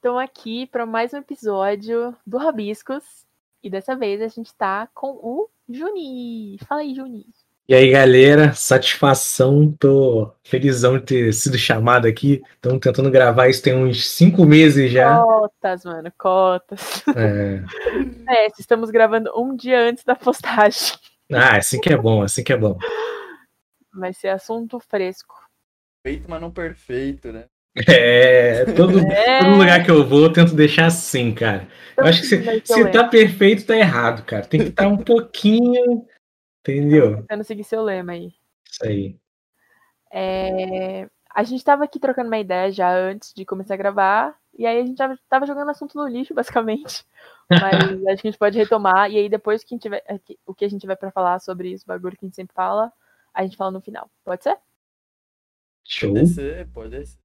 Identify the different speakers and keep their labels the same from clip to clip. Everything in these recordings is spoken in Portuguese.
Speaker 1: Estamos aqui para mais um episódio do Rabiscos. E dessa vez a gente tá com o Juni. Fala aí, Juni.
Speaker 2: E aí, galera, satisfação, tô felizão de ter sido chamado aqui. Estamos tentando gravar isso tem uns cinco meses já.
Speaker 1: Cotas, mano, cotas. É. é, estamos gravando um dia antes da postagem.
Speaker 2: Ah, assim que é bom, assim que é bom.
Speaker 1: Vai ser assunto fresco.
Speaker 3: Feito, mas não perfeito, né?
Speaker 2: É, todo, é. todo lugar que eu vou eu tento deixar assim, cara. Eu acho que se, se tá perfeito, tá errado, cara. Tem que estar tá um pouquinho. Entendeu?
Speaker 1: Tentando seguir seu lema aí.
Speaker 2: Isso aí.
Speaker 1: É, a gente tava aqui trocando uma ideia já antes de começar a gravar. E aí a gente tava, tava jogando assunto no lixo, basicamente. Mas acho que a gente pode retomar. E aí depois que tiver, o que a gente tiver pra falar sobre isso, bagulho que a gente sempre fala, a gente fala no final. Pode ser?
Speaker 2: Show.
Speaker 3: Pode ser, pode ser.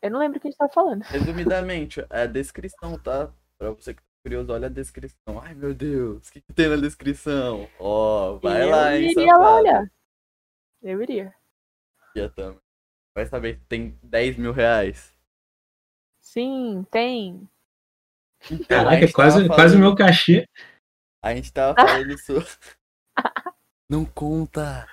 Speaker 1: Eu não lembro o que a gente tava falando.
Speaker 3: Resumidamente, é a descrição, tá? Pra você que tá curioso, olha a descrição. Ai, meu Deus, o que, que tem na descrição? Ó, oh, vai
Speaker 1: eu
Speaker 3: lá,
Speaker 1: hein, Eu iria lá olhar. Eu iria.
Speaker 3: Eu também. Vai saber se tem 10 mil reais.
Speaker 1: Sim, tem.
Speaker 2: Então, Caraca, é quase, falando... quase o meu cachê.
Speaker 3: A gente tava falando sobre... Não conta.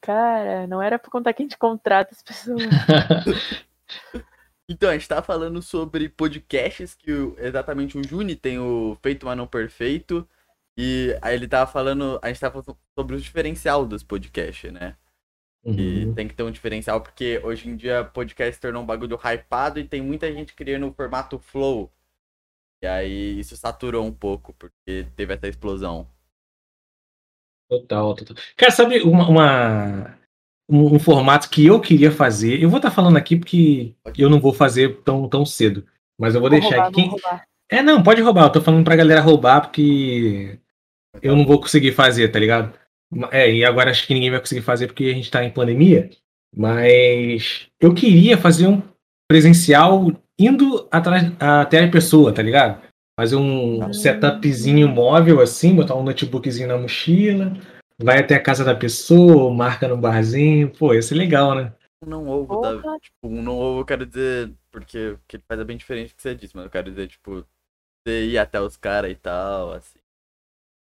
Speaker 1: Cara, não era pra contar que a gente contrata as pessoas.
Speaker 3: Então, a gente tá falando sobre podcasts que o, exatamente o Juni tem o Feito Mas Não Perfeito. E aí ele tava falando, a gente tava falando sobre o diferencial dos podcasts, né? Uhum. E tem que ter um diferencial, porque hoje em dia podcast tornou um bagulho hypado e tem muita gente criando o formato flow. E aí isso saturou um pouco, porque teve essa explosão.
Speaker 2: Total, total. Cara, sabe uma, uma um, um, formato que eu queria fazer. Eu vou estar tá falando aqui porque eu não vou fazer tão, tão cedo. Mas eu vou, vou deixar roubar, aqui. Quem... É, não, pode roubar. Eu tô falando pra galera roubar porque eu não vou conseguir fazer, tá ligado? É, e agora acho que ninguém vai conseguir fazer porque a gente tá em pandemia. Mas eu queria fazer um presencial indo atrás, até a pessoa, tá ligado? Fazer um setupzinho móvel assim, botar um notebookzinho na mochila, vai até a casa da pessoa, marca no barzinho. Pô, ia ser legal, né?
Speaker 3: Um não ovo, tá? Tipo, um não ovo eu quero dizer, porque o que ele faz é bem diferente do que você disse, mas eu quero dizer, tipo, você ir até os caras e tal, assim.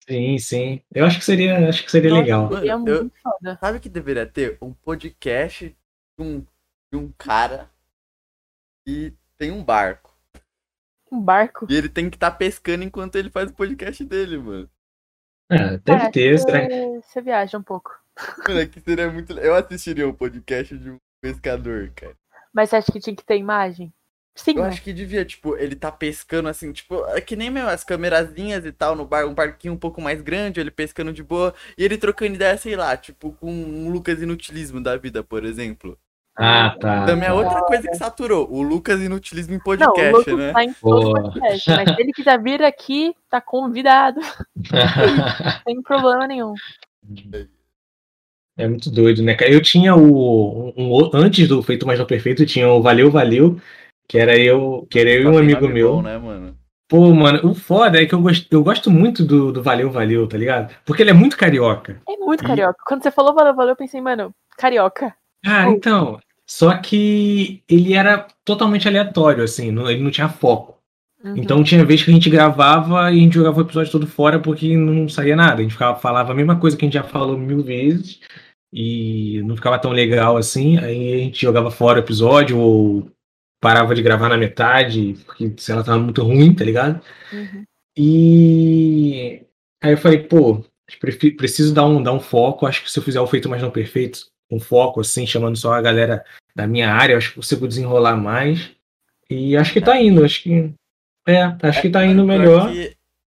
Speaker 2: Sim, sim. Eu acho que seria, acho que seria Nossa, legal.
Speaker 3: Mano, eu, sabe que deveria ter um podcast de um, de um cara e tem um barco.
Speaker 1: Um barco?
Speaker 3: E ele tem que estar tá pescando enquanto ele faz o podcast dele, mano.
Speaker 2: É, deve ter. Será
Speaker 1: que... Você viaja um pouco.
Speaker 3: Mano, é que seria muito. Eu assistiria um podcast de um pescador, cara.
Speaker 1: Mas você acha que tinha que ter imagem?
Speaker 3: Sim. Eu né? acho que devia, tipo, ele tá pescando assim, tipo, é que nem mesmo as câmerazinhas e tal no bar, um parquinho um pouco mais grande, ele pescando de boa, e ele trocando ideia, sei lá, tipo, com um Lucas Inutilismo da vida, por exemplo.
Speaker 2: Ah, tá.
Speaker 3: Também é outra coisa que saturou. O Lucas Inutilismo em podcast, não, o Lucas né?
Speaker 1: Tá em todo podcast, mas se ele quiser vir aqui, tá convidado. Sem problema nenhum.
Speaker 2: É muito doido, né, Eu tinha o. Um, um, antes do Feito Mais Não Perfeito, tinha o Valeu, Valeu, que era eu, que era eu e um amigo meu.
Speaker 3: Bom, né, mano?
Speaker 2: Pô, mano, o foda é que eu gosto, eu gosto muito do, do Valeu, Valeu, tá ligado? Porque ele é muito carioca.
Speaker 1: É muito carioca. E... Quando você falou Valeu, Valeu, eu pensei, mano, carioca.
Speaker 2: Ah, então. Só que ele era totalmente aleatório, assim, não, ele não tinha foco. Uhum. Então tinha vez que a gente gravava e a gente jogava o episódio todo fora porque não saía nada. A gente ficava, falava a mesma coisa que a gente já falou mil vezes e não ficava tão legal assim. Aí a gente jogava fora o episódio ou parava de gravar na metade porque, sei lá, tava muito ruim, tá ligado? Uhum. E aí eu falei, pô, preciso dar um, dar um foco. Acho que se eu fizer o feito mais não perfeito, com foco, assim, chamando só a galera da minha área, acho que consigo desenrolar mais. E acho que tá indo, acho que. É, acho que tá é, indo melhor.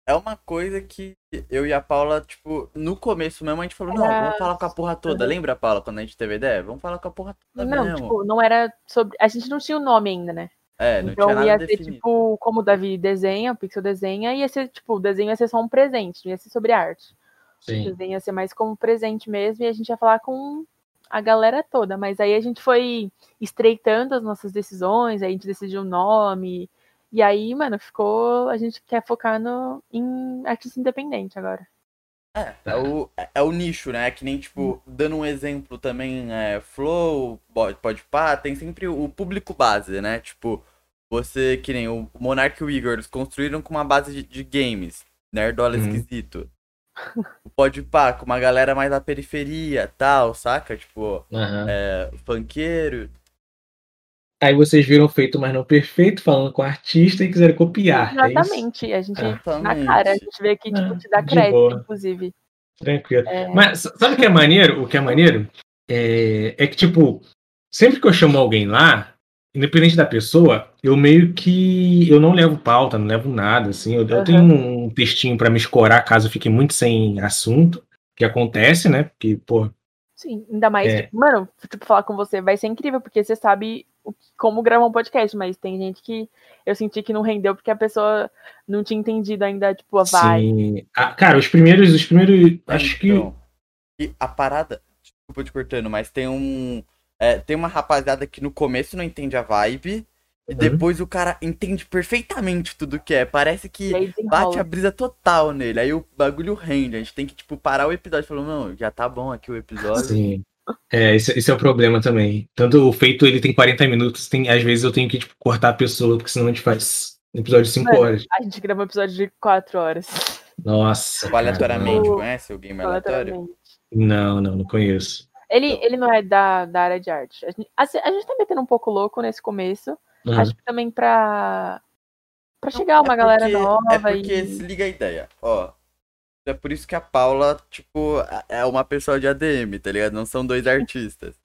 Speaker 3: É uma coisa que eu e a Paula, tipo, no começo mesmo a gente falou, não, vamos falar com a porra toda. Lembra, Paula, quando a gente teve ideia? Vamos falar com a porra toda
Speaker 1: não,
Speaker 3: mesmo.
Speaker 1: Tipo, não era sobre. A gente não tinha o um nome ainda, né?
Speaker 3: É, não
Speaker 1: então
Speaker 3: tinha nada
Speaker 1: ia
Speaker 3: definido.
Speaker 1: ser, tipo, como o Davi desenha, o Pixel desenha, ia ser, tipo, o desenho ia ser só um presente, não ia ser sobre arte. Sim. O desenho ia ser mais como presente mesmo, e a gente ia falar com a galera toda, mas aí a gente foi estreitando as nossas decisões, aí a gente decidiu o nome, e aí, mano, ficou. A gente quer focar no, em artista independente agora.
Speaker 3: É, é o, é o nicho, né? Que nem, tipo, dando um exemplo também, é, Flow, pode pá, tem sempre o público base, né? Tipo, você, que nem o Monark e o Igor, eles construíram com uma base de, de games, nerdola uhum. esquisito. Pode pá, com uma galera mais da periferia, tal, saca? Tipo, uhum. é, funkeiro.
Speaker 2: Aí vocês viram feito, mas não perfeito, falando com o artista e quiseram copiar.
Speaker 1: É Exatamente. É a gente, Exatamente. na cara, a gente vê aqui, tipo, te dá crédito, boa. inclusive.
Speaker 2: Tranquilo. É... Mas sabe o que é maneiro? O que é maneiro é, é que, tipo, sempre que eu chamo alguém lá, independente da pessoa, eu meio que eu não levo pauta, não levo nada, assim. Eu, uhum. eu tenho um textinho para me escorar caso eu fique muito sem assunto, que acontece, né? Porque, pô.
Speaker 1: Sim, ainda mais, é... tipo, mano, tipo, falar com você vai ser incrível, porque você sabe como gravar um podcast, mas tem gente que eu senti que não rendeu porque a pessoa não tinha entendido ainda, tipo, a vibe. Sim.
Speaker 2: Ah, cara, os primeiros, os primeiros, acho então,
Speaker 3: que. E a parada, desculpa te cortando, mas tem um. É, tem uma rapaziada que no começo não entende a vibe. E uhum. depois o cara entende perfeitamente tudo que é. Parece que bate a brisa total nele. Aí o bagulho rende. A gente tem que, tipo, parar o episódio e falar, não, já tá bom aqui o episódio.
Speaker 2: Sim. É, esse, esse, é o problema também. Tanto o feito ele tem 40 minutos, tem, às vezes eu tenho que tipo, cortar a pessoa, porque senão a gente faz um episódio de 5 horas.
Speaker 1: A gente grava um episódio de 4 horas.
Speaker 2: Nossa.
Speaker 3: Aleatoriamente, conhece o game aleatório?
Speaker 2: Não, não, não conheço.
Speaker 1: Ele, ele não é da, da área de arte. A gente, a, a gente tá metendo um pouco louco nesse começo. Uhum. Acho que também pra, pra chegar uma é galera nova.
Speaker 3: É porque e... se liga a ideia. Ó, é por isso que a Paula, tipo, é uma pessoa de ADM, tá ligado? Não são dois artistas.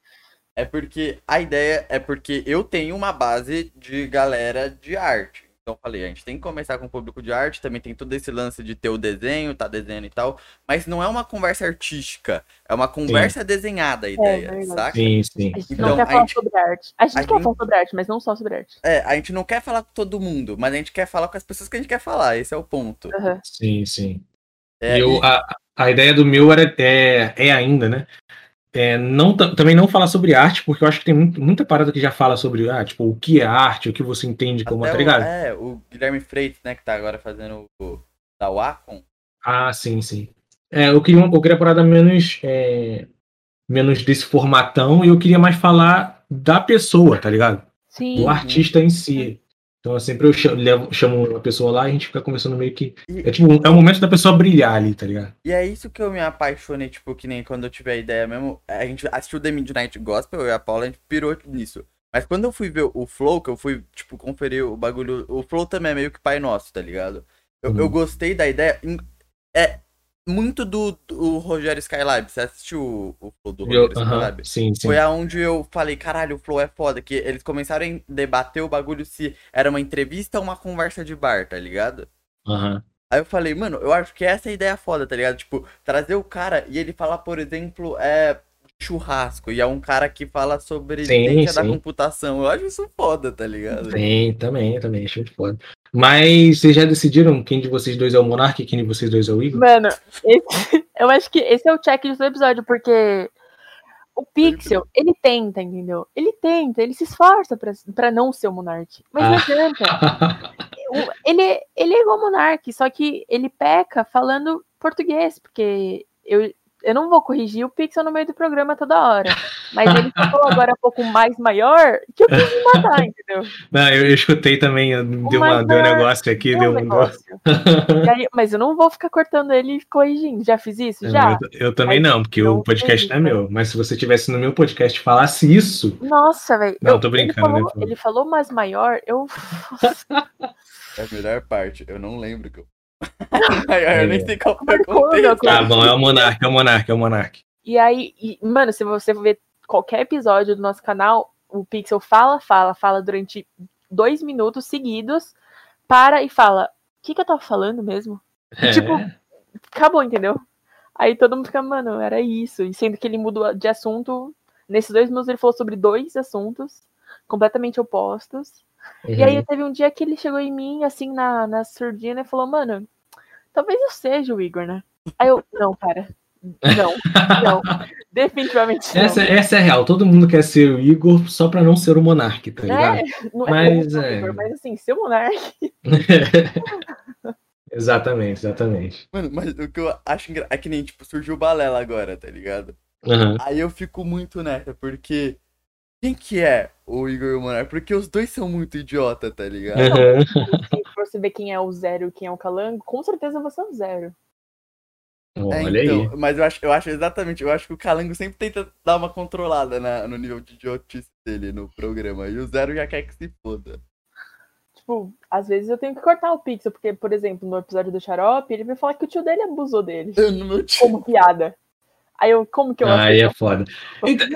Speaker 3: É porque a ideia é porque eu tenho uma base de galera de arte. Então falei, a gente tem que começar com o público de arte, também tem todo esse lance de ter o desenho, tá desenhando e tal, mas não é uma conversa artística, é uma conversa sim. desenhada a é, ideia, é, saca?
Speaker 2: Sim, sim.
Speaker 1: A gente então, não quer falar gente... sobre arte. A gente a quer gente... falar sobre arte, mas não só sobre arte.
Speaker 3: É, a gente não quer falar com todo mundo, mas a gente quer falar com as pessoas que a gente quer falar, esse é o ponto.
Speaker 1: Uhum.
Speaker 2: Sim, sim. É, eu, e... a, a ideia do meu era, é, é ainda, né? É, não, também não falar sobre arte, porque eu acho que tem muito, muita parada que já fala sobre ah, tipo, o que é arte, o que você entende como, tá ligado?
Speaker 3: É, o Guilherme Freitas, né, que tá agora fazendo o da Wacom.
Speaker 2: Ah, sim, sim. É, eu queria, eu queria uma parada menos, é, menos desse formatão e eu queria mais falar da pessoa, tá ligado?
Speaker 1: Sim.
Speaker 2: Do artista em si. Então, sempre eu chamo, uma pessoa lá e a gente fica conversando meio que. É tipo, é o momento da pessoa brilhar ali, tá ligado?
Speaker 3: E é isso que eu me apaixonei, tipo, que nem quando eu tive a ideia mesmo. A gente assistiu The Midnight Gospel, eu e a Paula, a gente pirou nisso. Mas quando eu fui ver o Flow, que eu fui, tipo, conferir o bagulho. O Flow também é meio que pai nosso, tá ligado? Eu, uhum. eu gostei da ideia. É, muito do, do Rogério Skylab. Você assistiu o, Flow do Rogério eu, Skylab?
Speaker 2: Uh -huh, sim, sim.
Speaker 3: Foi aonde eu falei, caralho, o Flow é foda. Que eles começaram a debater o bagulho se era uma entrevista ou uma conversa de bar, tá ligado?
Speaker 2: Aham. Uh -huh.
Speaker 3: Aí eu falei, mano, eu acho que essa é a ideia foda, tá ligado? Tipo, trazer o cara e ele falar, por exemplo, é churrasco. E é um cara que fala sobre sim, ciência sim. da computação. Eu acho isso foda, tá ligado?
Speaker 2: Sim, também, também, acho foda. Mas vocês já decidiram quem de vocês dois é o Monark e quem de vocês dois é o Igor?
Speaker 1: Mano, esse, eu acho que esse é o check do episódio, porque o Pixel, ele tenta, entendeu? Ele tenta, ele se esforça pra, pra não ser o Monark. Mas ah. não adianta. ele, ele é igual o Monark, só que ele peca falando português, porque eu, eu não vou corrigir o Pixel no meio do programa toda hora. Mas ele falou agora um pouco mais maior que eu quis me matar, entendeu?
Speaker 2: Não, eu, eu escutei também, deu, uma, deu um negócio aqui, deu um negócio.
Speaker 1: Aí, mas eu não vou ficar cortando ele e corrigindo. Já fiz isso? Já?
Speaker 2: Eu, eu também não, porque o podcast não é meu. Mas se você tivesse no meu podcast e falasse isso.
Speaker 1: Nossa, velho.
Speaker 2: Não, eu, tô brincando,
Speaker 1: ele falou, né? Ele falou mais maior, eu.
Speaker 3: é a melhor parte, eu não lembro que eu eu nem sei qual foi
Speaker 2: o Tá bom, é o Monark, é o Monark, é o Monark.
Speaker 1: E aí, e, mano, se você ver qualquer episódio do nosso canal, o Pixel fala, fala, fala durante dois minutos seguidos, para e fala: O que, que eu tava falando mesmo? É. Tipo, acabou, entendeu? Aí todo mundo fica, mano, era isso. E sendo que ele mudou de assunto. Nesses dois minutos ele falou sobre dois assuntos completamente opostos. Uhum. E aí uhum. teve um dia que ele chegou em mim, assim, na, na surdina e falou, mano, talvez eu seja o Igor, né? Aí eu, não, cara. Não, não. Definitivamente
Speaker 2: não. Essa, essa é real. Todo mundo quer ser o Igor só pra não ser o Monark, tá é, ligado? É, não mas,
Speaker 1: é... Igor, mas assim, ser o Monark.
Speaker 2: exatamente, exatamente.
Speaker 3: Mano, mas o que eu acho engraçado é que nem, tipo, surgiu o Balela agora, tá ligado?
Speaker 2: Uhum.
Speaker 3: Aí eu fico muito nessa, porque quem que é o Igor e o Monark? Porque os dois são muito idiota, tá ligado?
Speaker 1: Uhum. Se você ver quem é o Zero e quem é o Calango, com certeza você é o Zero.
Speaker 2: Olha é, então, aí.
Speaker 3: Mas eu acho, eu acho exatamente, eu acho que o Calango sempre tenta dar uma controlada na, no nível de idiotice dele no programa. E o Zero já quer que se foda.
Speaker 1: Tipo, às vezes eu tenho que cortar o Pixel, porque, por exemplo, no episódio do Xarope, ele vai falar que o tio dele abusou dele.
Speaker 3: No meu tio.
Speaker 1: Como piada. Aí eu, como que eu
Speaker 2: Aí é foda. Então,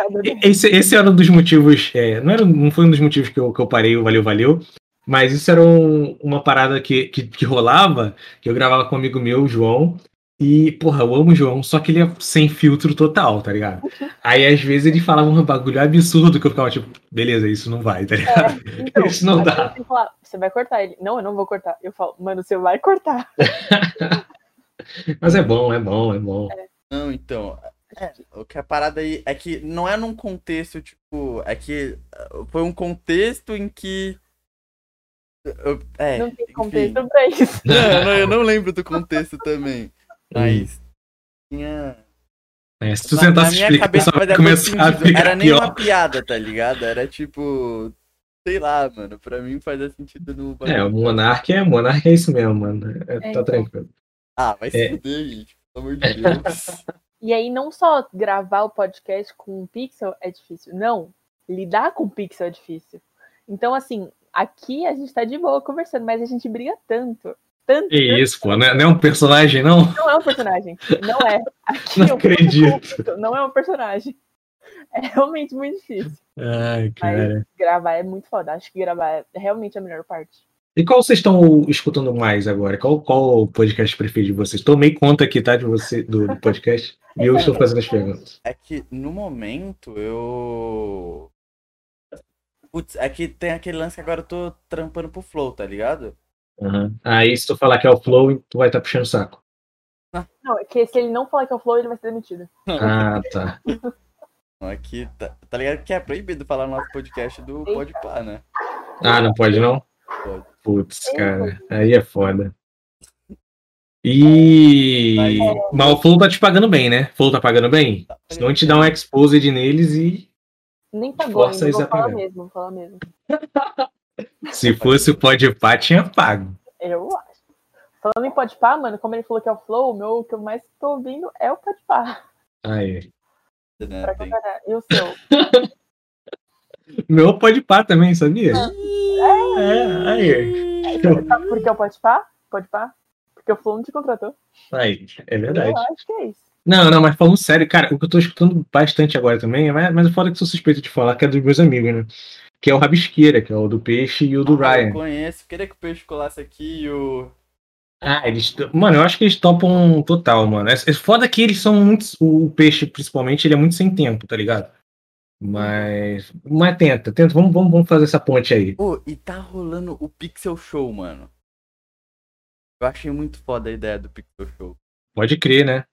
Speaker 2: esse, esse era um dos motivos. É, não, era, não foi um dos motivos que eu, que eu parei o Valeu, Valeu. Mas isso era um, uma parada que, que, que, rolava, que eu gravava com um amigo meu, o João, e, porra, eu amo o João, só que ele é sem filtro total, tá ligado? Aí, às vezes, ele falava um bagulho absurdo que eu ficava tipo, beleza, isso não vai, tá ligado? É, então, isso não dá.
Speaker 1: Falar, você vai cortar ele. Não, eu não vou cortar. Eu falo, mano, você vai cortar.
Speaker 2: Mas é bom, é bom, é bom. É.
Speaker 3: Não, então, é, o que a parada aí é que não é num contexto, tipo, é que uh, foi um contexto em que.
Speaker 1: É, não tem contexto enfim. pra isso.
Speaker 3: Não, não, eu não lembro do contexto também. Mas tinha.
Speaker 2: É, se tu tentar se explicar, cabeça vai começar a ficar
Speaker 3: Era nem uma piada, tá ligado? Era tipo. Sei lá, mano. Pra mim faz sentido no.
Speaker 2: É, o Monark é, Monark é isso mesmo, mano. É, é, tá então. tranquilo.
Speaker 3: Ah, vai se é. fuder, gente. Pelo amor de Deus.
Speaker 1: E aí, não só gravar o podcast com um pixel é difícil, não. Lidar com o pixel é difícil. Então, assim, aqui a gente tá de boa conversando, mas a gente briga tanto. Tanto,
Speaker 2: que isso, pô, não é, não é, um personagem, não?
Speaker 1: Não é um personagem, não é. Aqui
Speaker 2: não acredito.
Speaker 1: não é um personagem. É realmente muito difícil.
Speaker 2: Ai, cara. Mas
Speaker 1: gravar é muito foda. Acho que gravar é realmente a melhor parte.
Speaker 2: E qual vocês estão escutando mais agora? Qual, qual o podcast preferido de vocês? Tomei conta aqui, tá, de você, do, do podcast, e eu estou fazendo as perguntas.
Speaker 3: É que, no momento, eu... Putz, é que tem aquele lance que agora eu tô trampando pro Flow, tá ligado?
Speaker 2: Uhum. Aí se tu falar que é o Flow, tu vai estar tá puxando o saco.
Speaker 1: Não, é que se ele não falar que é o Flow, ele vai ser demitido.
Speaker 2: Ah, tá.
Speaker 3: Aqui, tá, tá ligado que é proibido falar no nosso podcast do Podpah, né?
Speaker 2: Ah, não pode não? Pode. Putz, cara, aí é foda. E. Mas o Flow tá te pagando bem, né? Flow tá pagando bem? Tá Senão a gente dá um exposed neles e.
Speaker 1: Nem pagou, ainda, vou falar mesmo, vou falar mesmo.
Speaker 2: Se fosse o Podpah, tinha pago.
Speaker 1: Eu acho. Falando em Podpah, mano, como ele falou que é o Flow, o meu o que eu mais tô ouvindo é o Podpah.
Speaker 2: Aí.
Speaker 1: Pra e o seu?
Speaker 2: meu Podpah também, sabia? É, é aí.
Speaker 1: Sabe por que é o Podpah? Podpah? Porque o não te contratou.
Speaker 2: Aí, é verdade. Eu
Speaker 1: acho que é isso.
Speaker 2: Não, não, mas falando sério, cara, o que eu tô escutando bastante agora também, mas, mas fora que sou suspeito de falar, que é dos meus amigos, né? que é o Rabisqueira, que é o do Peixe e o do ah, Ryan. Eu
Speaker 3: conheço, queria que o Peixe colasse aqui e o.
Speaker 2: Ah, eles. Mano, eu acho que eles topam total, mano. É, é foda que eles são muito. O Peixe, principalmente, ele é muito sem tempo, tá ligado? Mas. Mas tenta, tenta. Vamos, vamos, vamos fazer essa ponte aí.
Speaker 3: Pô, e tá rolando o Pixel Show, mano. Eu achei muito foda a ideia do Pixel Show.
Speaker 2: Pode crer, né?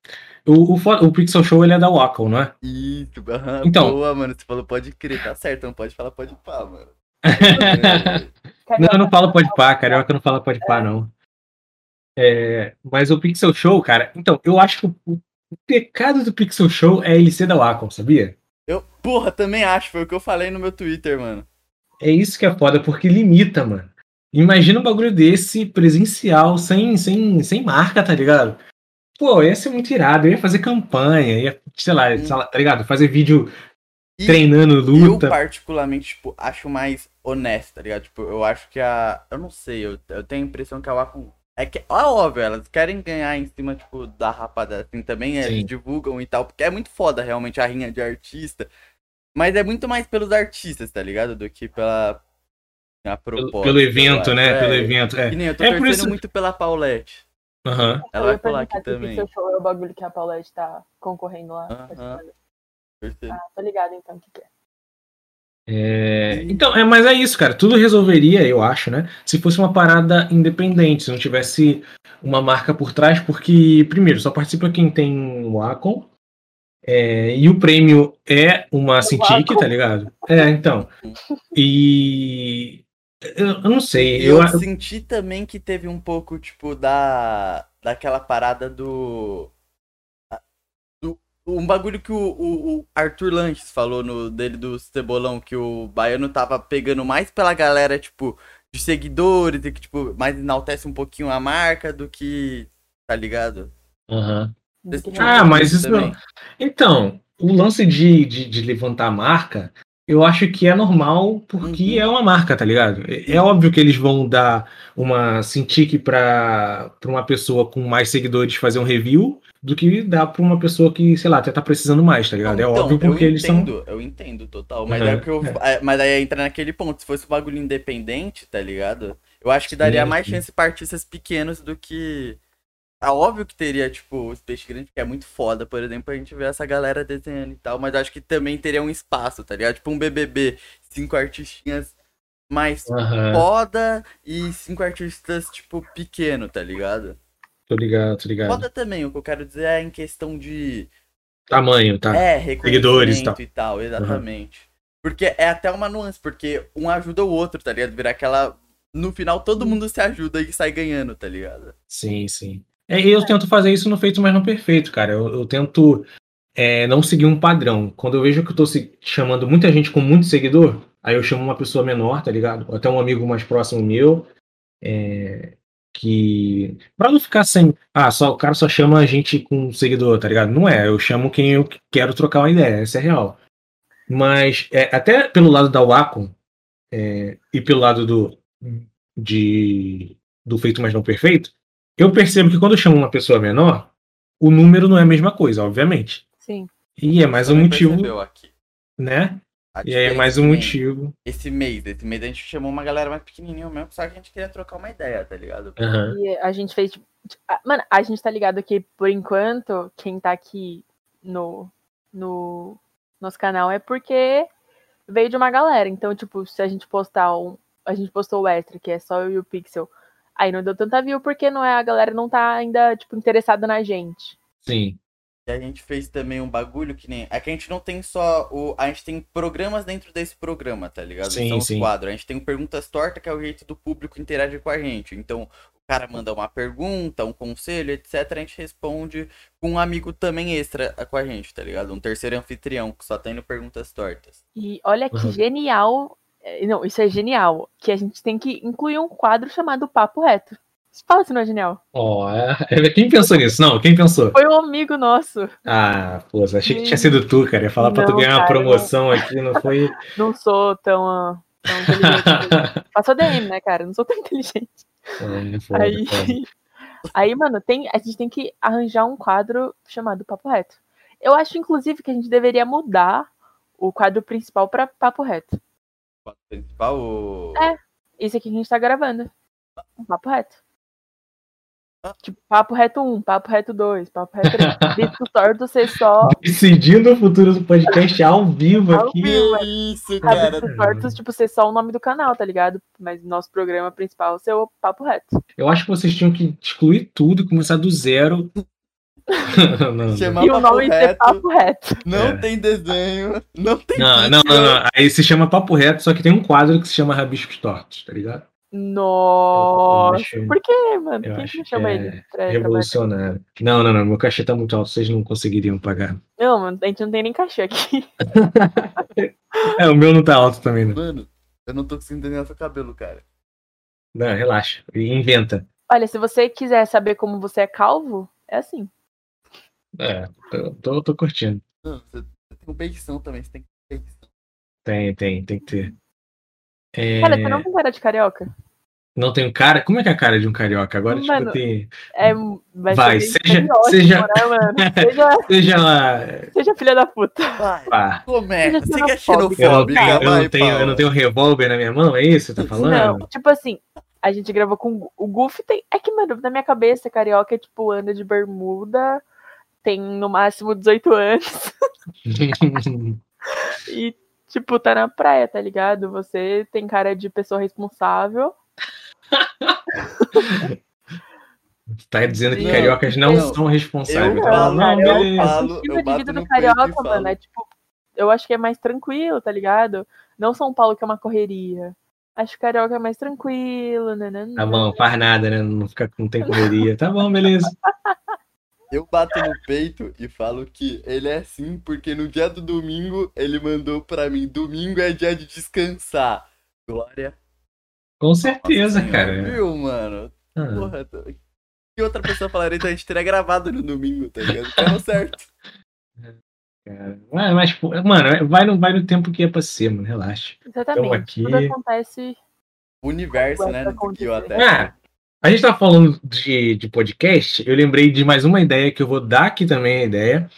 Speaker 2: O, o, o, Pixel Show ele é da Wacom, não é?
Speaker 3: Isso, aham. Então, boa, mano. Você falou pode crer, tá certo, não pode falar pode pá, mano.
Speaker 2: não, eu não falo pode pá, carioca não fala pode pá, não. É, mas o Pixel Show, cara, então, eu acho que o, o, pecado do Pixel Show é ele ser da Wacom, sabia?
Speaker 3: Eu, porra, também acho, foi o que eu falei no meu Twitter, mano.
Speaker 2: É isso que é foda, porque limita, mano. Imagina um bagulho desse presencial, sem, sem, sem marca, tá ligado? Pô, ia ser muito irado. Eu ia fazer campanha, ia, sei lá, sei lá tá ligado? Fazer vídeo e treinando luta.
Speaker 3: Eu, particularmente, tipo, acho mais honesto, tá ligado? Tipo, eu acho que a. Eu não sei, eu, eu tenho a impressão que a Wacom. É que, ó, óbvio, elas querem ganhar em cima, tipo, da rapada, assim, também eles divulgam e tal, porque é muito foda, realmente, a rinha de artista. Mas é muito mais pelos artistas, tá ligado? Do que pela. A proposta,
Speaker 2: pelo, pelo evento, né? É, pelo evento. É.
Speaker 3: Nem, eu tô é torcendo isso... muito pela Paulette.
Speaker 2: Uhum.
Speaker 3: Ela vai falar aqui também.
Speaker 1: Seu show é o bagulho que a Paulette tá concorrendo lá. Uhum. Ah, tô ligado então o que, que é.
Speaker 2: É, então, é, mas é isso, cara. Tudo resolveria, eu acho, né? Se fosse uma parada independente, se não tivesse uma marca por trás, porque, primeiro, só participa quem tem o Acon. É, e o prêmio é uma Cintiq, tá ligado? É, então. E eu, eu não sei.
Speaker 3: Eu, eu, senti também que teve um pouco, tipo, da. daquela parada do. do um bagulho que o, o, o, Arthur Lanches falou no dele do Cebolão, que o Baiano tava pegando mais pela galera, tipo, de seguidores, e que, tipo, mais enaltece um pouquinho a marca do que. Tá ligado?
Speaker 2: Aham. Uhum. Ah, mas isso. Também. Então, o lance de, de, de levantar a marca eu acho que é normal porque uhum. é uma marca, tá ligado? É, é, óbvio que eles vão dar uma Cintiq para uma pessoa com mais seguidores fazer um review do que dá para uma pessoa que, sei lá, até tá precisando mais, tá ligado? É então, óbvio porque eles
Speaker 3: entendo, são. Eu entendo, total. Mas, uhum. é eu, é. mas aí entra naquele ponto. Se fosse um bagulho independente, tá ligado? Eu acho que daria sim, mais sim. chance para artistas pequenos do que é óbvio que teria, tipo, os peixes grandes, que é muito foda, por exemplo, a gente ver essa galera desenhando e tal, mas acho que também teria um espaço, tá ligado? Tipo um BBB, cinco artistinhas mais uhum. foda e cinco artistas, tipo, pequeno, tá ligado?
Speaker 2: Tô ligado, tô ligado.
Speaker 3: Foda também, o que eu quero dizer é em questão de.
Speaker 2: Tamanho, tá?
Speaker 3: É, Seguidores e tal. e tal, exatamente. Uhum. Porque é até uma nuance, porque um ajuda o outro, tá ligado? Virar aquela. No final todo mundo se ajuda e sai ganhando, tá ligado?
Speaker 2: Sim, sim. É, eu tento fazer isso no feito, mas não perfeito, cara. Eu, eu tento é, não seguir um padrão. Quando eu vejo que eu tô chamando muita gente com muito seguidor, aí eu chamo uma pessoa menor, tá ligado? Até um amigo mais próximo meu. É, que. Pra não ficar sem. Ah, só, o cara só chama a gente com seguidor, tá ligado? Não é. Eu chamo quem eu quero trocar uma ideia. Essa é real. Mas, é, até pelo lado da Wacom é, e pelo lado do. De, do feito, mas não perfeito, eu percebo que quando eu chamo uma pessoa menor, o número não é a mesma coisa, obviamente.
Speaker 1: Sim.
Speaker 2: E é mais um motivo. Né? E aí é mais um motivo.
Speaker 3: Esse mês, esse mês a gente chamou uma galera mais pequenininha mesmo, só que a gente queria trocar uma ideia, tá ligado?
Speaker 2: Uhum.
Speaker 1: E a gente fez. Tipo, mano, a gente tá ligado que, por enquanto, quem tá aqui no, no nosso canal é porque veio de uma galera. Então, tipo, se a gente postar um. A gente postou o extra, que é só eu e o Pixel Aí não deu tanta view porque não é, a galera não tá ainda, tipo, interessada na gente.
Speaker 2: Sim.
Speaker 3: E a gente fez também um bagulho que nem. É que a gente não tem só o. A gente tem programas dentro desse programa, tá ligado?
Speaker 2: Sim, São sim.
Speaker 3: os quadros. A gente tem perguntas tortas, que é o jeito do público interagir com a gente. Então, o cara manda uma pergunta, um conselho, etc. A gente responde com um amigo também extra com a gente, tá ligado? Um terceiro anfitrião, que só tem no perguntas tortas.
Speaker 1: E olha que uhum. genial não, isso é genial. Que a gente tem que incluir um quadro chamado Papo Reto. Fala se não é genial.
Speaker 2: Ó, oh, é... quem pensou nisso? Não, quem pensou?
Speaker 1: Foi um amigo nosso.
Speaker 2: Ah, pô, achei que tinha sido tu, cara. Ia falar não, pra tu ganhar cara, uma promoção não... aqui, não foi.
Speaker 1: Não sou tão, tão inteligente. Passou DM, né, cara? Não sou tão inteligente. É, foda, aí, foda. aí, mano, tem, a gente tem que arranjar um quadro chamado Papo Reto. Eu acho, inclusive, que a gente deveria mudar o quadro principal para Papo Reto
Speaker 3: principal? Ou...
Speaker 1: É, esse aqui que a gente tá gravando. Um papo reto. Ah. Tipo, papo reto 1, papo reto 2, papo reto 3. Disco torto ser só.
Speaker 2: Decidindo o futuro do podcast ao vivo ao aqui. Vivo,
Speaker 3: é. isso, cara.
Speaker 1: Disco tortos, tipo, ser só o nome do canal, tá ligado? Mas nosso programa principal ser o papo reto.
Speaker 2: Eu acho que vocês tinham que excluir tudo e começar do zero
Speaker 1: não, Chama e o nome reto, é Papo Reto.
Speaker 3: Não é. tem desenho, não tem.
Speaker 2: Não, não, não, não, Aí se chama Papo Reto, só que tem um quadro que se chama Rabiscos Tortos, tá ligado?
Speaker 1: Nossa, por que, mano? Quem que chama é ele?
Speaker 2: revolucionário. Não, não, não. Meu cachê tá muito alto, vocês não conseguiriam pagar.
Speaker 1: Não, mano, a gente não tem nem cachê aqui.
Speaker 2: é, o meu não tá alto também,
Speaker 3: né? Mano, eu não tô conseguindo desenhar seu cabelo, cara.
Speaker 2: Não, relaxa. Inventa.
Speaker 1: Olha, se você quiser saber como você é calvo, é assim.
Speaker 2: É, tô, tô, tô curtindo.
Speaker 3: Não, você tem beição também, você tem que ter
Speaker 2: Tem, tem, tem que ter.
Speaker 1: É... Cara, você não tem cara de carioca?
Speaker 2: Não tenho cara? Como é que é a cara de um carioca? Agora, tipo, mano, tipo, tem.
Speaker 1: É,
Speaker 2: vai, vai seja. Seja... Né, seja... seja lá.
Speaker 1: Seja filha da puta.
Speaker 3: Vai. Começa. Você que é xenofóbica.
Speaker 2: Eu, eu, não tenho, eu não tenho revólver na minha mão, é isso que você tá falando?
Speaker 1: Não, tipo assim, a gente gravou com o Goofy. Tem... É que, mano, na minha cabeça, carioca é tipo anda de bermuda tem no máximo 18 anos. e, tipo, tá na praia, tá ligado? Você tem cara de pessoa responsável.
Speaker 2: Tá dizendo que cariocas não eu, são responsáveis. Eu,
Speaker 1: falo, não, cara, eu falo, o estilo de vida do carioca, mano, é tipo, eu acho que é mais tranquilo, tá ligado? Não São Paulo que é uma correria. Acho que carioca é mais tranquilo, né?
Speaker 2: Tá bom, faz nada, né? Não fica com tem correria. Tá bom, beleza.
Speaker 3: eu bato no peito e falo que ele é assim, porque no dia do domingo ele mandou pra mim: domingo é dia de descansar. Glória.
Speaker 2: Com certeza, Nossa, cara.
Speaker 3: Viu, mano? Ah. Porra, tô... que outra pessoa falaria então a gente teria gravado no domingo, tá ligado? Tava certo.
Speaker 2: Cara, mas, mano, vai no, vai no tempo que é pra ser, mano. Relaxa.
Speaker 1: Exatamente. Então, aqui... Tudo acontece.
Speaker 3: O universo, né? Que eu até.
Speaker 2: Ah, a gente tá falando de, de podcast, eu lembrei de mais uma ideia que eu vou dar aqui também a ideia.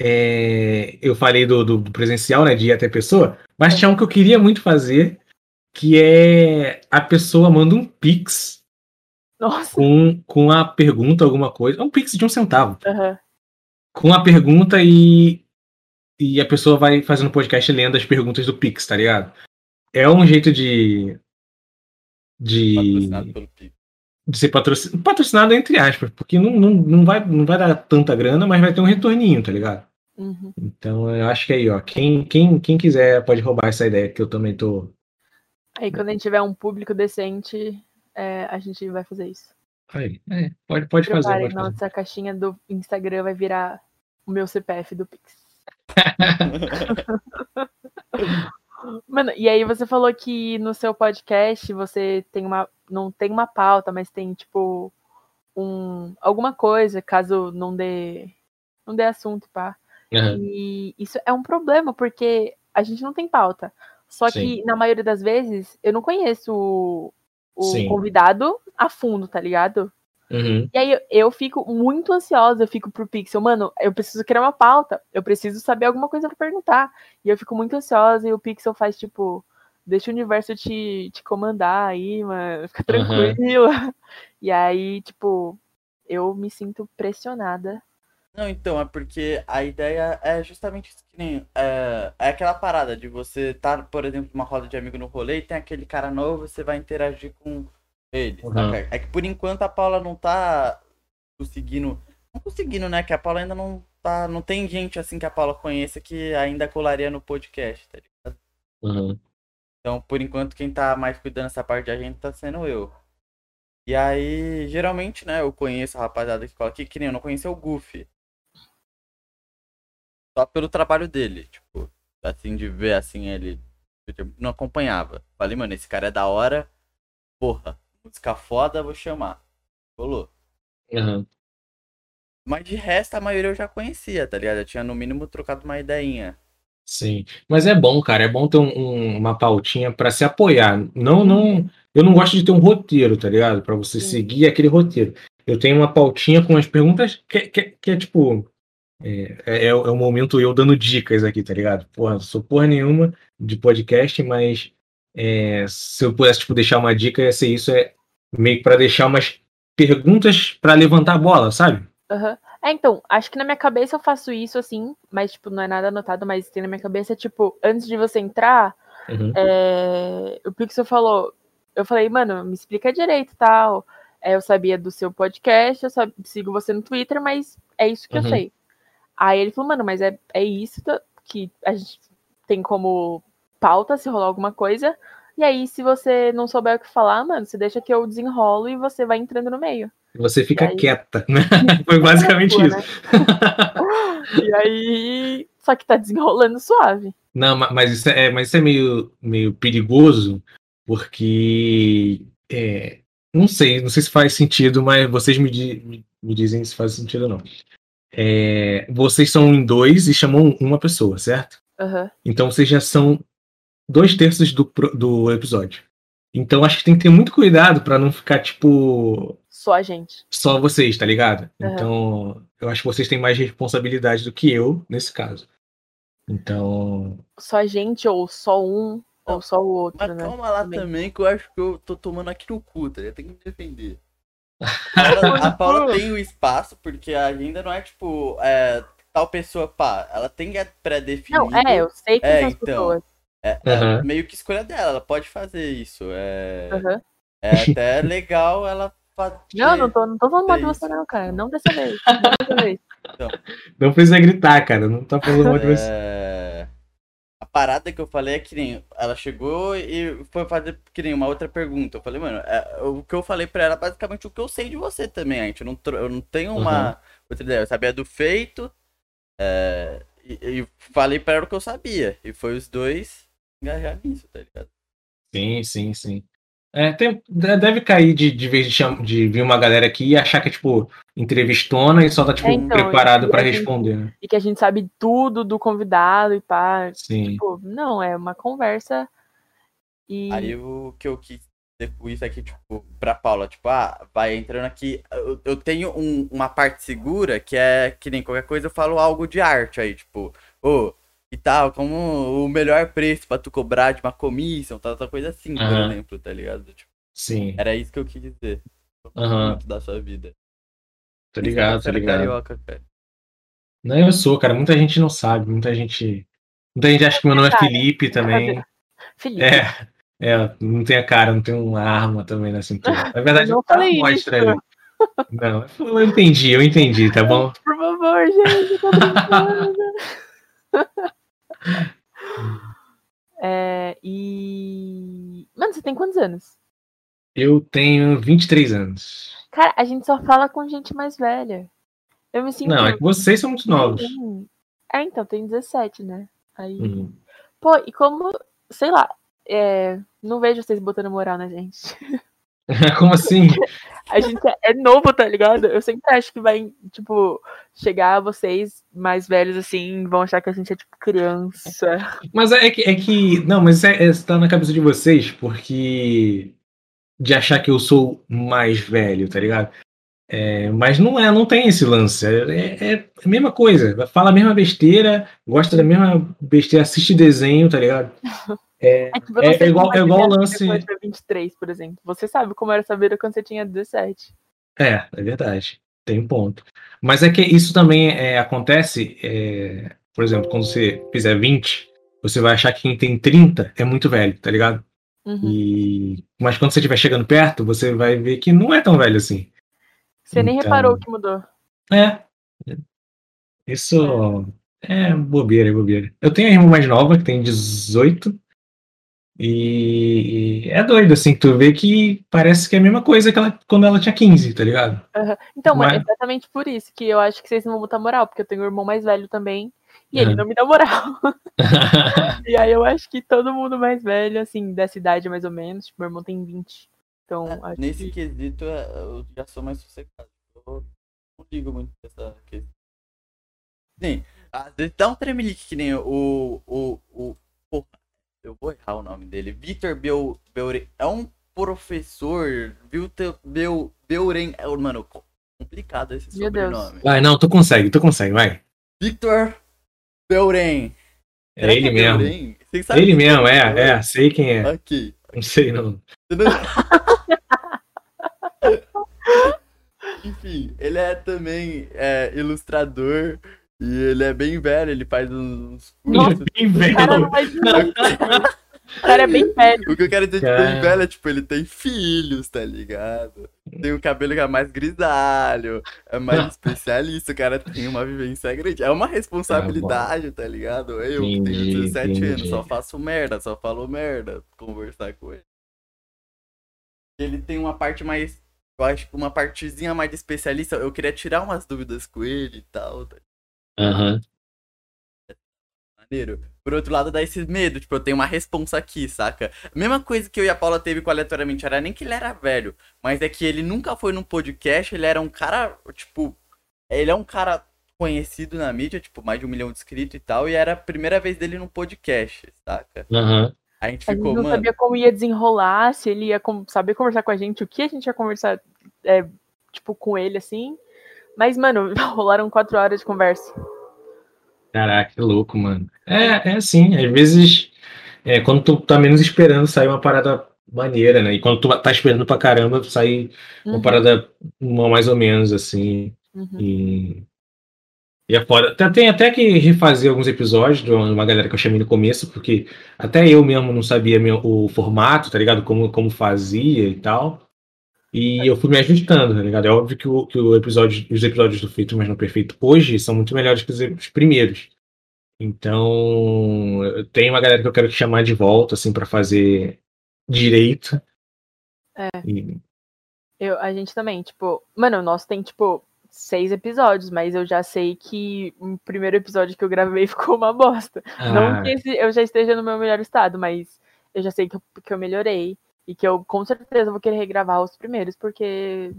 Speaker 2: É, eu falei do, do, presencial, né? De ir até a pessoa, mas tinha um que eu queria muito fazer, que é a pessoa manda um pix
Speaker 1: Nossa.
Speaker 2: Com, com a pergunta, alguma coisa. Um pix de um centavo.
Speaker 1: Uhum.
Speaker 2: Com a pergunta e, e a pessoa vai fazendo podcast lendo as perguntas do pix, tá ligado? É um jeito de. De. De ser patrocinado, patrocinado entre aspas, porque não, não, não, vai, não vai dar tanta grana, mas vai ter um retorninho, tá ligado?
Speaker 1: Uhum.
Speaker 2: Então eu acho que aí, ó, quem, quem, quem quiser pode roubar essa ideia que eu também tô.
Speaker 1: Aí quando a gente tiver um público decente, é, a gente vai fazer isso.
Speaker 2: Aí, é, pode, pode fazer. Pode
Speaker 1: nossa
Speaker 2: fazer.
Speaker 1: caixinha do Instagram vai virar o meu CPF do Pix. Mano, e aí você falou que no seu podcast você tem uma. não tem uma pauta, mas tem, tipo, um. alguma coisa, caso não dê. não dê assunto, pá. Uhum. E isso é um problema, porque a gente não tem pauta. Só Sim. que, na maioria das vezes, eu não conheço o, o convidado a fundo, tá ligado?
Speaker 2: Uhum.
Speaker 1: E aí eu fico muito ansiosa, eu fico pro Pixel, mano, eu preciso criar uma pauta, eu preciso saber alguma coisa para perguntar. E eu fico muito ansiosa e o Pixel faz tipo, deixa o universo te, te comandar aí, mano, fica tranquila. Uhum. E aí, tipo, eu me sinto pressionada.
Speaker 3: Não, então, é porque a ideia é justamente isso que nem. É, é aquela parada de você estar, tá, por exemplo, numa roda de amigo no rolê e tem aquele cara novo, você vai interagir com ele. Uhum. É que por enquanto a Paula não tá conseguindo. Não conseguindo, né? Que a Paula ainda não tá. Não tem gente assim que a Paula conheça que ainda colaria no podcast, tá ligado?
Speaker 2: Uhum.
Speaker 3: Então, por enquanto, quem tá mais cuidando dessa parte da gente tá sendo eu. E aí, geralmente, né, eu conheço a rapaziada que cola aqui, que nem eu não conhecia o Goofy. Só pelo trabalho dele, tipo, assim, de ver assim ele. Eu não acompanhava. Falei, mano, esse cara é da hora. Porra, música foda, vou chamar. Rolou.
Speaker 2: Uhum.
Speaker 3: Mas de resto, a maioria eu já conhecia, tá ligado? Eu tinha no mínimo trocado uma ideinha.
Speaker 2: Sim, mas é bom, cara, é bom ter um, um, uma pautinha para se apoiar. Não, não, eu não gosto de ter um roteiro, tá ligado? Para você Sim. seguir aquele roteiro. Eu tenho uma pautinha com as perguntas que, que, que é tipo. É, é, é, o momento eu dando dicas aqui, tá ligado? Porra, sou porra nenhuma de podcast, mas é, se eu pudesse tipo, deixar uma dica, ia ser isso, é meio para deixar umas perguntas para levantar a bola, sabe?
Speaker 1: Uhum. É, então, acho que na minha cabeça eu faço isso assim, mas, tipo, não é nada anotado, mas tem na minha cabeça, tipo, antes de você entrar, uhum. é... o Pixel falou, eu falei, mano, me explica direito tal. É, eu sabia do seu podcast, eu sabe, sigo você no Twitter, mas é isso que uhum. eu sei. Aí ele falou, mano, mas é, é isso que a gente tem como pauta se rolar alguma coisa. E aí, se você não souber o que falar, mano, você deixa que eu desenrolo e você vai entrando no meio.
Speaker 2: Você fica aí... quieta, né? Foi basicamente isso. Né?
Speaker 1: e aí, só que tá desenrolando suave.
Speaker 2: Não, mas isso é, mas isso é meio, meio perigoso, porque é, não sei, não sei se faz sentido, mas vocês me, me, me dizem se faz sentido ou não. É, vocês são em dois e chamam uma pessoa, certo?
Speaker 1: Uhum.
Speaker 2: Então vocês já são dois terços do, do episódio. Então acho que tem que ter muito cuidado para não ficar, tipo.
Speaker 1: Só a gente.
Speaker 2: Só vocês, tá ligado? Uhum. Então, eu acho que vocês têm mais responsabilidade do que eu nesse caso. Então.
Speaker 1: Só a gente, ou só um, ou só o outro,
Speaker 3: Mas
Speaker 1: né?
Speaker 3: calma lá também. também, que eu acho que eu tô tomando aqui no cu, tá? Eu tenho que me defender. a Paula tem o espaço, porque a agenda não é tipo. É, tal pessoa, pá, ela tem pré-definido.
Speaker 1: Não, é, eu sei que é, são as então, pessoas.
Speaker 3: É, uhum. é, meio que escolha dela, ela pode fazer isso. É, uhum. é até legal ela fazer.
Speaker 1: Não, não tô, não tô falando mal de você, não, cara. Não dessa vez. Não dessa vez.
Speaker 2: Então, não precisa gritar, cara. Não tá falando mal de você.
Speaker 3: É... A parada que eu falei é que nem. Ela chegou e foi fazer que nem uma outra pergunta. Eu falei, mano, é, o que eu falei pra ela é basicamente o que eu sei de você também. A gente não, eu não tenho uma. Uhum. outra ideia. Eu sabia do feito. É, e, e, falei pra ela o que eu sabia. E foi os dois engajar nisso, tá ligado?
Speaker 2: Sim, sim, sim. É, tem, deve cair de, de vez de, de vir uma galera aqui e achar que é, tipo, entrevistona e só tá, tipo, é, então, preparado para responder. Né?
Speaker 1: E que a gente sabe tudo do convidado e pá. Sim. Tipo, não, é uma conversa. E...
Speaker 3: Aí o que eu quis dizer com isso aqui, tipo, pra Paula, tipo, ah, vai entrando aqui. Eu, eu tenho um, uma parte segura que é que nem qualquer coisa eu falo algo de arte aí, tipo, ô. Oh, e tal, como o melhor preço para tu cobrar de uma comissão, tal, tal coisa assim, por exemplo, tá ligado? Tipo,
Speaker 2: Sim.
Speaker 3: Era isso que eu quis dizer.
Speaker 2: Uhum.
Speaker 3: Da sua vida.
Speaker 2: Tô ligado, tô ligado. Carioca, cara. Não, eu sou, cara. Muita gente não sabe, muita gente. Muita gente acha que meu nome é Felipe também. Felipe. É, é, não tem a cara, não tem uma arma também na cintura. Na verdade,
Speaker 1: eu não falei mostra isso. ali.
Speaker 2: Não, eu entendi, eu entendi, tá bom?
Speaker 1: Por favor, gente, tô É, e. Mano, você tem quantos anos?
Speaker 2: Eu tenho 23 anos.
Speaker 1: Cara, a gente só fala com gente mais velha. Eu me sinto.
Speaker 2: Não, é que vocês são muito novos.
Speaker 1: É, então, tem 17, né? Aí. Uhum. Pô, e como. Sei lá. É, não vejo vocês botando moral na gente.
Speaker 2: Como assim?
Speaker 1: a gente é novo, tá ligado? Eu sempre acho que vai, tipo, chegar vocês mais velhos assim, vão achar que a gente é tipo criança.
Speaker 2: Mas é que, é que não, mas é, é, tá na cabeça de vocês porque de achar que eu sou mais velho, tá ligado? É, mas não é, não tem esse lance. É, é, é, a mesma coisa. Fala a mesma besteira, gosta da mesma besteira, assiste desenho, tá ligado? É, é, tipo, é, é igual, é igual o lance.
Speaker 1: 23, por exemplo. Você sabe como era saber quando você tinha 17.
Speaker 2: É, é verdade. Tem um ponto. Mas é que isso também é, acontece, é, por exemplo, quando você fizer 20, você vai achar que quem tem 30 é muito velho, tá ligado? Uhum. E... Mas quando você estiver chegando perto, você vai ver que não é tão velho assim.
Speaker 1: Você então... nem reparou que mudou.
Speaker 2: É. Isso é. é bobeira, é bobeira. Eu tenho a irmã mais nova, que tem 18, e é doido, assim, tu vê que parece que é a mesma coisa que ela, quando ela tinha 15, tá ligado?
Speaker 1: Uhum. Então, Mas... é exatamente por isso que eu acho que vocês não vão botar moral, porque eu tenho um irmão mais velho também, e uhum. ele não me dá moral. e aí eu acho que todo mundo mais velho, assim, dessa idade mais ou menos, tipo, meu irmão tem 20. Então,
Speaker 3: é, nesse que... quesito, é, eu já sou mais sossegado. Eu não ligo muito dessa questão. Sim, às vezes dá um tremelique que nem o, o, o, porra, eu vou errar o nome dele. Victor Bel, Belren. É um professor. Victor Bel, Belren. É, mano, complicado esse Meu sobrenome.
Speaker 2: Deus. Vai, não, tu consegue, tu consegue, vai.
Speaker 3: Victor Belren.
Speaker 2: É ele é mesmo. Ele mesmo, é, é, é, sei quem é.
Speaker 3: Ok.
Speaker 2: Não sei não.
Speaker 3: Enfim, ele é também é, ilustrador e ele é bem velho, ele faz uns
Speaker 2: cursos. Nossa, bem velho.
Speaker 1: O cara é bem velho.
Speaker 3: O que eu quero dizer de bem velho é, tipo, ele tem filhos, tá ligado? Tem o cabelo que é mais grisalho, é mais especialista, o cara tem uma vivência grande. É uma responsabilidade, tá ligado? Eu que tenho 17 entendi. anos, só faço merda, só falo merda, conversar com ele. Ele tem uma parte mais, eu acho que uma partezinha mais de especialista, eu queria tirar umas dúvidas com ele e tal, tá
Speaker 2: Aham. Uhum.
Speaker 3: Maneiro. Por outro lado, dá esse medo, tipo, eu tenho uma responsa aqui, saca? A mesma coisa que eu e a Paula teve com aleatoriamente, era nem que ele era velho, mas é que ele nunca foi num podcast, ele era um cara, tipo, ele é um cara conhecido na mídia, tipo, mais de um milhão de inscritos e tal, e era a primeira vez dele num podcast, saca?
Speaker 2: Uhum.
Speaker 3: A gente ficou, a gente
Speaker 1: não
Speaker 3: mano...
Speaker 1: sabia como ia desenrolar, se ele ia saber conversar com a gente, o que a gente ia conversar, é, tipo, com ele, assim. Mas, mano, rolaram quatro horas de conversa.
Speaker 2: Caraca, que louco, mano. É, é assim, às vezes, é, quando tu tá menos esperando, sai uma parada maneira, né? E quando tu tá esperando pra caramba, sai uhum. uma parada uma, mais ou menos, assim. Uhum. E, e é foda. Tem até que refazer alguns episódios de uma galera que eu chamei no começo, porque até eu mesmo não sabia meu, o formato, tá ligado? Como, como fazia e tal. E eu fui me ajustando, tá ligado? É óbvio que, o, que o episódio, os episódios do Feito Mas Não Perfeito hoje são muito melhores que os, primeiros. Então, tem uma galera que eu quero chamar de volta, assim, para fazer direito.
Speaker 1: É. E... Eu, a gente também, tipo, mano, o nosso tem, tipo, seis episódios, mas eu já sei que o primeiro episódio que eu gravei ficou uma bosta. Ah. Não que esse, eu já esteja no meu melhor estado, mas eu já sei que eu, que eu melhorei. E que eu com certeza vou querer regravar os primeiros, porque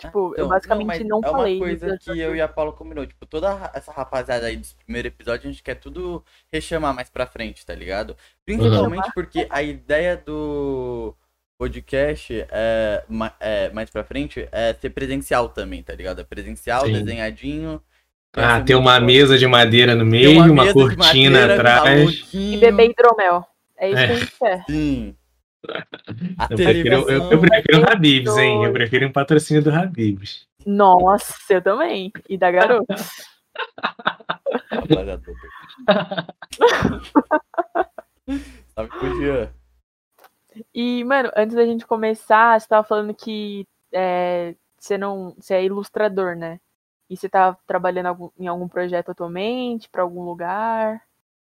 Speaker 1: Tipo, então, eu basicamente não, não
Speaker 3: é
Speaker 1: falei.
Speaker 3: É uma coisa que eu e a Paula combinou. Tipo, toda essa rapaziada aí dos primeiros episódios, a gente quer tudo rechamar mais pra frente, tá ligado? Principalmente uhum. porque a ideia do podcast é, é, mais pra frente é ser presencial também, tá ligado? É presencial, Sim. desenhadinho.
Speaker 2: Ah, ter uma mesa de madeira no meio, uma, uma cortina atrás.
Speaker 1: E beber hidromel. É isso é. que a gente quer.
Speaker 3: Sim.
Speaker 2: Eu prefiro, eu, eu prefiro o Habibs, hein? Eu prefiro um patrocínio do Habibs.
Speaker 1: Nossa, eu também. E da garota.
Speaker 3: Sabe podia.
Speaker 1: E, mano, antes da gente começar, você tava falando que é, você não. Você é ilustrador, né? E você tá trabalhando em algum projeto atualmente, para algum lugar?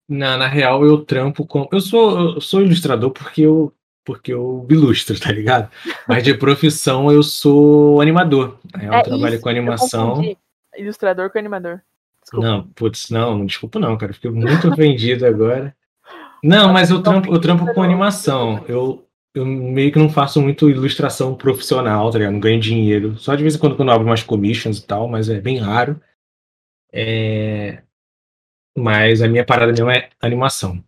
Speaker 2: Na, na real, eu trampo com. Eu sou, eu sou ilustrador porque eu porque eu ilustro, tá ligado? Mas de profissão eu sou animador. Eu é trabalho isso, com animação.
Speaker 1: Ilustrador com animador.
Speaker 2: Desculpa. Não, putz, não, desculpa não, cara. Fiquei muito ofendido agora. Não, mas eu trampo, eu trampo com animação. Eu, eu meio que não faço muito ilustração profissional, tá ligado? Não ganho dinheiro. Só de vez em quando quando eu abro umas commissions e tal, mas é bem raro. É... Mas a minha parada mesmo é animação.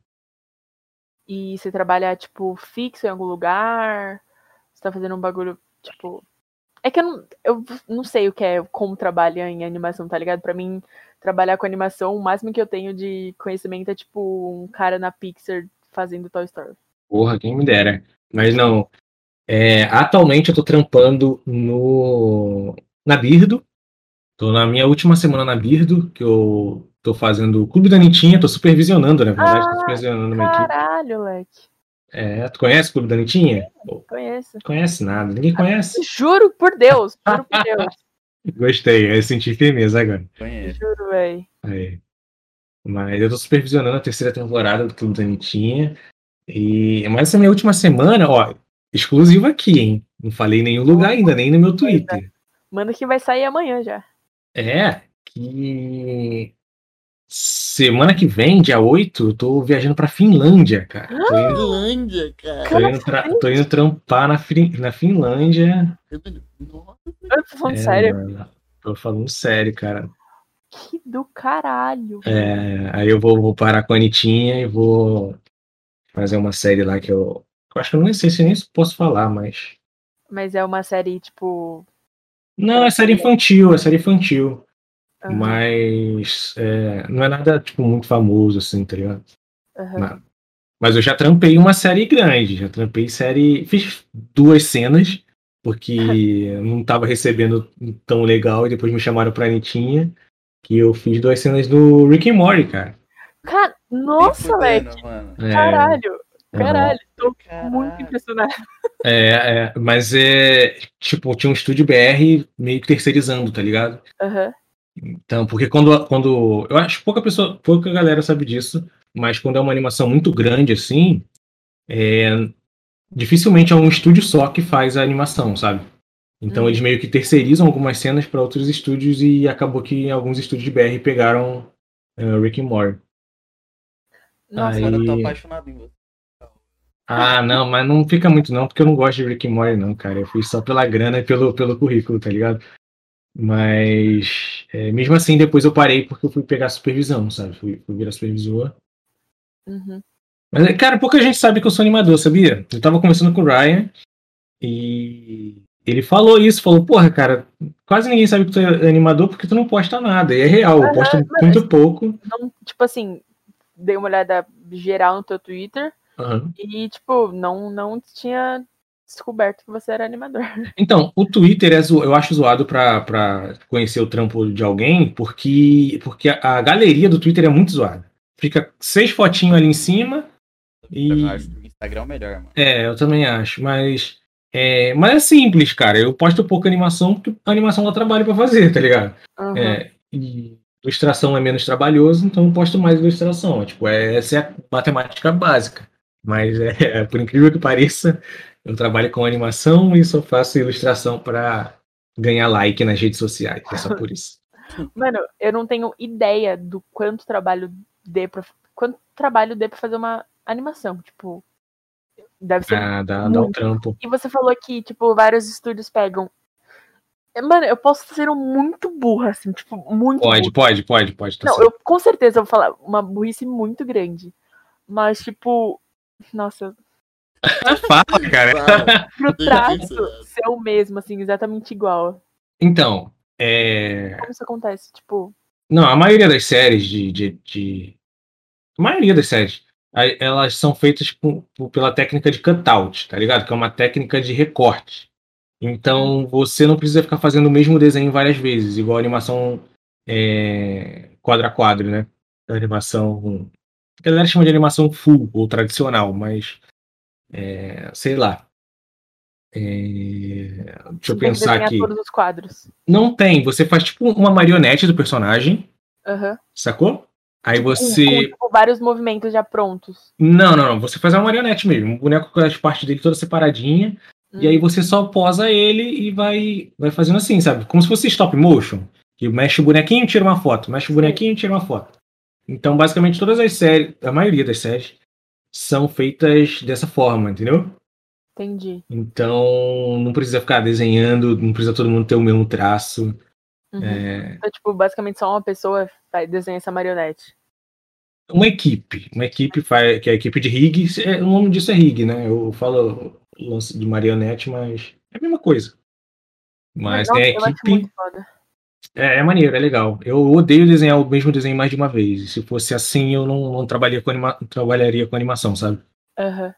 Speaker 1: E você trabalha, tipo, fixo em algum lugar? Você tá fazendo um bagulho, tipo. É que eu não, eu não sei o que é como trabalha em animação, tá ligado? Pra mim, trabalhar com animação, o máximo que eu tenho de conhecimento é, tipo, um cara na Pixar fazendo Toy Story.
Speaker 2: Porra, quem me dera. Mas não. É, atualmente eu tô trampando no na Birdo. Tô na minha última semana na Birdo, que eu Tô fazendo o Clube da Nitinha, tô supervisionando, na verdade. Ah, tô supervisionando
Speaker 1: uma equipe. Caralho, leque.
Speaker 2: É, tu conhece o Clube da Nitinha?
Speaker 1: Conheço.
Speaker 2: Conhece nada, ninguém conhece.
Speaker 1: Juro por Deus, juro por Deus.
Speaker 2: Gostei, eu senti firmeza agora.
Speaker 3: Conheço.
Speaker 1: Juro, véi.
Speaker 2: Mas eu tô supervisionando a terceira temporada do Clube da Nitinha. E... Mas essa minha última semana, ó, exclusivo aqui, hein? Não falei em nenhum lugar ainda, nem no meu Twitter.
Speaker 1: Manda que vai sair amanhã já.
Speaker 2: É, que Semana que vem, dia 8, eu tô viajando pra Finlândia, cara. Tô
Speaker 3: indo, Finlândia, cara.
Speaker 2: Tô indo, tra tô indo trampar na, na Finlândia.
Speaker 1: Eu tô falando é, sério. Mano,
Speaker 2: tô falando sério, cara.
Speaker 1: Que do caralho.
Speaker 2: É, aí eu vou, vou parar com a Anitinha e vou fazer uma série lá que eu. Eu acho que eu nem sei se nem posso falar, mas.
Speaker 1: Mas é uma série, tipo.
Speaker 2: Não, é série infantil, é série infantil. Uhum. Mas é, não é nada, tipo, muito famoso, assim, tá ligado? Uhum. Mas eu já trampei uma série grande, já trampei série. Fiz duas cenas, porque não tava recebendo tão legal, e depois me chamaram pra Anitinha, que eu fiz duas cenas do Rick and Morty, cara.
Speaker 1: Cara, nossa, velho! É... Caralho! Caralho, tô Caralho. muito impressionado.
Speaker 2: É, é, mas é. Tipo, tinha um estúdio BR meio que terceirizando, tá ligado?
Speaker 1: Aham. Uhum.
Speaker 2: Então, porque quando, quando. Eu acho que pouca pessoa, pouca galera sabe disso, mas quando é uma animação muito grande assim, é, dificilmente é um estúdio só que faz a animação, sabe? Então hum. eles meio que terceirizam algumas cenas para outros estúdios e acabou que alguns estúdios de BR pegaram uh, Rick and Morty.
Speaker 3: Nossa, Aí... eu tô apaixonado em você.
Speaker 2: Ah, não, mas não fica muito não, porque eu não gosto de Rick and Morty não, cara. Eu fui só pela grana e pelo, pelo currículo, tá ligado? Mas é, mesmo assim, depois eu parei porque eu fui pegar supervisão, sabe? Fui, fui virar supervisor.
Speaker 1: Uhum.
Speaker 2: Mas, cara, pouca gente sabe que eu sou animador, sabia? Eu tava conversando com o Ryan e ele falou isso, falou, porra, cara, quase ninguém sabe que tu é animador porque tu não posta nada. E é real, eu posto muito pouco.
Speaker 1: Não, tipo assim, dei uma olhada geral no teu Twitter
Speaker 2: uhum.
Speaker 1: e, tipo, não, não tinha descoberto que você era animador.
Speaker 2: Então, o Twitter é zo... eu acho zoado para conhecer o trampo de alguém, porque, porque a galeria do Twitter é muito zoada. Fica seis fotinhos ali em cima. E...
Speaker 3: Eu acho que o Instagram é o melhor, mano.
Speaker 2: É, eu também acho, mas. É, mas é simples, cara. Eu posto pouca animação porque a animação dá trabalho para fazer, tá ligado?
Speaker 1: Uhum.
Speaker 2: É, e ilustração é menos trabalhoso, então eu posto mais ilustração. Tipo, é, essa é a matemática básica. Mas é, por incrível que pareça, eu trabalho com animação e só faço ilustração para ganhar like nas redes sociais. É só por isso.
Speaker 1: Mano, eu não tenho ideia do quanto trabalho dê pra, quanto trabalho dê pra fazer uma animação. Tipo, deve ser.
Speaker 2: Ah, dá, dá um trampo.
Speaker 1: E você falou que, tipo, vários estúdios pegam. Mano, eu posso ser um muito burra, assim, tipo, muito.
Speaker 2: Pode,
Speaker 1: burra.
Speaker 2: pode, pode, pode.
Speaker 1: Tá não, certo. eu com certeza vou falar uma burrice muito grande. Mas, tipo, nossa.
Speaker 2: Fala, cara.
Speaker 1: Pro traço ser o mesmo, assim, exatamente igual.
Speaker 2: Então, é.
Speaker 1: Como isso acontece? Tipo.
Speaker 2: Não, a maioria das séries de. de, de... A maioria das séries. Elas são feitas por, por, pela técnica de cutout, tá ligado? Que é uma técnica de recorte. Então você não precisa ficar fazendo o mesmo desenho várias vezes, igual a animação é, quadro a quadro, né? A animação. A galera chama de animação full ou tradicional, mas é, sei lá. É, deixa eu pensar aqui.
Speaker 1: todos os quadros.
Speaker 2: Não tem. Você faz tipo uma marionete do personagem.
Speaker 1: Uhum.
Speaker 2: Sacou? Aí tipo, você.
Speaker 1: Com, tipo, vários movimentos já prontos.
Speaker 2: Não, não, não. Você faz uma marionete mesmo. Um boneco com as partes dele toda separadinha. E aí hum. você só posa ele e vai, vai fazendo assim, sabe? Como se fosse stop motion. Que mexe o bonequinho, tira uma foto. Mexe o bonequinho, tira uma foto. Então, basicamente, todas as séries, a maioria das séries, são feitas dessa forma, entendeu?
Speaker 1: Entendi.
Speaker 2: Então, não precisa ficar desenhando, não precisa todo mundo ter o mesmo traço.
Speaker 1: Uhum. É... Então, tipo, basicamente só uma pessoa desenha essa marionete.
Speaker 2: Uma equipe. Uma equipe faz, que é a equipe de rig. É, o nome disso é rig, né? Eu falo lance de marionete, mas é a mesma coisa. Mas tem a equipe. É, é maneiro, é legal. Eu odeio desenhar o mesmo desenho mais de uma vez. Se fosse assim, eu não, não trabalharia, com anima... trabalharia com animação, sabe?
Speaker 1: Aham. Uhum.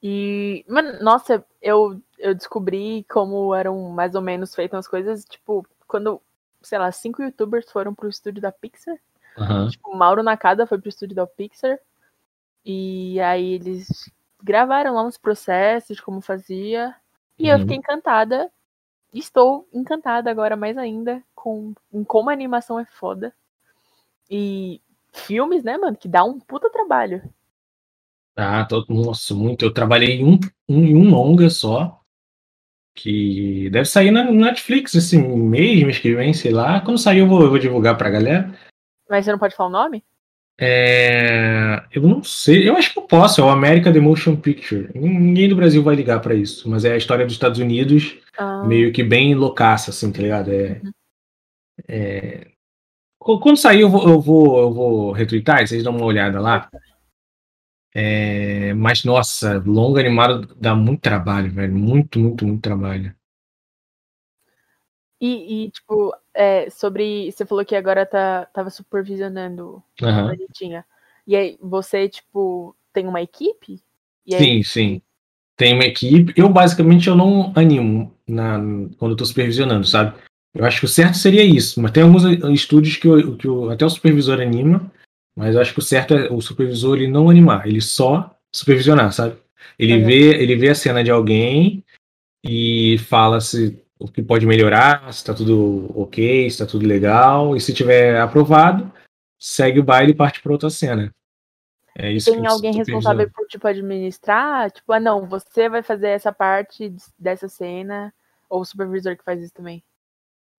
Speaker 1: E, mano, nossa, eu, eu descobri como eram mais ou menos feitas as coisas, tipo, quando, sei lá, cinco youtubers foram pro estúdio da Pixar.
Speaker 2: Uhum.
Speaker 1: Tipo, Mauro Nakada foi pro estúdio da Pixar. E aí eles gravaram lá uns processos de como fazia. E uhum. eu fiquei encantada. Estou encantada agora mais ainda com em como a animação é foda. E filmes, né, mano, que dá um puta trabalho.
Speaker 2: Ah, tô, nossa, muito. Eu trabalhei em um, um, em um longa só. Que deve sair na Netflix esse mês, mês que vem, sei lá. Quando sair eu vou, eu vou divulgar pra galera.
Speaker 1: Mas você não pode falar o nome?
Speaker 2: É, eu não sei, eu acho que eu posso, é o America The Motion Picture. Ninguém do Brasil vai ligar para isso, mas é a história dos Estados Unidos, ah. meio que bem loucaça, assim, tá ligado? É, uhum. é... Quando sair, eu vou, eu vou, eu vou retweetar, vocês dão uma olhada lá. É... Mas, nossa, longa animado dá muito trabalho, velho. Muito, muito, muito trabalho.
Speaker 1: E, e tipo, é, sobre. Você falou que agora tá, tava supervisionando
Speaker 2: uhum.
Speaker 1: a Anitinha. E aí, você, tipo, tem uma equipe?
Speaker 2: Aí... Sim, sim. Tem uma equipe. Eu, basicamente, eu não animo na, quando eu tô supervisionando, sabe? Eu acho que o certo seria isso. Mas tem alguns estúdios que, eu, que eu, até o supervisor anima, mas eu acho que o certo é o supervisor ele não animar, ele só supervisionar, sabe? Ele, uhum. vê, ele vê a cena de alguém e fala se o que pode melhorar, se está tudo ok, se está tudo legal, e se tiver aprovado, segue o baile e parte para outra cena. É isso
Speaker 1: Tem alguém responsável por tipo administrar? Tipo, ah não, você vai fazer essa parte dessa cena, ou o supervisor que faz isso também?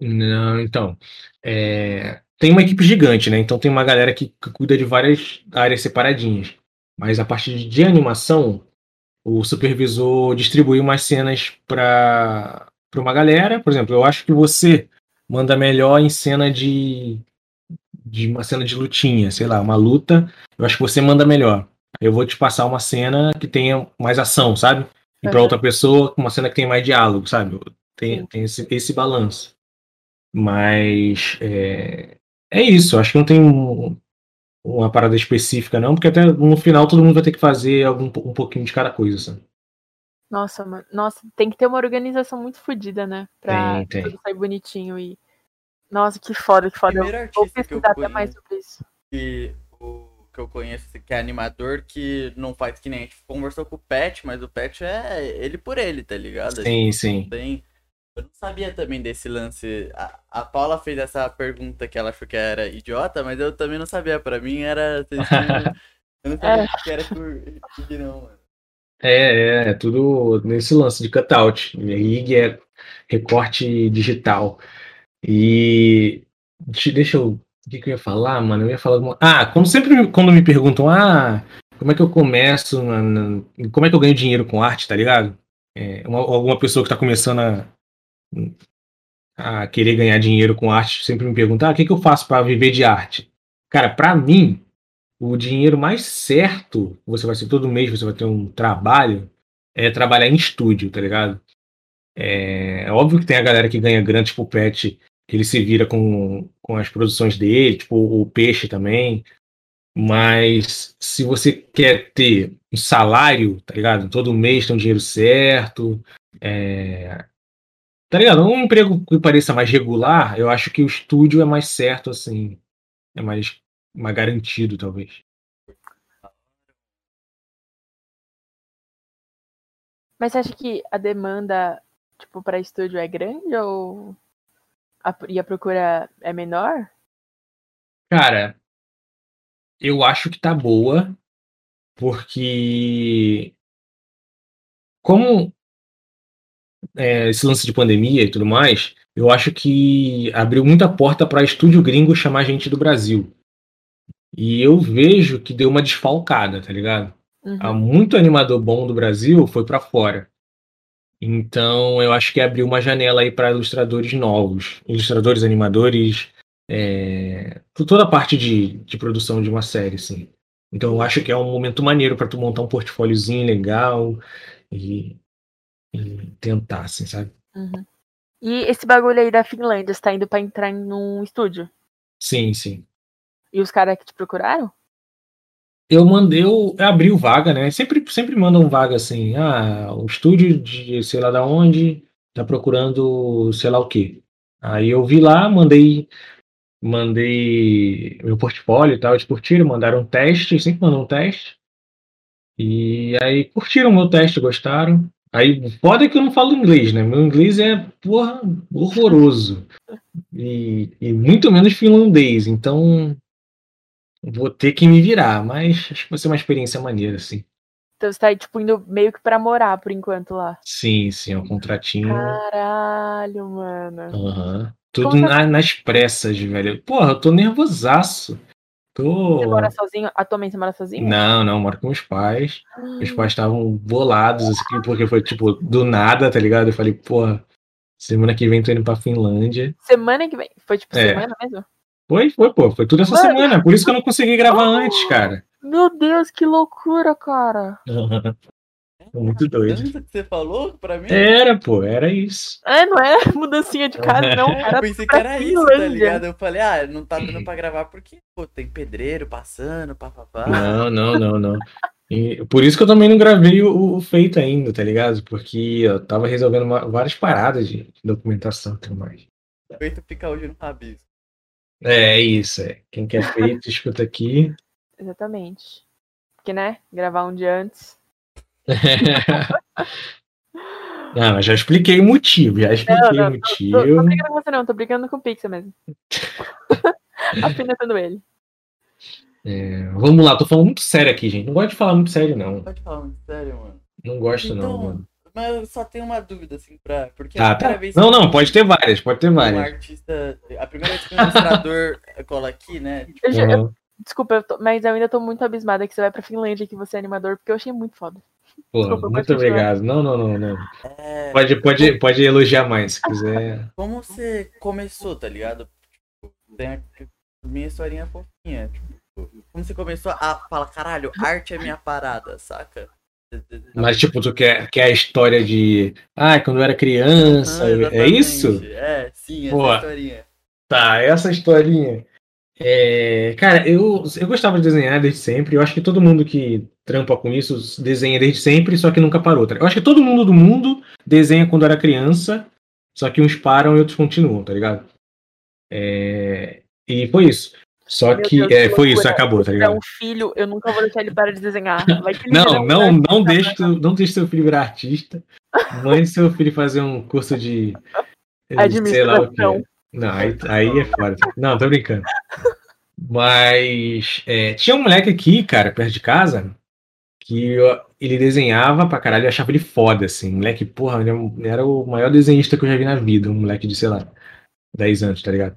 Speaker 2: Não, então. É... Tem uma equipe gigante, né? Então tem uma galera que, que cuida de várias áreas separadinhas. Mas a parte de animação, o supervisor distribui umas cenas para para uma galera. Por exemplo, eu acho que você manda melhor em cena de, de uma cena de lutinha, sei lá, uma luta. Eu acho que você manda melhor. Eu vou te passar uma cena que tenha mais ação, sabe? E para outra pessoa, uma cena que tenha mais diálogo, sabe? Tem, tem esse, esse balanço. Mas é, é isso. Acho que não tem um, uma parada específica, não, porque até no final todo mundo vai ter que fazer algum, um pouquinho de cada coisa, sabe?
Speaker 1: Nossa, mano. Nossa, tem que ter uma organização muito fodida, né? Pra tem, tem. tudo sair bonitinho e. Nossa, que foda, que foda. Eu vou pesquisar até mais sobre isso.
Speaker 3: E o que eu conheço, que é animador, que não faz que nem a gente conversou com o Pet, mas o Pet é ele por ele, tá ligado?
Speaker 2: Sim, sim.
Speaker 3: Tem... Eu não sabia também desse lance. A, a Paula fez essa pergunta que ela achou que era idiota, mas eu também não sabia. Pra mim era. eu não sabia é. que era por, por não, mano.
Speaker 2: É, é, é tudo nesse lance de cutout. Rig é recorte digital. E deixa eu. O que, que eu ia falar, mano? Eu ia falar. Uma... Ah, como sempre quando me perguntam, ah, como é que eu começo, na... como é que eu ganho dinheiro com arte, tá ligado? É, uma, alguma pessoa que tá começando a, a querer ganhar dinheiro com arte sempre me pergunta, ah, o que, que eu faço para viver de arte? Cara, para mim, o dinheiro mais certo, você vai ser todo mês, você vai ter um trabalho, é trabalhar em estúdio, tá ligado? É, é óbvio que tem a galera que ganha grana, tipo o Pet, que ele se vira com, com as produções dele, tipo o Peixe também. Mas se você quer ter um salário, tá ligado? Todo mês tem um dinheiro certo, é... tá ligado? Um emprego que pareça mais regular, eu acho que o estúdio é mais certo, assim. É mais, mais garantido, talvez.
Speaker 1: Mas você acha que a demanda, tipo, para estúdio é grande ou a, e a procura é menor?
Speaker 2: Cara, eu acho que tá boa, porque como é, esse lance de pandemia e tudo mais, eu acho que abriu muita porta para estúdio gringo chamar gente do Brasil. E eu vejo que deu uma desfalcada, tá ligado? Uhum. Há muito animador bom do Brasil foi para fora. Então eu acho que abriu uma janela aí para ilustradores novos, ilustradores, animadores, é, toda a parte de, de produção de uma série, assim. Então eu acho que é um momento maneiro para tu montar um portfóliozinho legal e, e tentar, assim, sabe?
Speaker 1: Uhum. E esse bagulho aí da Finlândia, você tá indo para entrar em um estúdio?
Speaker 2: Sim, sim.
Speaker 1: E os caras que te procuraram?
Speaker 2: eu mandei, eu abri o vaga, né? Sempre, sempre mandam vaga assim, ah, o estúdio de sei lá da onde tá procurando sei lá o quê. Aí eu vi lá, mandei mandei meu portfólio e tal, eles curtiram, mandaram um teste, sempre mandam um teste. E aí curtiram o meu teste, gostaram. Aí, foda é que eu não falo inglês, né? Meu inglês é, porra, horroroso. E, e muito menos finlandês. Então, Vou ter que me virar, mas acho que vai ser uma experiência maneira, assim.
Speaker 1: Então você tá aí, tipo, indo meio que pra morar por enquanto lá.
Speaker 2: Sim, sim, é um contratinho.
Speaker 1: Caralho, mano.
Speaker 2: Uhum. Tudo na, nas pressas, velho. Porra, eu tô nervosaço. Tô...
Speaker 1: Você mora sozinho? Atualmente você mora sozinho?
Speaker 2: Não, não, moro com os pais. Hum. Meus pais estavam bolados, assim, porque foi, tipo, do nada, tá ligado? Eu falei, porra, semana que vem tô indo pra Finlândia.
Speaker 1: Semana que vem? Foi, tipo, é. semana mesmo?
Speaker 2: Foi, foi, pô. Foi tudo essa Mano. semana. Por isso que eu não consegui gravar oh, antes, cara.
Speaker 1: Meu Deus, que loucura, cara.
Speaker 2: Muito doido.
Speaker 3: que você falou pra mim?
Speaker 2: Era, pô, era isso.
Speaker 1: É, não é mudancinha de casa, não. Era
Speaker 3: eu pensei que era isso, tá ligado? Eu falei, ah, não tá dando pra gravar porque, pô, tem pedreiro passando, papapá.
Speaker 2: Não, não, não, não. E por isso que eu também não gravei o, o feito ainda, tá ligado? Porque eu tava resolvendo uma, várias paradas de, de documentação e tudo mais.
Speaker 3: O feito fica hoje no rabisco.
Speaker 2: É, é isso. É. Quem quer feito, escuta aqui.
Speaker 1: Exatamente. Porque, né? Gravar um dia antes.
Speaker 2: não, mas já expliquei o motivo. Já expliquei não, não, o motivo. Tô, tô,
Speaker 1: tô brigando com você, não. Tô brigando com o Pixel mesmo. Afinetando ele.
Speaker 2: É, vamos lá, tô falando muito sério aqui, gente. Não gosto de falar muito sério, não.
Speaker 3: Pode falar muito sério, mano.
Speaker 2: Não gosto, então, não, mano.
Speaker 3: Mas eu só tenho uma dúvida, assim, pra. Porque
Speaker 2: ah, tá. vez não, não, pode ter várias, pode ter várias. Um
Speaker 3: artista. A primeira vez que um ilustrador cola aqui, né?
Speaker 1: Tipo, eu, eu, desculpa, eu tô, mas eu ainda tô muito abismada que você vai pra Finlândia que você é animador, porque eu achei muito foda.
Speaker 2: Pô, desculpa, muito obrigado. Não, não, não, não. É... Pode, pode, pode elogiar mais se quiser.
Speaker 3: Como você começou, tá ligado? Tipo, tem a minha historinha fofinha. Tipo, como você começou a falar, caralho, arte é minha parada, saca?
Speaker 2: Mas, tipo, tu quer, quer a história de. Ah, quando eu era criança. Ah, é isso?
Speaker 3: É, sim, essa Pô, historinha.
Speaker 2: Tá, essa historinha. É, cara, eu, eu gostava de desenhar desde sempre. Eu acho que todo mundo que trampa com isso desenha desde sempre, só que nunca parou. Tá? Eu acho que todo mundo do mundo desenha quando era criança, só que uns param e outros continuam, tá ligado? É, e foi isso. Só Meu que Deus, é, foi isso, acabou, tá ligado?
Speaker 1: É um filho, eu nunca vou deixar ele parar de desenhar.
Speaker 2: não, não, não deixe, não deixe seu filho virar artista. Mande seu filho fazer um curso de. Sei lá o que. Não, aí, aí é foda. Não, tô brincando. Mas é, tinha um moleque aqui, cara, perto de casa, que ele desenhava pra caralho, eu achava ele foda, assim. Moleque, porra, ele era o maior desenhista que eu já vi na vida. Um moleque de, sei lá, 10 anos, tá ligado?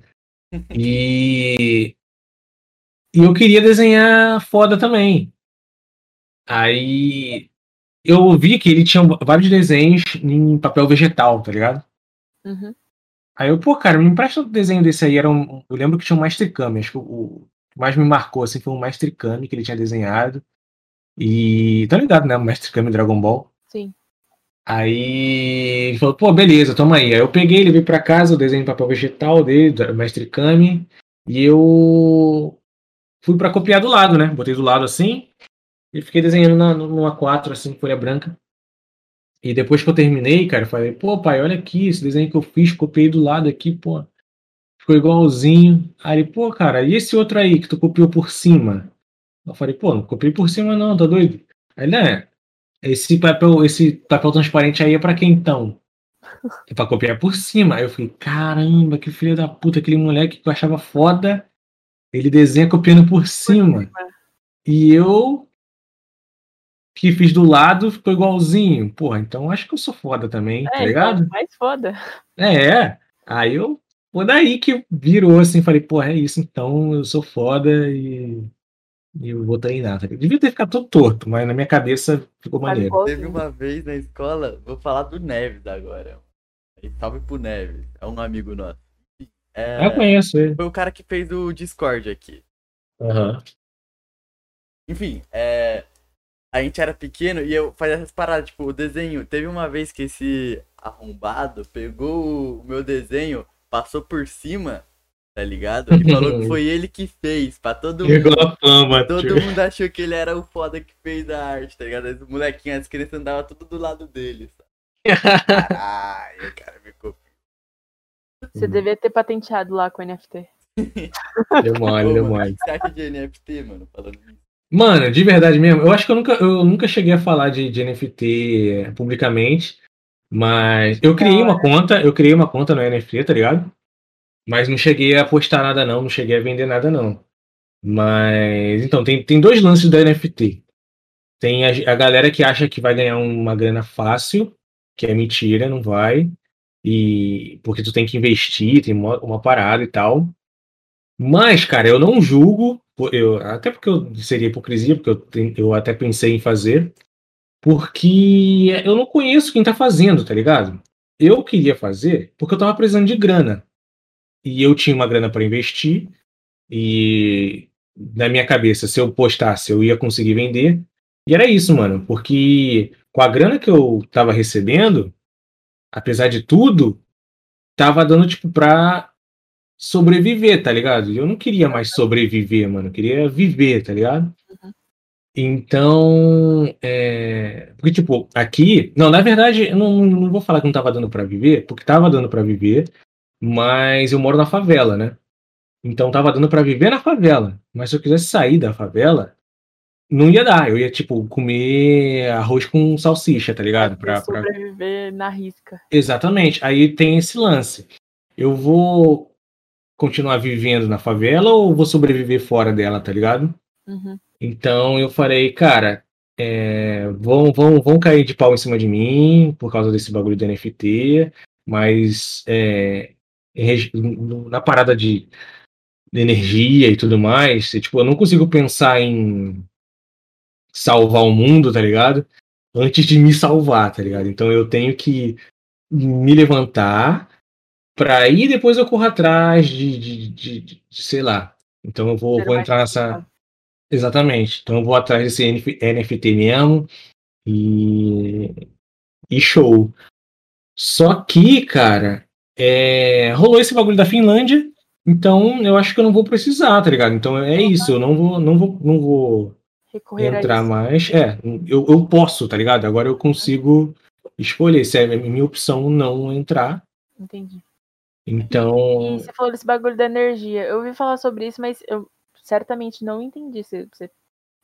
Speaker 2: E. E eu queria desenhar foda também. Aí. Eu vi que ele tinha vários desenhos em papel vegetal, tá ligado?
Speaker 1: Uhum.
Speaker 2: Aí eu, pô, cara, me empresta o desenho desse aí. Era um, eu lembro que tinha um Mestre Kami. Acho que o, que mais me marcou assim, foi um Mestre Kami que ele tinha desenhado. E tá ligado, né? O Mestre Kami Dragon Ball.
Speaker 1: Sim.
Speaker 2: Aí ele falou, pô, beleza, toma aí. Aí eu peguei, levei pra casa o desenho em papel vegetal dele, do Mestre Kami, e eu fui para copiar do lado, né? Botei do lado assim, e fiquei desenhando na, no A4, assim, folha branca. E depois que eu terminei, cara, eu falei, pô, pai, olha aqui, esse desenho que eu fiz, copiei do lado aqui, pô. Ficou igualzinho. Aí ele, pô, cara, e esse outro aí que tu copiou por cima? Eu falei, pô, não copiei por cima não, tá doido? Aí ele, é, esse papel, esse papel transparente aí é pra quem então? É pra copiar por cima. Aí eu falei, caramba, que filho da puta, aquele moleque que eu achava foda, ele desenha copiando por cima. E eu que fiz do lado ficou igualzinho. Porra, então acho que eu sou foda também, tá é, tá ligado?
Speaker 1: Mais foda.
Speaker 2: É, aí eu. Foi daí que virou assim, falei, porra, é isso, então eu sou foda e e eu vou treinar. Tá? Devia ter ficado todo torto, mas na minha cabeça ficou maneiro.
Speaker 3: Teve uma vez na escola, vou falar do Neves agora. E salve pro Neves, é um amigo nosso.
Speaker 2: É, eu conheço ele.
Speaker 3: Foi o cara que fez o Discord aqui.
Speaker 2: Uhum.
Speaker 3: Enfim, é, a gente era pequeno e eu fazia essas paradas, tipo, o desenho. Teve uma vez que esse arrombado pegou o meu desenho, passou por cima tá ligado? E falou que foi ele que fez, pra todo
Speaker 2: Chegou mundo. a fama,
Speaker 3: todo tio. mundo achou que ele era o foda que fez a arte, tá ligado? Os molequinhos, as crianças andavam tudo do lado dele, Caralho, cara
Speaker 1: Você devia ter patenteado lá com o NFT.
Speaker 2: Deu mole, deu mole.
Speaker 3: O que você acha de NFT, mano? Falando.
Speaker 2: Mano, de verdade mesmo, eu acho que eu nunca, eu nunca cheguei a falar de, de NFT publicamente, mas eu criei uma conta, eu criei uma conta no NFT, tá ligado? Mas não cheguei a postar nada, não. Não cheguei a vender nada, não. Mas. Então, tem, tem dois lances da NFT. Tem a, a galera que acha que vai ganhar uma grana fácil, que é mentira, não vai. E porque tu tem que investir, tem uma, uma parada e tal. Mas, cara, eu não julgo, eu, até porque eu, seria hipocrisia, porque eu, eu até pensei em fazer, porque eu não conheço quem tá fazendo, tá ligado? Eu queria fazer porque eu tava precisando de grana e eu tinha uma grana para investir e na minha cabeça, se eu postasse, eu ia conseguir vender. E era isso, mano, porque com a grana que eu tava recebendo, apesar de tudo, tava dando tipo pra sobreviver, tá ligado? Eu não queria mais sobreviver, mano, eu queria viver, tá ligado? Uhum. Então, é... porque tipo, aqui, não, na verdade, eu não, não vou falar que não tava dando para viver, porque tava dando para viver, mas eu moro na favela, né? Então tava dando para viver na favela. Mas se eu quisesse sair da favela, não ia dar. Eu ia, tipo, comer arroz com salsicha, tá ligado?
Speaker 1: Pra, sobreviver pra... na risca.
Speaker 2: Exatamente. Aí tem esse lance. Eu vou continuar vivendo na favela ou vou sobreviver fora dela, tá ligado?
Speaker 1: Uhum.
Speaker 2: Então eu falei, cara, é, vão, vão, vão cair de pau em cima de mim por causa desse bagulho do NFT, mas é, na parada de, de energia e tudo mais, tipo, eu não consigo pensar em salvar o mundo, tá ligado? Antes de me salvar, tá ligado? Então eu tenho que me levantar para ir depois eu corro atrás de, de, de, de, sei lá. Então eu vou, vou entrar nessa. Exatamente. Então eu vou atrás desse NFT mesmo. E. E show. Só que, cara, é, rolou esse bagulho da Finlândia, então eu acho que eu não vou precisar, tá ligado? Então é isso, eu não vou, não vou, não vou Recorrer entrar mais. É, eu, eu posso, tá ligado? Agora eu consigo escolher se é minha opção não entrar.
Speaker 1: Entendi.
Speaker 2: Então.
Speaker 1: E você falou desse bagulho da energia. Eu ouvi falar sobre isso, mas eu certamente não entendi. Você, você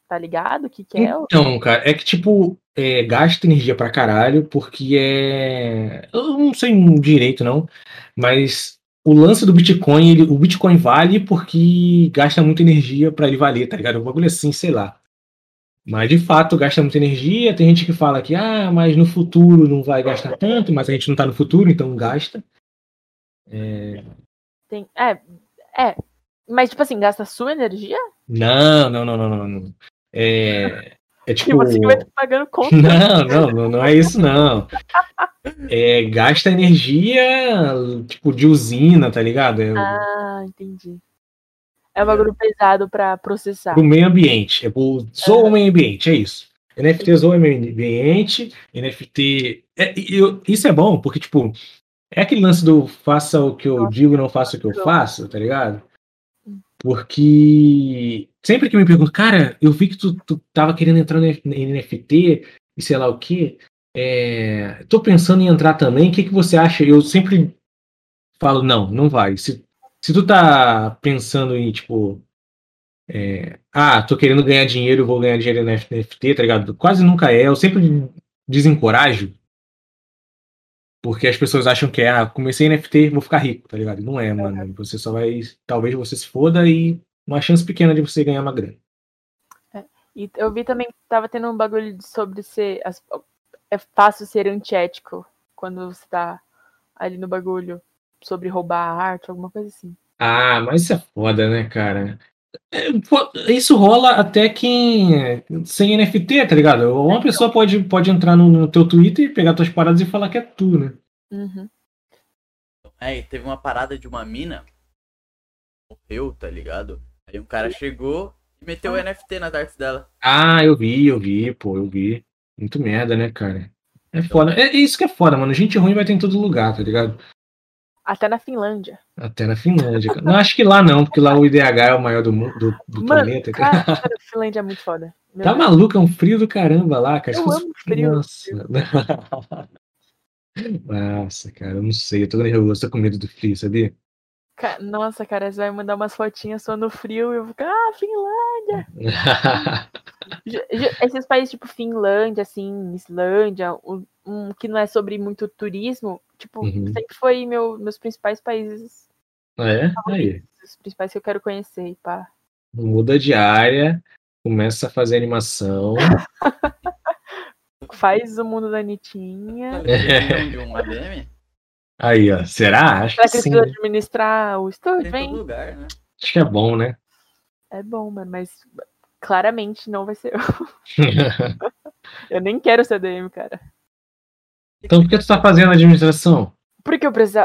Speaker 1: tá ligado? O que, que
Speaker 2: é? Então, cara, é que tipo, é, gasta energia pra caralho, porque é. Eu não sei direito, não, mas o lance do Bitcoin, ele, o Bitcoin vale porque gasta muita energia para ele valer, tá ligado? Um bagulho assim, sei lá. Mas de fato gasta muita energia. Tem gente que fala que, ah, mas no futuro não vai gastar tanto, mas a gente não tá no futuro, então gasta.
Speaker 1: É... Tem, é, é. Mas, tipo assim, gasta sua energia?
Speaker 2: Não, não, não, não, não. É, é tipo.
Speaker 1: E você vai pagando conta.
Speaker 2: Não, não, não, não é isso, não. É, gasta energia, tipo, de usina, tá ligado? É,
Speaker 1: ah, entendi. É um bagulho pesado para processar.
Speaker 2: Pro meio ambiente. É pro, zoa o meio ambiente, é isso. NFT zoa o meio ambiente, NFT. É, eu, isso é bom, porque, tipo, é aquele lance do faça o que eu digo, não faça o que eu faço, tá ligado? Hum. Porque sempre que me perguntam, cara, eu vi que tu, tu tava querendo entrar em NFT e sei lá o que, é, tô pensando em entrar também, o que, que você acha? Eu sempre falo, não, não vai. Se, se tu tá pensando em, tipo, é, ah, tô querendo ganhar dinheiro, vou ganhar dinheiro em NFT, tá ligado? Quase nunca é, eu sempre desencorajo, porque as pessoas acham que é, ah, comecei NFT, vou ficar rico, tá ligado? Não é, mano. Você só vai, talvez você se foda e uma chance pequena de você ganhar uma grana.
Speaker 1: É, e eu vi também que tava tendo um bagulho sobre ser, é fácil ser antiético quando você tá ali no bagulho sobre roubar a arte, alguma coisa assim.
Speaker 2: Ah, mas isso é foda, né, cara? É, isso rola até que sem NFT, tá ligado? Uma pessoa pode, pode entrar no, no teu Twitter, pegar tuas paradas e falar que é tu, né?
Speaker 1: Uhum.
Speaker 3: É, teve uma parada de uma mina morreu, tá ligado? Aí um cara chegou e meteu o ah. NFT nas artes dela.
Speaker 2: Ah, eu vi, eu vi, pô, eu vi. Muito merda, né, cara? É foda. É isso que é foda, mano. Gente ruim vai ter em todo lugar, tá ligado?
Speaker 1: Até na Finlândia.
Speaker 2: Até na Finlândia. não acho que lá não, porque lá o IDH é o maior do, do, do
Speaker 1: Mano,
Speaker 2: planeta.
Speaker 1: Cara, cara, a Finlândia é muito foda.
Speaker 2: Meu tá Deus. maluco? É um frio do caramba lá, cara.
Speaker 1: Eu amo frio.
Speaker 2: Nossa. Nossa, cara, eu não sei. Eu tô nervoso, tô com medo do frio, sabia?
Speaker 1: Nossa, cara, você vai mandar umas fotinhas só no frio e eu vou ficar, ah, Finlândia! Esses países tipo Finlândia, assim, Islândia, um, que não é sobre muito turismo, tipo, uhum. sempre foi meu, meus principais países.
Speaker 2: É? Aí.
Speaker 1: Os principais que eu quero conhecer, pá.
Speaker 2: Muda de área, começa a fazer animação.
Speaker 1: Faz o mundo da Anitinha.
Speaker 3: É.
Speaker 2: Aí, ó. Será? Acho
Speaker 1: Será
Speaker 2: que, que
Speaker 1: sim. administrar o estúdio,
Speaker 3: hein? Lugar, né?
Speaker 2: Acho que é bom, né?
Speaker 1: É bom, mano, mas claramente não vai ser eu. eu nem quero ser DM, cara.
Speaker 2: Então por que tu tá fazendo administração?
Speaker 1: Porque eu preciso.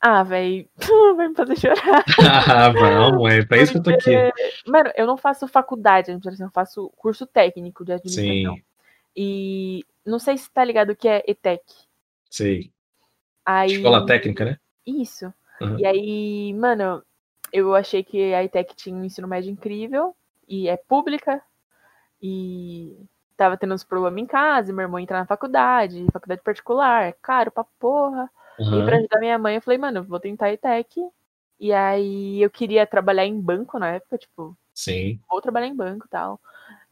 Speaker 1: Ah, velho, vai me fazer chorar.
Speaker 2: ah, vamos, é pra isso que eu tô aqui.
Speaker 1: Mano, eu não faço faculdade de administração, eu faço curso técnico de administração.
Speaker 2: Sim.
Speaker 1: E não sei se tá ligado o que é ETEC.
Speaker 2: Sei.
Speaker 1: Aí...
Speaker 2: Escola técnica, né?
Speaker 1: Isso. Uhum. E aí, mano, eu achei que a ETEC tinha um ensino médio incrível e é pública. E tava tendo uns problemas em casa, meu irmão entrar na faculdade, faculdade particular, é caro pra porra. Uhum. E pra ajudar minha mãe, eu falei, mano, vou tentar a ETEC. E aí eu queria trabalhar em banco na época, tipo,
Speaker 2: Sim.
Speaker 1: vou trabalhar em banco e tal.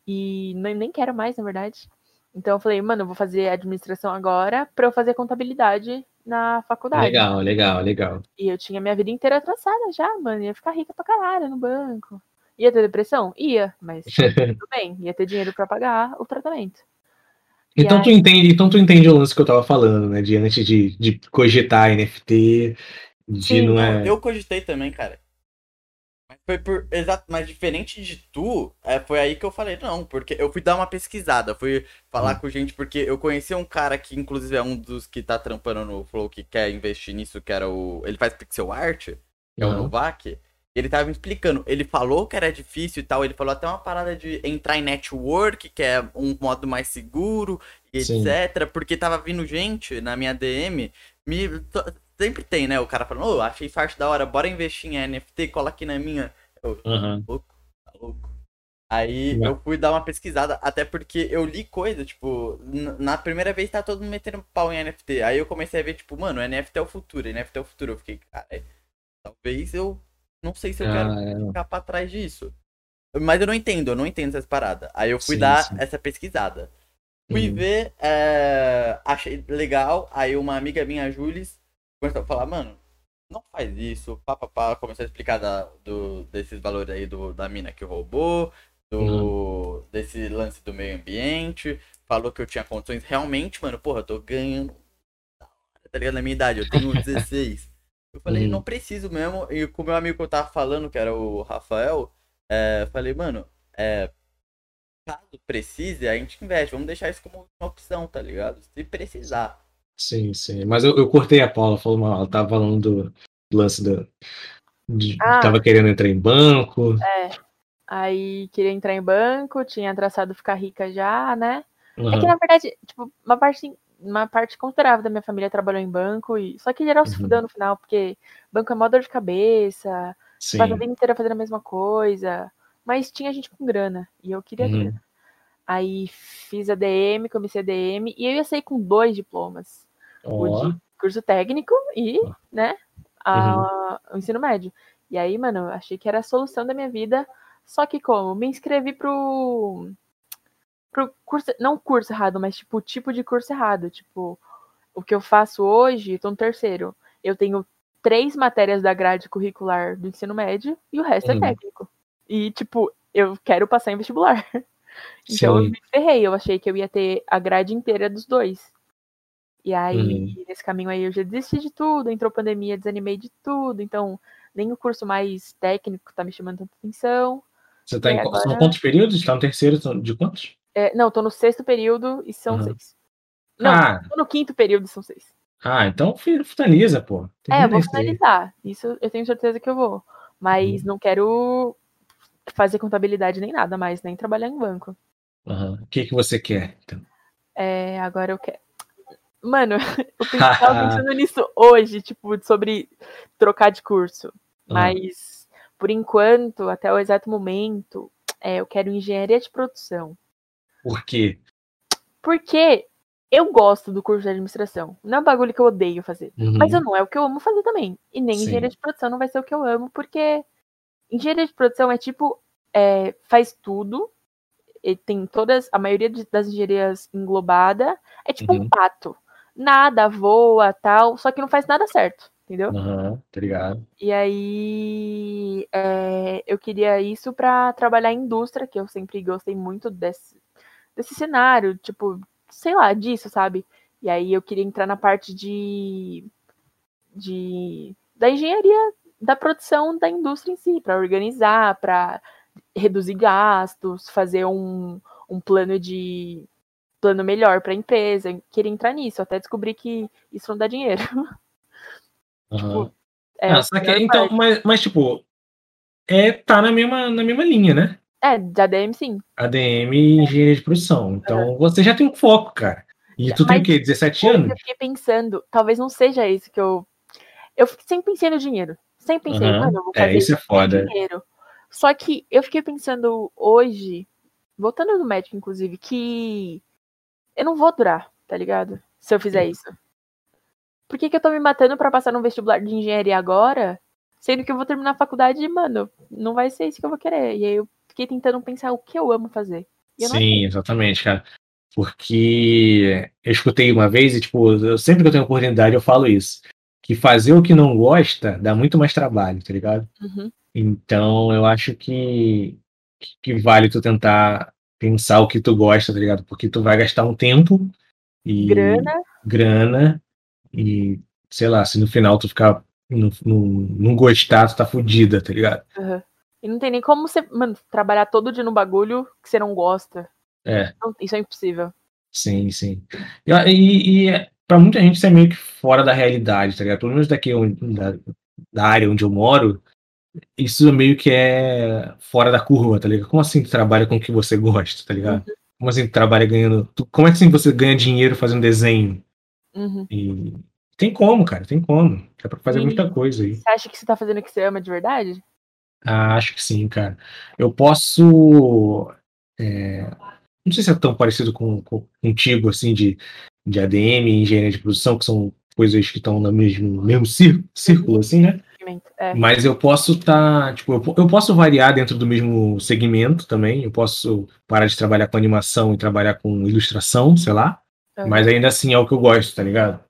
Speaker 1: E nem, nem quero mais, na verdade. Então eu falei, mano, eu vou fazer administração agora pra eu fazer contabilidade na faculdade.
Speaker 2: Legal, legal, legal.
Speaker 1: E eu tinha minha vida inteira traçada já, mano. Ia ficar rica pra caralho no banco. Ia ter depressão? Ia, mas tudo bem. Ia ter dinheiro pra pagar o tratamento.
Speaker 2: Então, aí... tu entende, então tu entende o lance que eu tava falando, né? De antes de, de cogitar NFT, de Sim, não é.
Speaker 3: Eu cogitei também, cara. Foi por. Exato, mas diferente de tu, é, foi aí que eu falei, não, porque eu fui dar uma pesquisada, fui falar hum. com gente, porque eu conheci um cara que, inclusive, é um dos que tá trampando no Flow, que quer investir nisso, que era o. Ele faz pixel art, que é o Novak. Ele tava me explicando, ele falou que era difícil e tal, ele falou até uma parada de entrar em network, que é um modo mais seguro, e Sim. etc. Porque tava vindo gente na minha DM me sempre tem, né? O cara falando, ô, oh, achei essa arte da hora, bora investir em NFT, cola aqui na minha. Eu,
Speaker 2: uhum.
Speaker 3: louco, tá louco. Aí Não. eu fui dar uma pesquisada, até porque eu li coisa, tipo, na primeira vez tá todo mundo metendo pau em NFT. Aí eu comecei a ver, tipo, mano, NFT é o futuro, NFT é o futuro. Eu fiquei, cara, talvez eu não sei se eu ah, quero é. ficar pra trás disso. Mas eu não entendo, eu não entendo essas paradas. Aí eu fui sim, dar sim. essa pesquisada. Fui uhum. ver, é... achei legal. Aí uma amiga minha, a Jules, começou a falar, mano, não faz isso, papapá, começou a explicar da, do, desses valores aí do, da mina que roubou, do, uhum. desse lance do meio ambiente, falou que eu tinha condições. Realmente, mano, porra, eu tô ganhando. Tá ligado? Na minha idade, eu tenho 16. Eu falei, uhum. não preciso mesmo. E com o meu amigo que eu tava falando, que era o Rafael, é, falei, mano, é, caso precise, a gente investe. Vamos deixar isso como uma opção, tá ligado? Se precisar.
Speaker 2: Sim, sim. Mas eu, eu cortei a Paula, falou mal. Ela tava falando do lance do. De, ah, tava querendo entrar em banco.
Speaker 1: É. Aí queria entrar em banco, tinha traçado ficar rica já, né? Uhum. É que na verdade, tipo, uma parte uma parte considerável da minha família trabalhou em banco, e só que geral se uhum. fudeu no final, porque banco é mó dor de cabeça, Sim. passa a vida inteira fazendo a mesma coisa, mas tinha gente com grana, e eu queria uhum. grana. Aí fiz a DM, comecei a DM, e eu ia sair com dois diplomas. Oh. O de curso técnico e, né, a, uhum. o ensino médio. E aí, mano, achei que era a solução da minha vida, só que como? Me inscrevi pro pro curso, não curso errado, mas tipo, o tipo de curso errado. Tipo, o que eu faço hoje, tô no terceiro. Eu tenho três matérias da grade curricular do ensino médio e o resto é uhum. é técnico. E, tipo, eu quero passar em vestibular. Então Sim. eu me ferrei, eu achei que eu ia ter a grade inteira dos dois. E aí, uhum. nesse caminho aí, eu já desisti de tudo, entrou pandemia, desanimei de tudo, então nem o curso mais técnico tá me chamando tanta atenção.
Speaker 2: Você tá em agora... são quantos períodos? Tá no terceiro de quantos?
Speaker 1: É, não, tô no sexto período e são uhum. seis. Não, ah. tô no quinto período e são seis.
Speaker 2: Ah, então finaliza, pô.
Speaker 1: é, eu vou finalizar. Isso eu tenho certeza que eu vou. Mas uhum. não quero fazer contabilidade nem nada mais, nem trabalhar em banco.
Speaker 2: Uhum. O que, que você quer, então?
Speaker 1: É, agora eu quero. Mano, eu tava pensando nisso hoje, tipo, sobre trocar de curso. Mas, por enquanto, até o exato momento, é, eu quero engenharia de produção.
Speaker 2: Por quê?
Speaker 1: Porque eu gosto do curso de administração. Não é um bagulho que eu odeio fazer. Uhum. Mas não é o que eu amo fazer também. E nem Sim. engenharia de produção não vai ser o que eu amo, porque engenharia de produção é tipo, é, faz tudo. E tem todas, a maioria das engenharias englobada. É tipo uhum. um pato. Nada, voa, tal, só que não faz nada certo entendeu?
Speaker 2: Aham, uhum, tá ligado.
Speaker 1: E aí é, eu queria isso para trabalhar em indústria, que eu sempre gostei muito desse, desse cenário, tipo, sei lá, disso, sabe? E aí eu queria entrar na parte de, de da engenharia da produção da indústria em si, para organizar, para reduzir gastos, fazer um, um plano de plano melhor para a empresa. Queria entrar nisso, até descobrir que isso não dá dinheiro.
Speaker 2: Uhum. Tipo, é, ah, que, então, mas, mas tipo, é, tá na mesma, na mesma linha, né?
Speaker 1: É, de ADM sim.
Speaker 2: ADM e engenharia de produção. Então uhum. você já tem um foco, cara. E tu Mas, tem o quê? 17 anos?
Speaker 1: Eu fiquei pensando, talvez não seja isso que eu. Eu sempre pensei no dinheiro. Sempre pensei, uhum. mano, eu vou é, fazer
Speaker 2: é, isso é foda.
Speaker 1: dinheiro. Só que eu fiquei pensando hoje, voltando no médico, inclusive, que eu não vou durar, tá ligado? Se eu fizer isso. Por que, que eu tô me matando para passar no vestibular de engenharia agora? Sendo que eu vou terminar a faculdade e, mano, não vai ser isso que eu vou querer. E aí eu fiquei tentando pensar o que eu amo fazer.
Speaker 2: Sim, exatamente, cara. Porque eu escutei uma vez e, tipo, eu, sempre que eu tenho oportunidade eu falo isso. Que fazer o que não gosta dá muito mais trabalho, tá ligado?
Speaker 1: Uhum.
Speaker 2: Então eu acho que, que vale tu tentar pensar o que tu gosta, tá ligado? Porque tu vai gastar um tempo e.
Speaker 1: Grana.
Speaker 2: Grana. E, sei lá, se no final tu ficar. Não, não, não gostar, tu tá fudida, tá ligado?
Speaker 1: Uhum. E não tem nem como você, mano, trabalhar todo dia no bagulho que você não gosta.
Speaker 2: É.
Speaker 1: Não, isso é impossível.
Speaker 2: Sim, sim. E, e, e pra muita gente isso é meio que fora da realidade, tá ligado? Pelo menos daqui onde, da, da área onde eu moro, isso meio que é fora da curva, tá ligado? Como assim tu trabalha com o que você gosta, tá ligado? Uhum. Como assim tu trabalha ganhando. Tu, como é que assim você ganha dinheiro fazendo desenho?
Speaker 1: Uhum.
Speaker 2: E tem como, cara, tem como. Dá pra fazer e muita coisa aí.
Speaker 1: Você acha que você tá fazendo o que você ama de verdade?
Speaker 2: Ah, acho que sim, cara. Eu posso. É, não sei se é tão parecido com, com, contigo, assim, de, de ADM e engenharia de produção, que são coisas que estão no mesmo, mesmo círculo, assim, né? É. Mas eu posso estar, tá, tipo, eu, eu, posso variar dentro do mesmo segmento também. Eu posso parar de trabalhar com animação e trabalhar com ilustração, sei lá. Uhum. Mas ainda assim é o que eu gosto, tá ligado?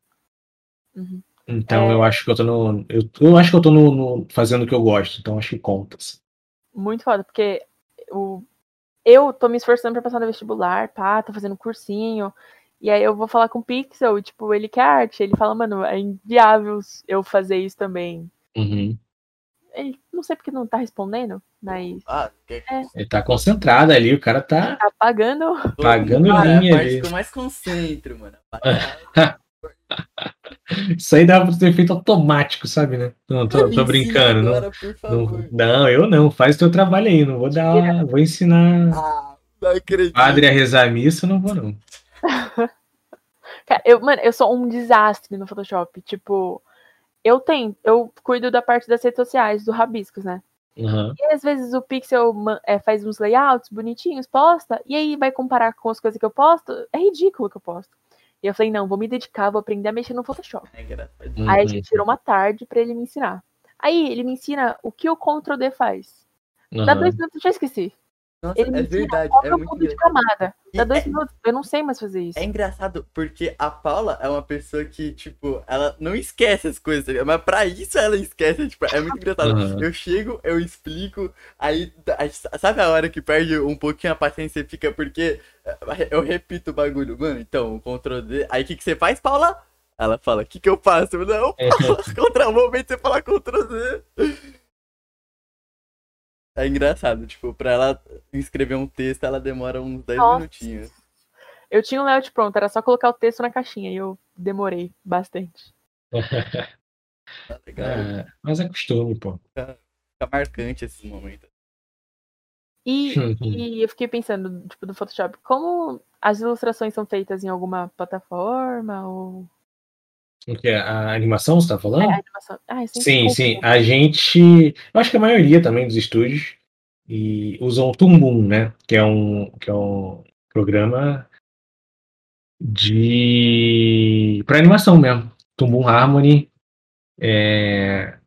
Speaker 1: Uhum.
Speaker 2: Então é... eu acho que eu tô no. Eu, eu acho que eu tô no, no, fazendo o que eu gosto, então acho que conta. Assim.
Speaker 1: Muito foda, porque o, eu tô me esforçando pra passar no vestibular, pá, tô fazendo cursinho. E aí eu vou falar com o Pixel, e, tipo, ele quer arte. Ele fala, mano, é inviável eu fazer isso também.
Speaker 2: Uhum.
Speaker 1: Ele não sei porque não tá respondendo, mas.
Speaker 3: Ah, que...
Speaker 1: é,
Speaker 2: Ele tá concentrado ali, o cara tá
Speaker 1: tá pagando.
Speaker 2: pagando
Speaker 3: Ah, é a
Speaker 2: linha
Speaker 3: parte
Speaker 2: ali.
Speaker 3: que eu mais concentro, mano.
Speaker 2: Isso aí dá pra ter feito automático, sabe, né? Não, tô, tô brincando. Não,
Speaker 3: agora,
Speaker 2: não, não, eu não. Faz o teu trabalho aí. Não vou dar. Vou ensinar
Speaker 3: Ah, não acredito.
Speaker 2: padre a rezar a missa, não vou, não.
Speaker 1: Cara, eu, mano, eu sou um desastre no Photoshop. Tipo, eu tenho, eu cuido da parte das redes sociais, do Rabiscos, né?
Speaker 2: Aham.
Speaker 1: E às vezes o Pixel é, faz uns layouts bonitinhos, posta, e aí vai comparar com as coisas que eu posto. É ridículo o que eu posto. E eu falei, não, vou me dedicar, vou aprender a mexer no Photoshop.
Speaker 3: É.
Speaker 2: Uhum.
Speaker 1: Aí a gente tirou uma tarde pra ele me ensinar. Aí ele me ensina o que o Ctrl D faz. Dá
Speaker 2: Aham.
Speaker 1: dois minutos, já esqueci.
Speaker 3: Nossa,
Speaker 1: Ele
Speaker 3: é verdade. É
Speaker 1: é
Speaker 3: muito
Speaker 1: de camada. Dá
Speaker 3: E
Speaker 1: dois
Speaker 3: é-
Speaker 1: minutos, eu não sei mais fazer isso.
Speaker 3: É engraçado porque a Paula é uma pessoa que, tipo, ela não esquece as coisas, tá mas pra isso ela esquece, tipo, é muito engraçado.
Speaker 2: Aham.
Speaker 3: Eu chego, eu explico, aí, sabe a hora que perde um pouquinho a paciência e fica, porque eu repito o bagulho, mano, então, o Ctrl D, aí o que, que você faz, Paula? Ela fala, o que, que eu faço? Eu, não, Paula, contra o momento você fala Ctrl Z. É engraçado, tipo, pra ela escrever um texto, ela demora uns 10
Speaker 1: Nossa.
Speaker 3: minutinhos.
Speaker 1: Eu tinha um layout pronto, era só colocar o texto na caixinha e eu demorei bastante.
Speaker 3: Tá legal?
Speaker 2: É, mas é costume, pô.
Speaker 3: Fica marcante esses momentos.
Speaker 1: E, e eu fiquei pensando, tipo, do Photoshop, como as ilustrações são feitas em alguma plataforma ou
Speaker 2: O que é? A animação, você tá falando?
Speaker 1: é, animação? Ah,
Speaker 2: Sim, sim. A gente. Eu acho que a maioria também dos estúdios e usam o Tumbum, né? Que é um, que é um programa de. para animação mesmo. Tumbum Harmony. É...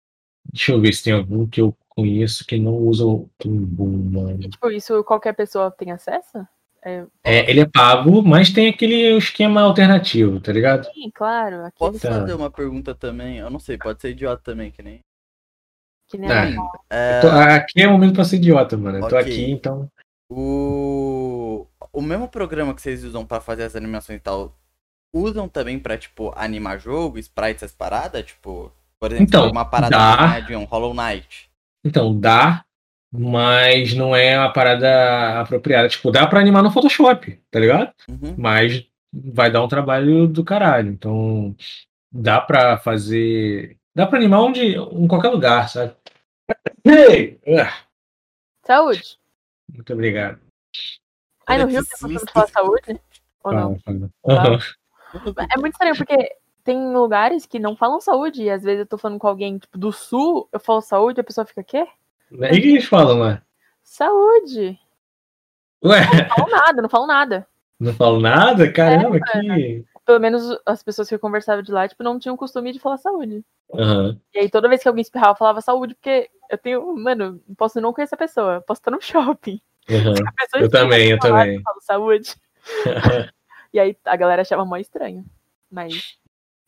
Speaker 2: Deixa eu ver se tem algum que eu conheço que não usa o Tumbum, mano.
Speaker 1: E, tipo, isso qualquer pessoa tem acesso? É,
Speaker 2: É, ele é pago, mas tem aquele esquema alternativo, tá ligado?
Speaker 1: sim, claro. Aquele
Speaker 3: Posso
Speaker 2: Tá.
Speaker 3: fazer uma pergunta também? Eu não sei, pode ser idiota também, que nem.
Speaker 1: que nem a-
Speaker 3: É,
Speaker 2: Tô- aqui é o momento pra ser idiota, mano. Eu tô aqui, então.
Speaker 3: o... o mesmo programa que vocês usam pra fazer as animações e tal, usam também pra, tipo, animar jogo, sprites, essas paradas? Tipo, por exemplo,
Speaker 2: Então,
Speaker 3: uma parada
Speaker 2: dá.
Speaker 3: de um Hollow Knight.
Speaker 2: Então, dá, mas não é a parada apropriada. Tipo, dá pra animar no Photoshop, tá ligado?
Speaker 3: Uhum.
Speaker 2: Mas vai dar um trabalho do caralho. Então, dá pra fazer. Dá pra animar onde, em qualquer lugar, sabe? Ei! Ah,
Speaker 1: Saúde.
Speaker 2: muito obrigado.
Speaker 1: Aí no
Speaker 3: Olha
Speaker 1: Rio
Speaker 3: que
Speaker 1: tem pessoas
Speaker 3: susto.
Speaker 1: que falam saúde? Ou não?
Speaker 2: Fala, fala. Aham.
Speaker 1: É muito estranho, porque tem lugares que não falam saúde, e às vezes eu tô falando com alguém, tipo, do sul, eu falo saúde, a pessoa fica, quê?
Speaker 2: E o que eles falam lá?
Speaker 1: Saúde.
Speaker 2: Ué,
Speaker 1: Não falam nada, não falam nada.
Speaker 2: não falo nada? Caramba,
Speaker 1: É,
Speaker 2: que.
Speaker 1: Pelo menos as pessoas que eu conversava de lá, tipo, não tinham costume de falar saúde.
Speaker 2: Aham.
Speaker 1: E aí toda vez que alguém espirrava, eu falava saúde, porque eu tenho, mano, não posso não conhecer a pessoa, posso estar no shopping. pessoa
Speaker 2: Eu também, eu também.
Speaker 1: Eu falo saúde. E aí a galera achava mó estranho. Mas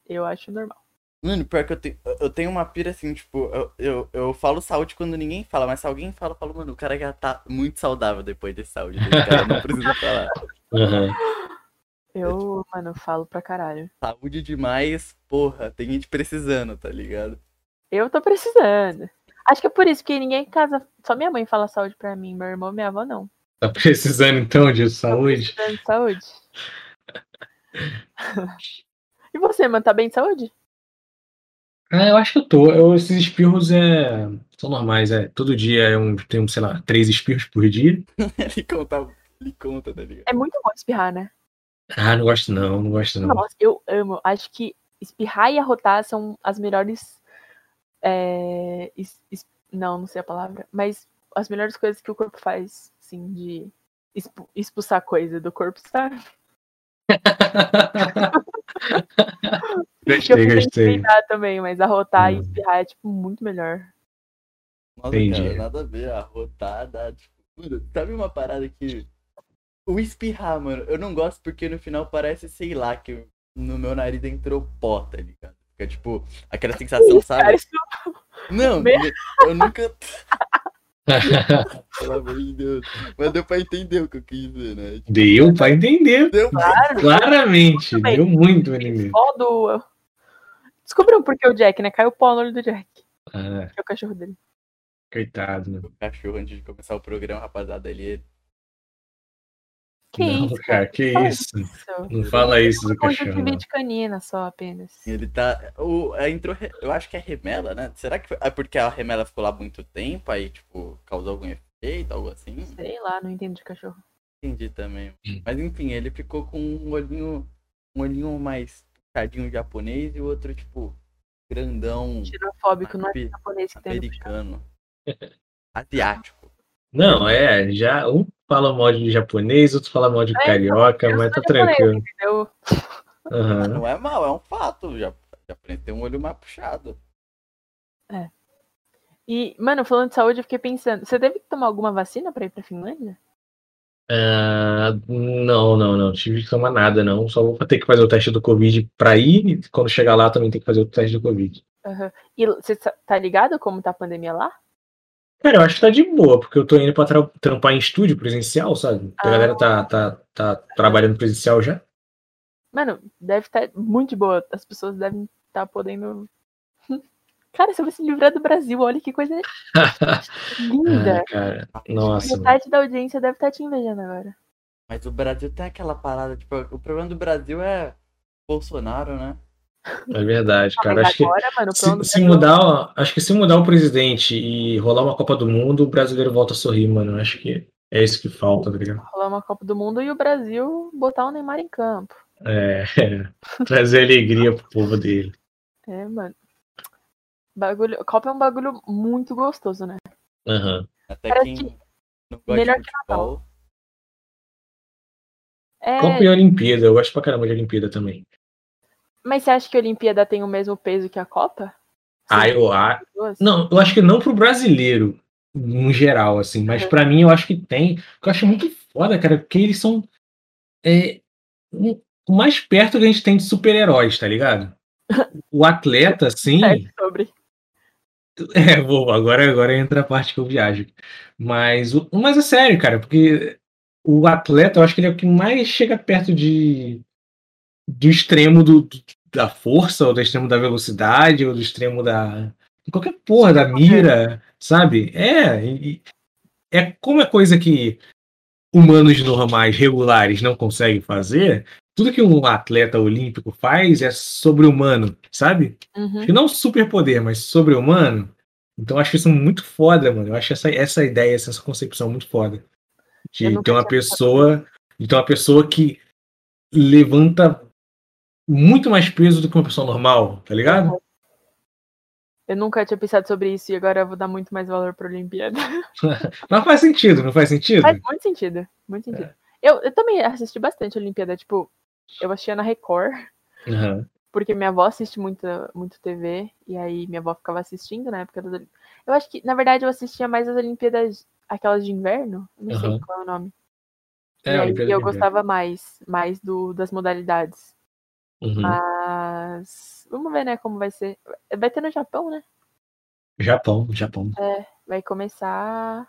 Speaker 1: eu acho normal.
Speaker 3: Mano, pior que eu tenho, eu tenho uma pira assim, tipo, eu, eu, eu falo saúde quando ninguém fala, mas se alguém fala, eu falo, mano, o cara já tá muito saudável depois desse saúde. O cara não precisa falar.
Speaker 2: Aham.
Speaker 1: Eu, mano, falo pra caralho.
Speaker 3: Saúde demais, porra, tem gente precisando, tá ligado?
Speaker 1: Eu tô precisando. Acho que é por isso que ninguém em casa. Só minha mãe fala saúde pra mim, meu irmão minha avó não.
Speaker 2: Tá precisando então de
Speaker 1: Tô
Speaker 2: saúde?
Speaker 1: precisando de saúde. e você, mano, tá bem de saúde?
Speaker 2: Ah, eu acho que eu tô. Eu, esses espirros é, são normais, é. Todo dia eu tenho, sei lá, três espirros por dia.
Speaker 3: ele conta, ele conta, tá ligado?
Speaker 1: É muito bom espirrar, né?
Speaker 2: Ah, não gosto não, não gosto não.
Speaker 1: Nossa, eu amo. Acho que espirrar e arrotar são as melhores. é, es- es- não, não sei a palavra. Mas as melhores coisas que o corpo faz, assim, de expu- expulsar coisa do corpo, sabe? Que eu
Speaker 2: Gostei, gostei.
Speaker 1: também, mas arrotar e
Speaker 2: Hum.
Speaker 1: espirrar é, tipo, muito melhor.
Speaker 3: Nossa,
Speaker 2: Entendi.
Speaker 3: cara, nada a ver, a rotada, tipo, mano, sabe uma parada que. O espirrar, mano, eu não gosto porque no final parece, sei lá, que no meu nariz entrou pó, tá ligado? Fica tipo, aquela sensação, sabe? Não, eu nunca. Pelo amor de Deus. Mas deu pra entender o que eu quis dizer, né?
Speaker 2: Tipo, deu pra entender.
Speaker 3: Deu
Speaker 1: Claro.
Speaker 2: Claramente. Deu muito pra entender.
Speaker 1: Do... Descobriu por que o Jack, né? Caiu pó no olho do Jack,
Speaker 2: Ah,
Speaker 1: que é o cachorro dele.
Speaker 2: coitado, né?
Speaker 3: o cachorro antes de começar o programa, rapaziada. Ele
Speaker 1: Que
Speaker 2: Não,
Speaker 1: isso?
Speaker 2: cara, que
Speaker 1: Fala
Speaker 2: isso.
Speaker 1: isso.
Speaker 2: Não fala isso do cachorro.
Speaker 1: Conjuntivite canina só apenas.
Speaker 3: Ele tá. O, a entrou, eu acho que é remela, né? Será que foi, é porque a remela ficou lá muito tempo, aí, tipo, causou algum efeito, algo assim?
Speaker 1: Sei lá, não entendo de cachorro.
Speaker 3: Entendi também.
Speaker 2: Hum.
Speaker 3: Mas enfim, ele ficou com um olhinho. Um olhinho mais puxadinho japonês e o outro, tipo, grandão
Speaker 1: Xerofóbico, não é japonês que tem no
Speaker 3: americano. Asiático.
Speaker 2: Não, é, já um fala mal de japonês, outro fala mal de carioca,
Speaker 1: eu
Speaker 2: mas tá
Speaker 1: japonês,
Speaker 2: tranquilo. Aham.
Speaker 3: Não é mal, é um fato. O ja- japonês tem um olho mais puxado.
Speaker 1: E, mano, falando de saúde, eu fiquei pensando, você teve que tomar alguma vacina pra ir pra Finlândia?
Speaker 2: Ah, não, não, não. Tive que tomar nada, não. Só vou ter que fazer o teste do Covid pra ir. E quando chegar lá, também tem que fazer o teste do Covid.
Speaker 1: Aham. E você tá ligado como tá a pandemia lá?
Speaker 2: Cara, eu acho que tá de boa, porque eu tô indo pra tra- trampar em estúdio presencial, sabe? A
Speaker 1: Ah.
Speaker 2: galera tá, tá, tá trabalhando presencial já.
Speaker 1: Mano, deve estar muito de boa. As pessoas devem estar podendo. Cara, você vai se livrar do Brasil, olha que coisa linda.
Speaker 2: Ah, cara, nossa.
Speaker 1: Metade da audiência deve estar te invejando agora.
Speaker 3: Mas o Brasil tem aquela parada, tipo, o problema do Brasil é Bolsonaro, né?
Speaker 2: É verdade, cara.
Speaker 1: Mas
Speaker 2: Acho que
Speaker 1: agora, mano, o plano
Speaker 2: se, se mudar, ó, acho que se mudar o presidente e rolar uma Copa do Mundo, o brasileiro volta a sorrir, mano. Acho que é isso que falta, tá ligado?
Speaker 1: rolar uma Copa do Mundo e o Brasil botar o Neymar em campo.
Speaker 2: É, trazer alegria pro povo dele.
Speaker 1: É, mano. Bagulho, Copa é um bagulho muito gostoso, né?
Speaker 2: Aham.
Speaker 3: Até
Speaker 1: Parece
Speaker 3: quem
Speaker 1: que
Speaker 3: não gosta
Speaker 1: melhor
Speaker 3: de
Speaker 1: que Natal. É,
Speaker 2: Copa e Olimpíada, eu gosto pra caramba de Olimpíada também.
Speaker 1: Mas você acha que a Olimpíada tem o mesmo peso que a Copa?
Speaker 2: Ah, eu acho. Não, eu acho que não pro brasileiro, no geral, assim, mas
Speaker 1: Uhum.
Speaker 2: pra mim eu acho que tem. Eu acho muito foda, cara, porque eles são é, um- o mais perto que a gente tem de super-heróis, tá ligado? O atleta, assim.
Speaker 1: É, sobre.
Speaker 2: É, vou, agora, agora entra a parte que eu viajo. Mas, o- mas é sério, cara, porque o atleta, eu acho que ele é o que mais chega perto de do extremo do, da força, ou do extremo da velocidade, ou do extremo da. qualquer porra, da mira, sabe? É, é como é coisa que humanos normais, regulares, não conseguem fazer. Tudo que um atleta olímpico faz é sobre-humano, sabe?
Speaker 1: Uhum.
Speaker 2: Não superpoder, mas sobre-humano. Então acho isso muito foda, mano. Eu acho essa, essa ideia, essa concepção muito foda.
Speaker 1: Eu
Speaker 2: De ter uma pessoa. De ter uma pessoa que levanta muito mais peso do que uma pessoa normal, tá ligado?
Speaker 1: Eu nunca tinha pensado sobre isso e agora eu vou dar muito mais valor pra Olimpíada.
Speaker 2: Mas faz sentido, não faz sentido?
Speaker 1: Faz muito sentido. Muito sentido.
Speaker 2: É.
Speaker 1: Eu, eu também assisti bastante a Olimpíada. Tipo, eu assistia na Record,
Speaker 2: Aham.
Speaker 1: porque minha avó assiste muito, muito TV, e aí minha avó ficava assistindo na época das Olimpíadas. Eu acho que, na verdade, eu assistia mais as Olimpíadas, aquelas de inverno, não sei
Speaker 2: Aham.
Speaker 1: qual é o nome.
Speaker 2: É,
Speaker 1: e aí eu gostava mais, mais do, das modalidades.
Speaker 2: Uhum.
Speaker 1: Mas vamos ver, né, como vai ser. Vai ter no Japão, né?
Speaker 2: Japão, Japão.
Speaker 1: Vai começar.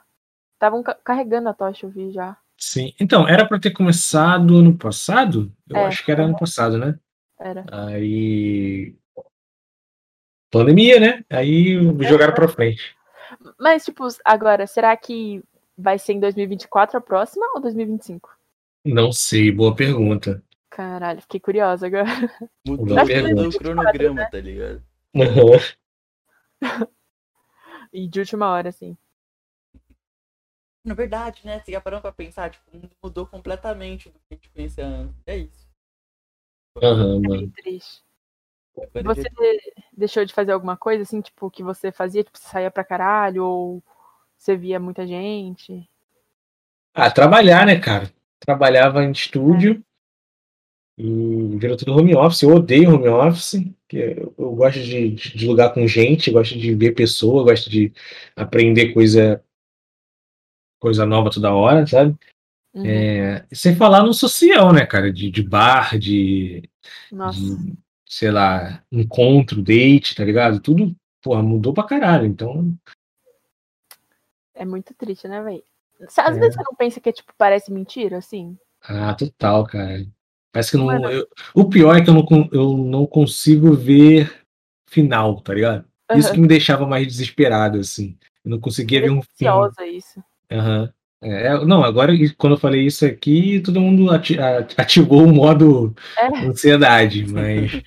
Speaker 1: Estavam ca- carregando a tocha, eu vi já.
Speaker 2: Sim. Então, era pra ter começado ano passado? Eu
Speaker 1: É.
Speaker 2: acho que era ano passado, né?
Speaker 1: Era.
Speaker 2: Aí. Pandemia, né? Aí jogaram pra frente.
Speaker 1: Mas, tipo, agora, será que vai ser em 2024 a próxima ou 2025?
Speaker 2: Não sei, boa pergunta.
Speaker 1: Caralho, fiquei curiosa agora.
Speaker 3: Mudou o cronograma, tá ligado?
Speaker 1: E de última hora, assim.
Speaker 3: Na verdade, né? Você já parou pra pensar, tipo, mudou completamente do que a gente conhecia antes. É isso.
Speaker 2: Aham,
Speaker 1: É
Speaker 2: mano.
Speaker 1: triste. Você deixou de fazer alguma coisa, assim, tipo, que você fazia, tipo, você saía pra caralho, ou você via muita gente?
Speaker 2: Ah, trabalhar, né, cara? Trabalhava em estúdio e virou tudo home office. Eu odeio home office, porque eu, eu gosto de, de lugar com gente, gosto de ver pessoa, gosto de aprender coisa, coisa nova toda hora, sabe?
Speaker 1: Uhum.
Speaker 2: É, sem falar no social, né, cara? De, de bar, de, de, sei lá, encontro, date, tá ligado? Tudo, porra, mudou pra caralho. Então,
Speaker 1: É muito triste, né, velho? Às é. vezes você não pensa que, tipo, parece mentira, assim?
Speaker 2: Ah, total, cara. Parece que não. Eu, o pior é que eu não, eu não consigo ver final, tá ligado? Uhum. Isso que me deixava mais desesperado, assim. Eu não conseguia é ver um fim.
Speaker 1: isso.
Speaker 2: Aham. Uhum. É, não, agora quando eu falei isso aqui, todo mundo ativou o modo é. ansiedade, mas.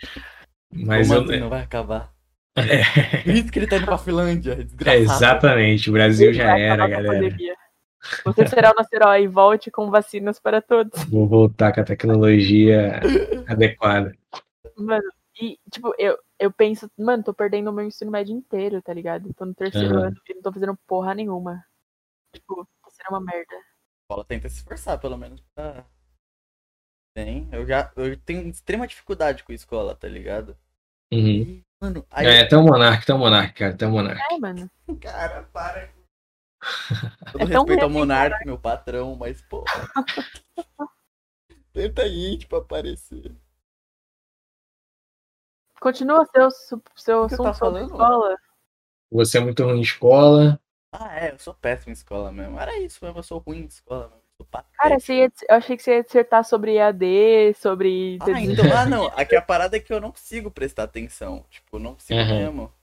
Speaker 3: mas Como eu, assim não vai acabar. É. Por isso que ele tá indo pra Finlândia.
Speaker 2: É, exatamente, o Brasil já era, galera.
Speaker 1: Você será o nosso herói, volte com vacinas para todos.
Speaker 2: Vou voltar com a tecnologia adequada.
Speaker 1: Mano, e, tipo, eu, eu penso, mano, tô perdendo o meu ensino médio inteiro, tá ligado? Tô no terceiro uhum. ano e não tô fazendo porra nenhuma. Tipo, tá sendo uma merda. A
Speaker 3: escola tenta se esforçar, pelo menos, pra. Tem. Eu já. Eu tenho extrema dificuldade com a escola, tá ligado?
Speaker 2: Uhum. Mano, aí... É, até o Monark, até o Monark, cara, até o Monark.
Speaker 1: É, mano.
Speaker 3: Cara, para. Todo é respeito ao Monark, meu patrão, mas, pô. Tenta ir, tipo, aparecer.
Speaker 1: Continua seu, seu assunto tá sobre escola.
Speaker 2: Você é muito ruim em escola.
Speaker 3: Ah, é, eu sou péssimo em escola mesmo. Era isso mesmo, eu sou ruim em escola mesmo.
Speaker 1: Cara, você ia, eu achei que você ia dissertar sobre EAD, sobre.
Speaker 3: Ah, então, ah, não. Aqui a parada é que eu não consigo prestar atenção. Tipo, eu não consigo uhum. mesmo.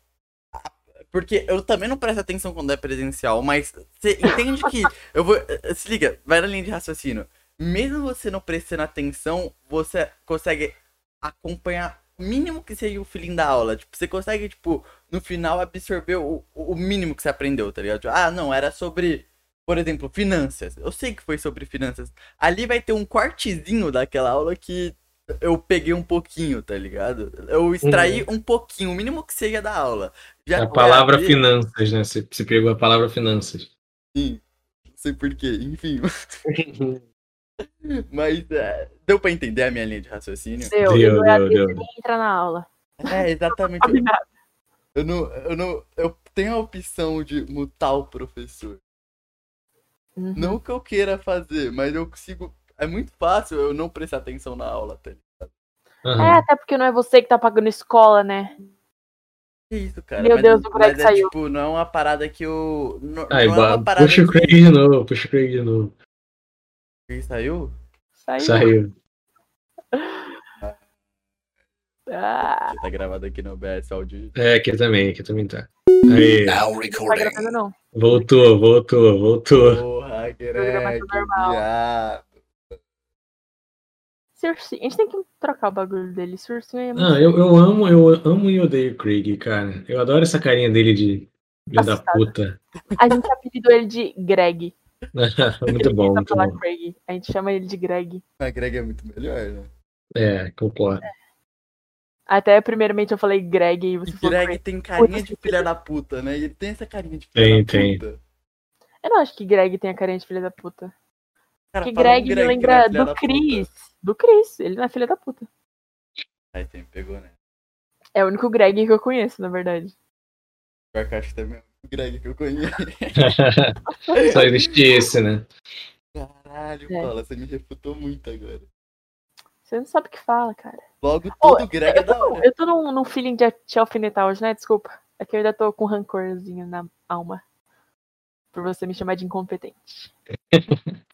Speaker 3: Porque eu também não presto atenção quando é presencial, mas você entende que. Eu vou. Eh, se liga, vai na linha de raciocínio. Mesmo você não prestando atenção, você consegue acompanhar mínimo que seja o feeling da aula. Tipo, você consegue, tipo, no final absorver o, o mínimo que você aprendeu, tá ligado? Tipo, ah, não, era sobre, por exemplo, finanças. Eu sei que foi sobre finanças. Ali vai ter um cortezinho daquela aula que eu peguei um pouquinho, tá ligado? Eu extraí uhum. um pouquinho, o mínimo que seja da aula.
Speaker 2: Já a palavra finanças, né? Você, você pegou a palavra finanças.
Speaker 3: Sim, não sei porquê, enfim. Mas é, deu pra entender a minha linha de raciocínio?
Speaker 1: Deu, deu, deu, deu. deu. entra na aula.
Speaker 3: É, exatamente. eu, não, eu não. Eu tenho a opção de mutar o professor. Uhum. Não que eu queira fazer, mas eu consigo é muito fácil eu não prestar atenção na aula, tá ligado?
Speaker 1: Uhum. É, até porque não é você que tá pagando escola, né?
Speaker 3: Que isso, cara.
Speaker 1: Meu mas, Deus, o Greg
Speaker 3: é,
Speaker 1: saiu.
Speaker 3: Tipo, não é uma parada que eu. Não,
Speaker 2: Aí, não é uma parada puxa o Craig de novo, puxa o Craig de novo.
Speaker 3: Ele saiu?
Speaker 1: Saiu.
Speaker 2: Saiu.
Speaker 1: Ah.
Speaker 3: Tá gravado aqui no BS áudio.
Speaker 2: É, aqui também, aqui também tá. Aí. Now recording. Tá gravando, não. Voltou, voltou, voltou.
Speaker 3: Porra, Greg, viado.
Speaker 1: Ursinho. A gente tem que trocar o bagulho dele. Ursinho é
Speaker 2: muito. Ah, eu, eu amo, eu amo e odeio o Craig, cara. Eu adoro essa carinha dele de filho da puta.
Speaker 1: A gente apelidou ele de Greg.
Speaker 2: muito bom, muito bom.
Speaker 1: Craig. A gente chama ele de Greg.
Speaker 3: Mas Greg é muito melhor, né?
Speaker 2: É, concordo. É.
Speaker 1: Até primeiramente eu falei Greg e você
Speaker 3: falou. Greg Craig. tem carinha de filha da puta, né? Ele tem essa carinha de filha tem, da tem. puta.
Speaker 1: Eu não acho que Greg tem a carinha de filha da puta. Cara, que Greg, Greg me lembra é do Chris. Do Chris. Ele não é filha da puta.
Speaker 3: Aí tem, pegou, né?
Speaker 1: É o único Greg que eu conheço, na verdade.
Speaker 3: Pior que acho também é o Greg que eu conheço.
Speaker 2: Só existe esse, né?
Speaker 3: Caralho, é. Paula, você me refutou muito agora.
Speaker 1: Você não sabe o que fala, cara.
Speaker 3: Logo todo oh, Greg é da hora.
Speaker 1: Eu tô num, num feeling de te alfinetar hoje, né? Desculpa. É que eu ainda tô com rancorzinho na alma. Por você me chamar de incompetente.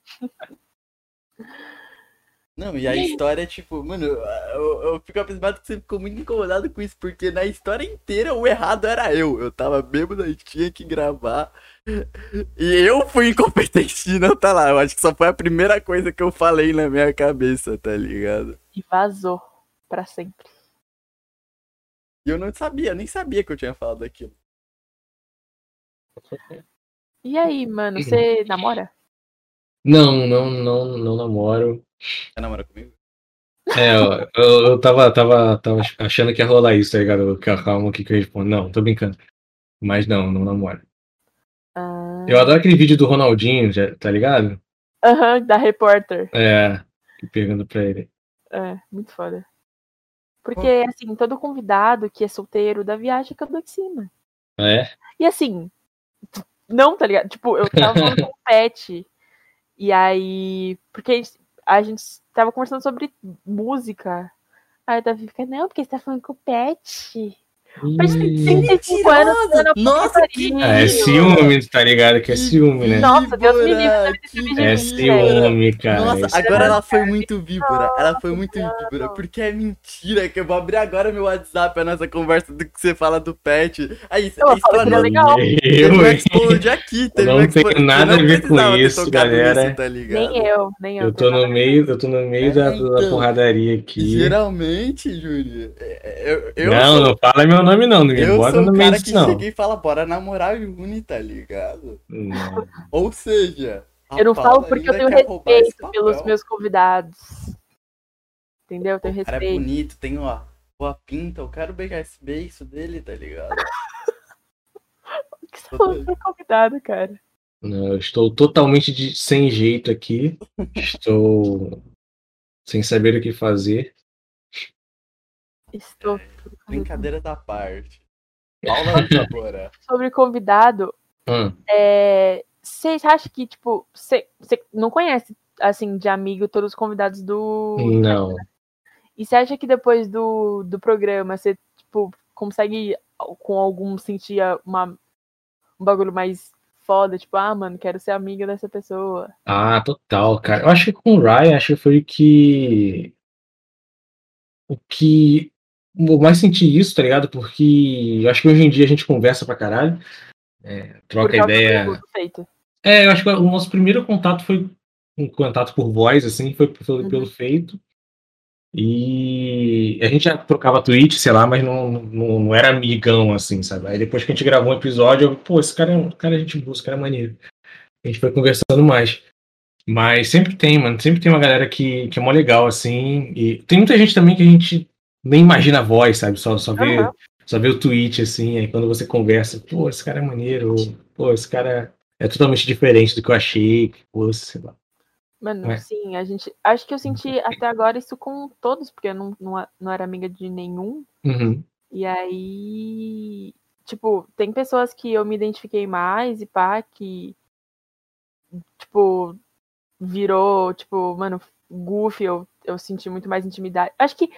Speaker 3: Não, e a história, tipo, mano, eu, eu fico abismado que você ficou muito incomodado com isso, porque na história inteira o errado era eu. Eu tava bêbado, e tinha que gravar. E eu fui incompetente não tá lá. Eu acho que só foi a primeira coisa que eu falei na minha cabeça, tá ligado?
Speaker 1: E vazou para sempre.
Speaker 3: E eu não sabia, nem sabia que eu tinha falado aquilo.
Speaker 1: E aí, mano, você namora?
Speaker 2: Não, não, não, não namoro.
Speaker 3: Você namora comigo?
Speaker 2: É, eu, eu, eu tava, tava, tava achando que ia rolar isso, tá ligado? Calma aqui que eu respondo. Não, tô brincando. Mas não, não namoro.
Speaker 1: Ah...
Speaker 2: Eu adoro aquele vídeo do Ronaldinho, já, tá ligado?
Speaker 1: Aham, uhum, da repórter.
Speaker 2: É, pegando pra ele.
Speaker 1: É, muito foda. Porque, assim, todo convidado que é solteiro da viagem dou em cima.
Speaker 2: É?
Speaker 1: E assim, não, tá ligado? Tipo, eu tava falando com o Pet e aí, porque a gente tava conversando sobre música. Aí o Davi fica, não, porque você tá falando com o Pet. Mas tem 35 anos.
Speaker 3: Nossa, que
Speaker 2: é, é ciúme, tá ligado? Que é ciúme, né?
Speaker 1: Nossa, Deus me livre.
Speaker 2: É ciúme, cara.
Speaker 3: Nossa, agora ela foi muito víbora. Ela foi muito víbora. Porque é mentira que eu vou abrir agora meu WhatsApp, a nossa conversa do que você fala do pet. Aí, você
Speaker 1: explanou. Legal.
Speaker 3: Eu, um aqui.
Speaker 2: Eu não tenho nada a ver com isso, galera. Isso,
Speaker 1: tá nem eu, nem eu.
Speaker 2: Eu tô no meio, eu tô no meio é, da, então, da porradaria aqui.
Speaker 3: Geralmente, Júlio. Eu, eu
Speaker 2: não,
Speaker 3: sou...
Speaker 2: não fala meu nome, não. Não
Speaker 3: eu
Speaker 2: bota
Speaker 3: sou
Speaker 2: no
Speaker 3: o cara que
Speaker 2: não.
Speaker 3: chega e fala, bora namorar Juni, tá ligado?
Speaker 2: Não.
Speaker 3: Ou seja.
Speaker 1: Eu não falo porque eu tenho respeito pelos meus convidados. Entendeu? Eu tenho respeito. O cara
Speaker 3: é bonito, tem uma boa pinta. Eu quero beijar esse beijo dele, tá ligado?
Speaker 1: o que você falou pro convidado, cara?
Speaker 2: Não, eu estou totalmente de, sem jeito aqui. estou sem saber o que fazer.
Speaker 1: Estou. É,
Speaker 3: brincadeira da parte. Paula agora.
Speaker 1: Sobre convidado,
Speaker 2: hum.
Speaker 1: é, você acha que, tipo, você não conhece, assim, de amigo todos os convidados do.
Speaker 2: Não.
Speaker 1: E você acha que depois do, do programa você, tipo, consegue com algum sentir uma, um bagulho mais foda, tipo, ah, mano, quero ser amiga dessa pessoa.
Speaker 2: Ah, total, cara. Eu acho que com o Ryan, acho que foi o que. O que. Mais senti isso, tá ligado? Porque eu acho que hoje em dia a gente conversa pra caralho. É, troca ideia. É, eu acho que o nosso primeiro contato foi um contato por voz, assim, foi pelo, uhum. pelo feito. E a gente já trocava tweet, sei lá, mas não, não, não, era amigão, assim, sabe? Aí depois que a gente gravou um episódio, eu, pô, esse cara, é cara a gente busca, cara é maneiro. A gente foi conversando mais. Mas sempre tem, mano, sempre tem uma galera que, que é mó legal, assim. E tem muita gente também que a gente nem imagina a voz, sabe? Só, só, vê, uhum. só vê o tweet, assim, aí quando você conversa, pô, esse cara é maneiro, ou, pô, esse cara é totalmente diferente do que eu achei, fosse, sei lá.
Speaker 1: Mano, é. sim, a gente. Acho que eu senti até agora isso com todos, porque eu não, não, não era amiga de nenhum.
Speaker 2: Uhum.
Speaker 1: E aí. Tipo, tem pessoas que eu me identifiquei mais e pá, que. Tipo, virou, tipo, mano, Goofy, eu, eu senti muito mais intimidade. Acho que.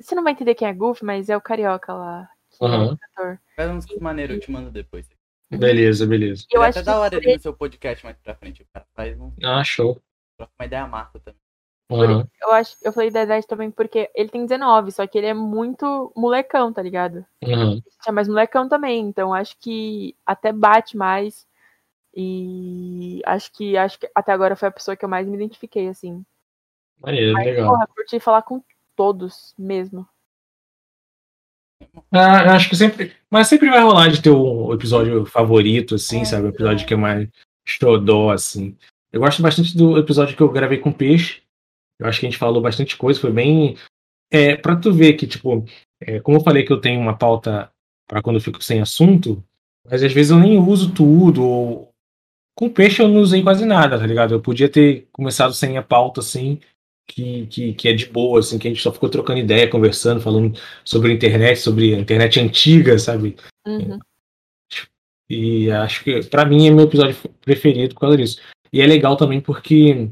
Speaker 1: Você não vai entender quem é Goofy, mas é o carioca lá. Que
Speaker 2: uhum. é.
Speaker 3: Faz uns e... maneiro, eu te mando depois.
Speaker 2: Beleza, beleza.
Speaker 3: Eu acho até da hora ele no seu podcast mais pra frente. O cara faz um.
Speaker 2: Ah, show
Speaker 3: troca uma ideia massa também.
Speaker 2: Uhum.
Speaker 1: Eu acho, eu falei da idade também porque ele tem 19, só que ele é muito molecão, tá ligado?
Speaker 2: Uhum.
Speaker 1: É mais molecão também, então acho que até bate mais. E acho que acho que até agora foi a pessoa que eu mais me identifiquei, assim.
Speaker 2: Maneiro, Mas, legal. Porra,
Speaker 1: curti falar com todos mesmo.
Speaker 2: Ah, acho que sempre. Mas sempre vai rolar de ter um episódio favorito, assim, é, sabe? O episódio é. que é mais xodó, assim. Eu gosto bastante do episódio que eu gravei com peixe. Eu acho que a gente falou bastante coisa, foi bem. É, pra tu ver que, tipo, é, como eu falei que eu tenho uma pauta para quando eu fico sem assunto, mas às vezes eu nem uso tudo. Ou... Com peixe eu não usei quase nada, tá ligado? Eu podia ter começado sem a pauta, assim, que, que, que é de boa, assim, que a gente só ficou trocando ideia, conversando, falando sobre a internet, sobre a internet antiga, sabe?
Speaker 1: Uhum.
Speaker 2: E acho que, para mim, é meu episódio preferido por causa disso. E é legal também porque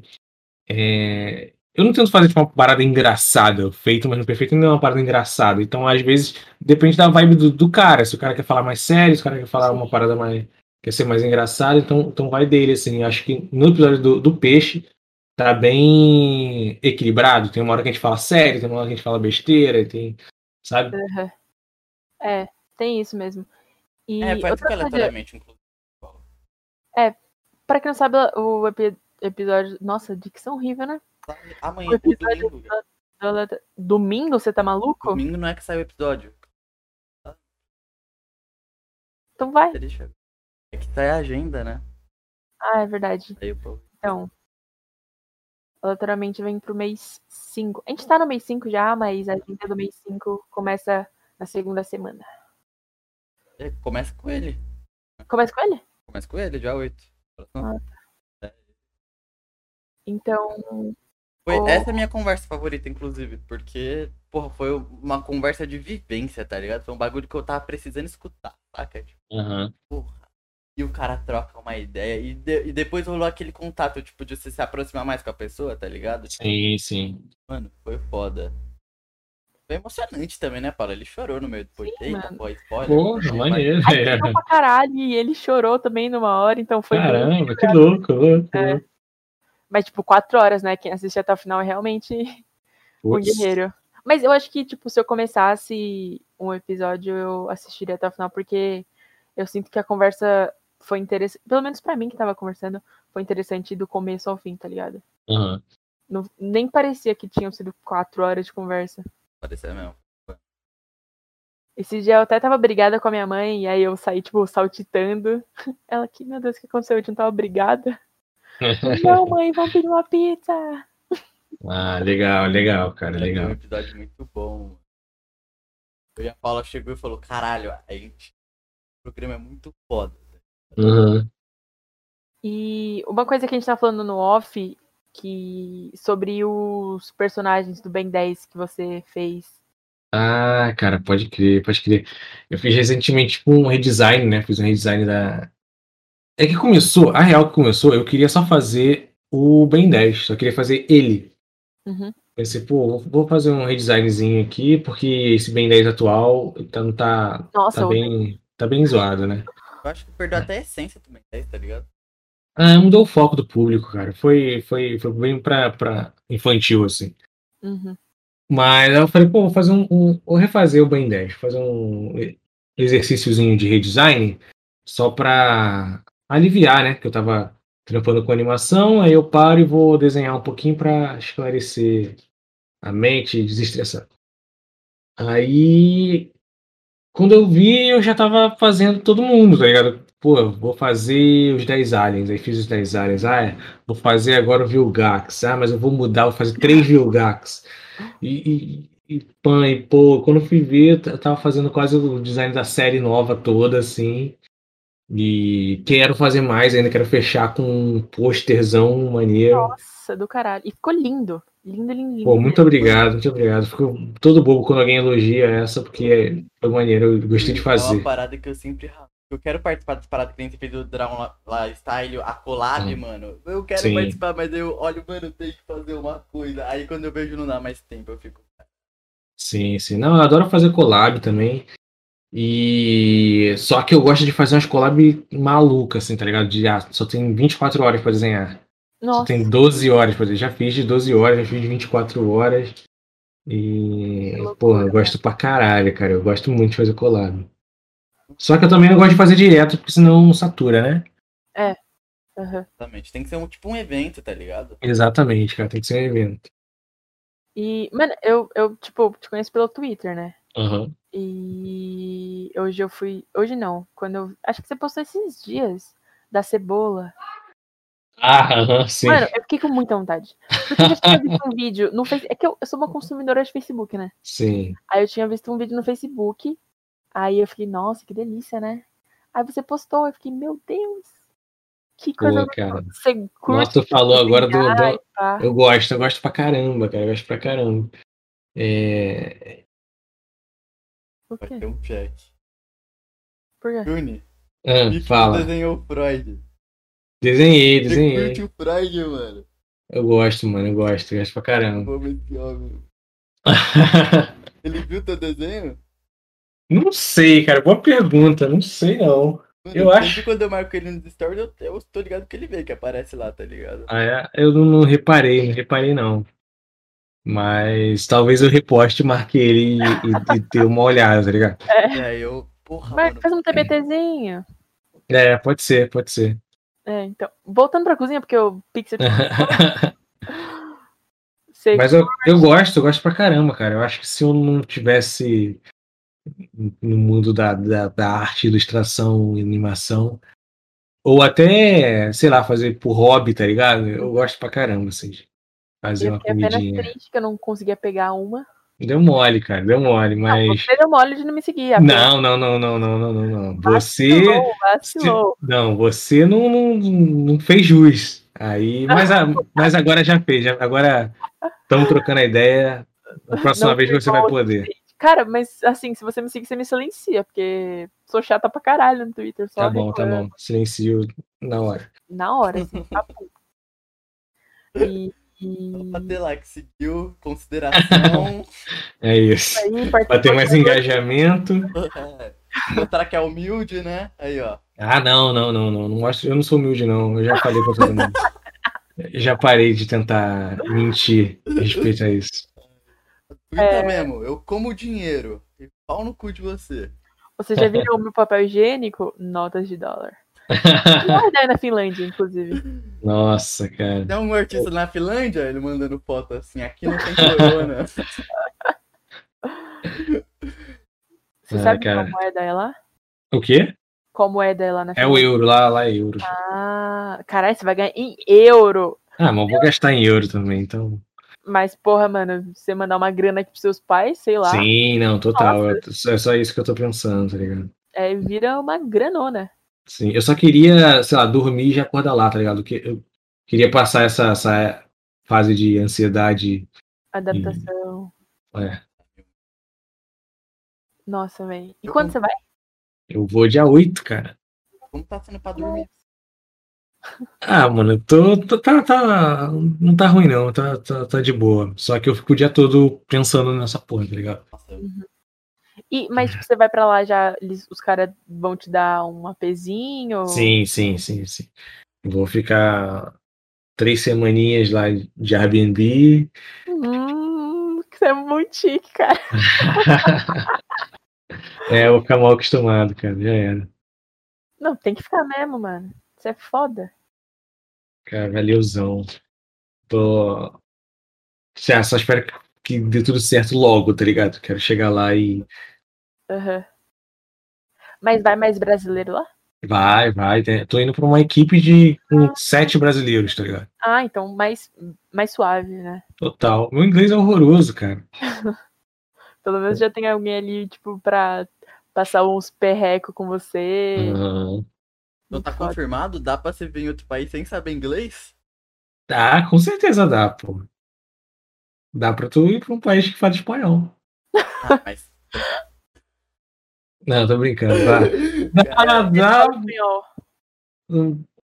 Speaker 2: é, eu não tento fazer tipo, uma parada engraçada, feito, mas no perfeito ainda é uma parada engraçada. Então, às vezes, depende da vibe do, do, cara. Se o cara quer falar mais sério, se o cara quer falar uma parada mais. quer ser mais engraçado, então, então vai dele, assim. Acho que no episódio do, do peixe tá bem equilibrado. Tem uma hora que a gente fala sério, tem uma hora que a gente fala besteira, tem. Sabe?
Speaker 1: Uhum. É, tem isso mesmo. E
Speaker 3: é, pode ficar aleatoriamente, inclusive.
Speaker 1: É, Pra quem não sabe, o epi episódio. Nossa, dicção horrível, né?
Speaker 3: Amanhã, o episódio domingo.
Speaker 1: Do, do, domingo, você tá maluco?
Speaker 3: Domingo não é que sai o episódio.
Speaker 1: Então vai.
Speaker 3: É que sai a agenda, né?
Speaker 1: Ah, é verdade.
Speaker 3: Aí,
Speaker 1: então. Aleatoriamente vem pro mês 5. A gente tá no mês 5 já, mas a agenda do mês 5 começa na segunda semana.
Speaker 3: É, começa com ele.
Speaker 1: Começa com ele?
Speaker 3: Começa com ele, dia 8.
Speaker 1: Ah, tá. Então.
Speaker 3: Foi, oh. Essa é a minha conversa favorita, inclusive, porque, porra, foi uma conversa de vivência, tá ligado? Foi um bagulho que eu tava precisando escutar, saca? Tipo,
Speaker 2: uhum.
Speaker 3: porra. E o cara troca uma ideia e, de, e depois rolou aquele contato, tipo, de você se aproximar mais com a pessoa, tá ligado?
Speaker 2: Sim, sim.
Speaker 3: Mano, foi foda. Foi emocionante também, né, Paulo? Ele chorou no meio do podcast. Eita, pô, spoiler.
Speaker 2: Porra, maneiro.
Speaker 1: Aí é. pra caralho e ele chorou também numa hora, então foi.
Speaker 2: Caramba, que louco, louco. É.
Speaker 1: Mas, tipo, quatro horas, né? Quem assiste até o final é realmente um guerreiro. Mas eu acho que, tipo, se eu começasse um episódio, eu assistiria até o final, porque eu sinto que a conversa foi interessante. Pelo menos para mim que tava conversando, foi interessante do começo ao fim, tá ligado?
Speaker 2: Uhum.
Speaker 1: Não, nem parecia que tinham sido quatro horas de conversa.
Speaker 3: Parecia mesmo.
Speaker 1: Esse dia eu até tava brigada com a minha mãe, e aí eu saí, tipo, saltitando. Ela aqui, meu Deus, o que aconteceu? Eu não tava brigada. não, mãe, vamos pedir uma pizza.
Speaker 2: Ah, legal, legal, cara, legal. Foi
Speaker 3: um episódio muito bom. E a Paula chegou e falou, caralho, a gente, o programa é muito foda.
Speaker 2: Uhum.
Speaker 1: E uma coisa que a gente tá falando no off, que sobre os personagens do Ben 10 que você fez.
Speaker 2: Ah, cara, pode crer, pode crer. Eu fiz recentemente tipo, um redesign, né? Fiz um redesign da. É que começou, a real que começou, eu queria só fazer o Ben 10, só queria fazer ele.
Speaker 1: Uhum.
Speaker 2: Pensei, pô, vou fazer um redesignzinho aqui, porque esse Ben 10 atual não tá, Nossa, tá, bem, tá bem zoado, né?
Speaker 3: Eu acho que perdeu até a essência do Ben 10, tá ligado?
Speaker 2: Ah, mudou o foco do público, cara. Foi, foi, foi bem pra, pra infantil, assim.
Speaker 1: Uhum.
Speaker 2: Mas aí eu falei, pô, vou fazer um, um. Vou refazer o Ben 10, fazer um exercíciozinho de redesign só pra aliviar, né? Que eu tava trampando com animação, aí eu paro e vou desenhar um pouquinho para esclarecer a mente e desestressar. Aí, quando eu vi, eu já tava fazendo todo mundo, tá ligado? Pô, vou fazer os 10 aliens, aí fiz os 10 aliens. Ah, é, vou fazer agora o Vilgax. Ah, mas eu vou mudar, vou fazer três Vilgax. E, e, e, pã, e pô, quando eu fui ver, eu tava fazendo quase o design da série nova toda, assim. E quero fazer mais ainda, quero fechar com um posterzão maneiro.
Speaker 1: Nossa, do caralho. E ficou lindo. Lindo, lindo, lindo.
Speaker 2: Pô, muito obrigado, muito obrigado. Fico todo bobo quando alguém elogia essa, porque foi maneiro, eu gostei de fazer. É
Speaker 3: uma parada que eu sempre. Eu quero participar das paradas que nem você fez do Dragon lá, Style, a collab, hum. mano. Eu quero Sim. participar, mas eu olho, mano, tem que fazer uma coisa. Aí quando eu vejo não dá mais tempo, eu fico.
Speaker 2: Sim, sim. Não, eu adoro fazer collab também. E só que eu gosto de fazer umas collab malucas, assim, tá ligado? De, ah, só tem 24 horas para desenhar. Nossa. Só tem 12 horas pra desenhar. Já fiz de 12 horas, já fiz de 24 horas. E, porra, eu gosto pra caralho, cara. Eu gosto muito de fazer collab. Só que eu também não gosto de fazer direto, porque senão satura, né?
Speaker 1: É. Uhum.
Speaker 3: Exatamente. Tem que ser um, tipo um evento, tá ligado?
Speaker 2: Exatamente, cara. Tem que ser um evento.
Speaker 1: E, mano, eu, eu tipo, te conheço pelo Twitter, né?
Speaker 2: Uhum.
Speaker 1: E hoje eu fui. Hoje não. Quando eu. Acho que você postou esses dias da cebola.
Speaker 2: Ah, sim.
Speaker 1: Mano, eu fiquei com muita vontade. Porque eu já tinha visto um vídeo no Facebook. É que eu, eu sou uma consumidora de Facebook, né?
Speaker 2: Sim.
Speaker 1: Aí eu tinha visto um vídeo no Facebook. Aí eu fiquei, nossa, que delícia, né? Aí você postou, eu fiquei, meu Deus. Que coisa
Speaker 2: Pô, cara. Você curte, Nossa, tu falou agora do. do... Eu gosto, eu gosto pra caramba, cara. Eu gosto pra caramba. É,
Speaker 3: quê? Vai ter um check.
Speaker 1: Por quê?
Speaker 3: Juni,
Speaker 2: ah, fala.
Speaker 3: desenhou o Freud.
Speaker 2: Desenhei, desenhei. Você
Speaker 3: curte o mano?
Speaker 2: Eu gosto, mano, eu gosto, eu gosto pra caramba.
Speaker 3: Ele viu teu desenho?
Speaker 2: Não sei, cara, boa pergunta, não sei não. Mano, eu acho.
Speaker 3: quando eu marco ele no stories, eu, eu tô ligado que ele vê, que aparece lá, tá ligado?
Speaker 2: Ah, é? Eu não, não reparei, não reparei não. Mas talvez eu reposte, marque ele e, e, e ter uma olhada, tá ligado?
Speaker 3: É, é eu. Porra,
Speaker 1: Mas mano. faz um TBTzinho.
Speaker 2: É, pode ser, pode ser.
Speaker 1: É, então. Voltando pra cozinha, porque o Pixel.
Speaker 2: Mas eu, eu gosto, eu gosto pra caramba, cara. Eu acho que se eu não tivesse no mundo da, da, da arte, ilustração, animação, ou até, sei lá, fazer por hobby, tá ligado? Eu gosto pra caramba, assim. Fazer uma comidinha. apenas triste
Speaker 1: que eu não conseguia pegar uma.
Speaker 2: Deu mole, cara, deu mole, mas. Não,
Speaker 1: você deu mole de não me seguir.
Speaker 2: Não, não, não, não, não, não, não, não. Você. Vacilou,
Speaker 1: vacilou.
Speaker 2: Não, você não, não, não fez jus. Aí, mas, a, mas agora já fez. Agora estamos trocando a ideia. A próxima não vez você vai poder.
Speaker 1: Cara, mas assim, se você me seguir, você me silencia, porque sou chata pra caralho no Twitter. Só
Speaker 2: tá bom, tá bom. Silencio na hora.
Speaker 1: Na hora, assim, tá E
Speaker 3: Só pra ter like, seguiu, consideração.
Speaker 2: é isso.
Speaker 1: Aí,
Speaker 2: pra ter mais engajamento.
Speaker 3: Mostrar que é humilde, né? Aí, ó.
Speaker 2: Ah, não, não, não, não. não mostro, eu não sou humilde, não. Eu já falei pra todo mundo. já parei de tentar mentir a respeito a isso.
Speaker 3: Twitter é... mesmo, eu como dinheiro. E pau no cu de você.
Speaker 1: Você já viu o meu papel higiênico? Notas de dólar. Guardar na Finlândia, inclusive.
Speaker 2: Nossa, cara.
Speaker 3: Tem um artista na Finlândia, ele mandando foto assim, aqui não tem corona.
Speaker 1: Você ah, sabe cara. qual moeda é lá?
Speaker 2: O quê?
Speaker 1: Qual moeda é lá na
Speaker 2: Finlândia? É o euro, lá, lá é euro.
Speaker 1: Ah, caralho, você vai ganhar em euro.
Speaker 2: Ah, mas eu vou gastar em euro também, então.
Speaker 1: Mas, porra, mano, você mandar uma grana aqui pros seus pais, sei lá.
Speaker 2: Sim, não, total. É, é só isso que eu tô pensando, tá ligado?
Speaker 1: É, vira uma granona.
Speaker 2: Sim, eu só queria, sei lá, dormir e já acordar lá, tá ligado? Eu queria passar essa, essa fase de ansiedade.
Speaker 1: Adaptação.
Speaker 2: E... É.
Speaker 1: Nossa, velho. E quando você vai?
Speaker 2: Eu vou dia 8, cara.
Speaker 3: Como tá sendo pra dormir?
Speaker 2: Ah, mano, eu tô, tô, tá, tá, não tá ruim não, tá, tá, tá de boa. Só que eu fico o dia todo pensando nessa porra, tá ligado?
Speaker 1: Uhum. E, mas tipo, você vai pra lá já, eles, os caras vão te dar um apezinho?
Speaker 2: Sim, sim, sim, sim. Vou ficar três semaninhas lá de Airbnb.
Speaker 1: Hum, você é muito chique, cara.
Speaker 2: é, eu vou ficar mal acostumado, cara, já era.
Speaker 1: Não, tem que ficar mesmo, mano. Você é foda.
Speaker 2: Cara, valeuzão. Tô. Só espero que dê tudo certo logo, tá ligado? Quero chegar lá e.
Speaker 1: Uhum. Mas vai mais brasileiro lá?
Speaker 2: Vai, vai. Tô indo pra uma equipe de com sete brasileiros, tá ligado?
Speaker 1: Ah, então mais, mais suave, né?
Speaker 2: Total. Meu inglês é horroroso, cara.
Speaker 1: Pelo menos já tem alguém ali, tipo, pra passar uns perrecos com você.
Speaker 2: Uhum.
Speaker 3: Não tá confirmado? Dá pra você vir em outro país sem saber inglês?
Speaker 2: Dá, com certeza dá, pô. Dá pra tu ir pra um país que fala espanhol.
Speaker 3: Ah, mas...
Speaker 2: Não, tô brincando, tá? Dá, dá,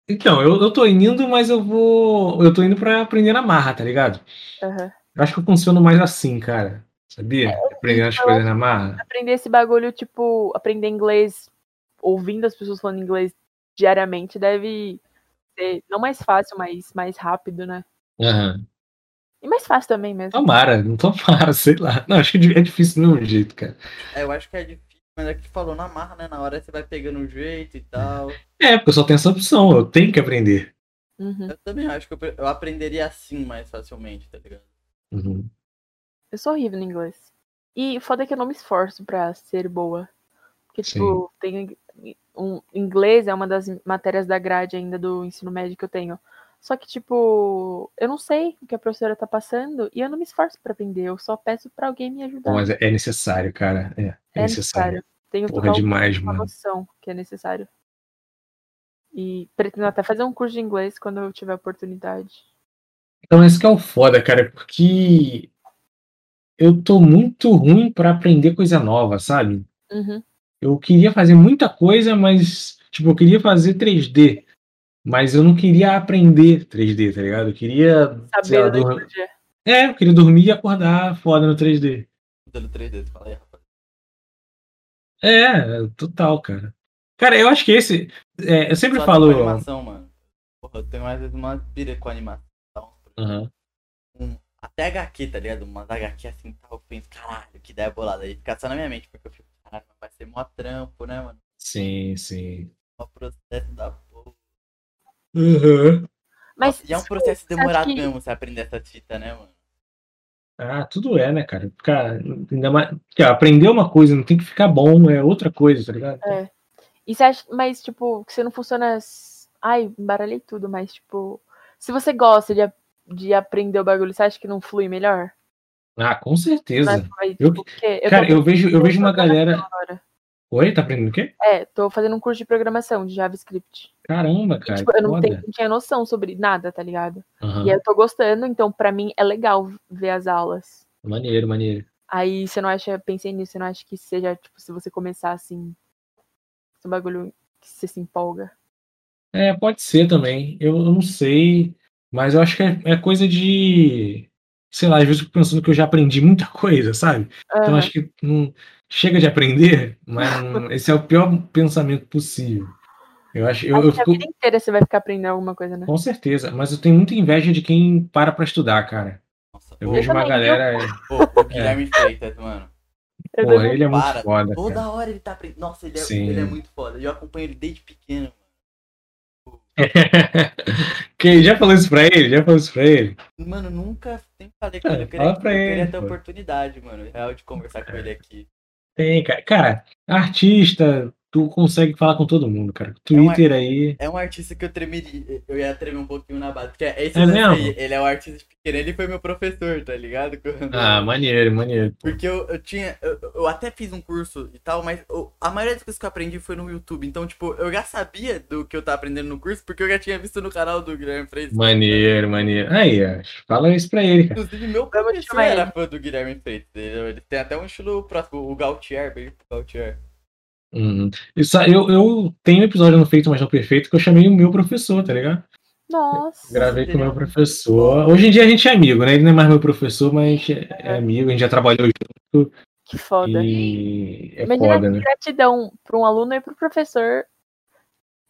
Speaker 2: Então, eu, eu tô indo, mas eu vou. Eu tô indo pra aprender na marra, tá ligado?
Speaker 1: Uhum.
Speaker 2: Eu acho que eu funciono mais assim, cara. Sabia? É, aprender as coisas na marra.
Speaker 1: Aprender esse bagulho, tipo, aprender inglês ouvindo as pessoas falando inglês diariamente deve ser não mais fácil, mas mais rápido, né?
Speaker 2: Uhum.
Speaker 1: E mais fácil também mesmo.
Speaker 2: Tomara, não tomara, sei lá. Não, acho que é difícil do mesmo jeito, cara.
Speaker 3: É, eu acho que é difícil, mas é que falou na marra, né? Na hora você vai pegando o jeito e tal.
Speaker 2: É, porque eu só tenho essa opção, eu tenho que aprender.
Speaker 1: Uhum.
Speaker 3: Eu também acho que eu, eu, aprenderia assim mais facilmente, tá ligado?
Speaker 2: Uhum.
Speaker 1: Eu sou horrível no inglês. E foda é que eu não me esforço pra ser boa. Porque, Sim. tipo, tem um, inglês é uma das matérias da grade ainda do ensino médio que eu tenho. Só que, tipo, eu não sei o que a professora tá passando e eu não me esforço para aprender, eu só peço para alguém me ajudar.
Speaker 2: Mas é necessário, cara. É, é, é necessário. necessário.
Speaker 1: Tenho
Speaker 2: Porra, demais,
Speaker 1: uma
Speaker 2: mano.
Speaker 1: noção que é necessário. E pretendo até fazer um curso de inglês quando eu tiver oportunidade.
Speaker 2: Então, esse que é o foda, cara, porque eu tô muito ruim para aprender coisa nova, sabe?
Speaker 1: Uhum.
Speaker 2: Eu queria fazer muita coisa, mas, tipo, eu queria fazer 3D. Mas eu não queria aprender 3D, tá ligado? Eu queria.
Speaker 1: Saber lá, dormir.
Speaker 2: É, eu queria dormir e acordar foda no 3D.
Speaker 3: No 3D, fala aí, rapaz.
Speaker 2: É, total, cara. Cara, eu acho que esse. É, eu sempre
Speaker 3: Só
Speaker 2: falo.
Speaker 3: animação, mano. Porra, eu tenho vezes uma pira com animação.
Speaker 2: Uhum.
Speaker 3: Um, até HQ, tá ligado? Umas HQ assim, tal, eu penso, caralho, que ideia bolada. Aí fica só na minha mente, porque eu fico Caralho, vai ser mó trampo, né, mano?
Speaker 2: Sim, sim.
Speaker 3: Mó processo da.
Speaker 2: Uhum.
Speaker 1: Mas
Speaker 3: e é um processo demorado que... mesmo você aprender essa fita, né, mano?
Speaker 2: Ah, tudo é, né, cara? Ficar, ainda mais, aprender uma coisa, não tem que ficar bom, é outra coisa, tá ligado?
Speaker 1: É. E você acha, mas, tipo, que você não funciona. Ai, embaralhei tudo, mas, tipo, se você gosta de, de aprender o bagulho, você acha que não flui melhor?
Speaker 2: Ah, com certeza. Mas, eu, tipo, eu cara, eu vejo, eu vejo uma galera. Agora. Oi, tá aprendendo o quê?
Speaker 1: É, tô fazendo um curso de programação de JavaScript.
Speaker 2: Caramba, cara.
Speaker 1: E, tipo, eu não, tenho, não, tinha noção sobre nada, tá ligado? Uhum. E eu tô gostando, então pra mim é legal ver as aulas.
Speaker 2: Maneiro, maneiro.
Speaker 1: Aí você não acha, pensei nisso, você não acha que seja, tipo, se você começar assim, esse bagulho que você se empolga?
Speaker 2: É, pode ser também. Eu, eu não sei. Mas eu acho que é, é coisa de. Sei lá, às vezes eu fico pensando que eu já aprendi muita coisa, sabe? Uhum. Então acho que não chega de aprender, mas não, esse é o pior pensamento possível. Eu acho, eu,
Speaker 1: acho
Speaker 2: eu
Speaker 1: fico... a vida inteira você vai ficar aprendendo alguma coisa, né?
Speaker 2: Com certeza, mas eu tenho muita inveja de quem para pra estudar, cara. Nossa, eu vejo uma galera.
Speaker 3: Pô, o Guilherme é. Freitas, mano.
Speaker 2: Porra, ele é muito para. foda.
Speaker 3: Toda
Speaker 2: cara.
Speaker 3: hora ele tá aprendendo. Nossa, ele é, ele é muito foda. Eu acompanho ele desde pequeno.
Speaker 2: Quem já falou isso pra ele? Já falou isso pra ele?
Speaker 3: Mano, nunca sempre falei com é, ele. Eu queria, pra eu ele, queria ter pô. oportunidade, mano, real, de conversar com ele aqui.
Speaker 2: Tem, cara. Cara, artista, tu consegue falar com todo mundo, cara. Twitter
Speaker 3: é
Speaker 2: um, aí.
Speaker 3: É um artista que eu tremeria. Eu ia tremer um pouquinho na base. Porque esse é mesmo? Aí, ele é um artista pequeno, ele foi meu professor, tá ligado?
Speaker 2: Ah, maneiro, maneiro.
Speaker 3: Porque eu, eu tinha. Eu, eu, até fiz um curso e tal, mas eu, a maioria das coisas que eu aprendi foi no YouTube. Então, tipo, eu já sabia do que eu tava aprendendo no curso, porque eu já tinha visto no canal do Guilherme Freitas.
Speaker 2: Maneiro, maneiro. Aí, fala isso pra ele,
Speaker 3: cara. Inclusive, meu professor era fã do Guilherme Freitas. Ele, ele tem até um estilo próximo, o Gautier, bem Gautier.
Speaker 2: Hum. Isso, eu, eu tenho um episódio no Feito, mas não perfeito, que eu chamei o meu professor, tá ligado?
Speaker 1: Nossa.
Speaker 2: Gravei com o meu professor. Hoje em dia a gente é amigo, né? Ele não é mais meu professor, mas é, é amigo, a gente já trabalhou junto.
Speaker 1: Que foda.
Speaker 2: E é Imagina foda, né?
Speaker 1: gratidão para um aluno e para o professor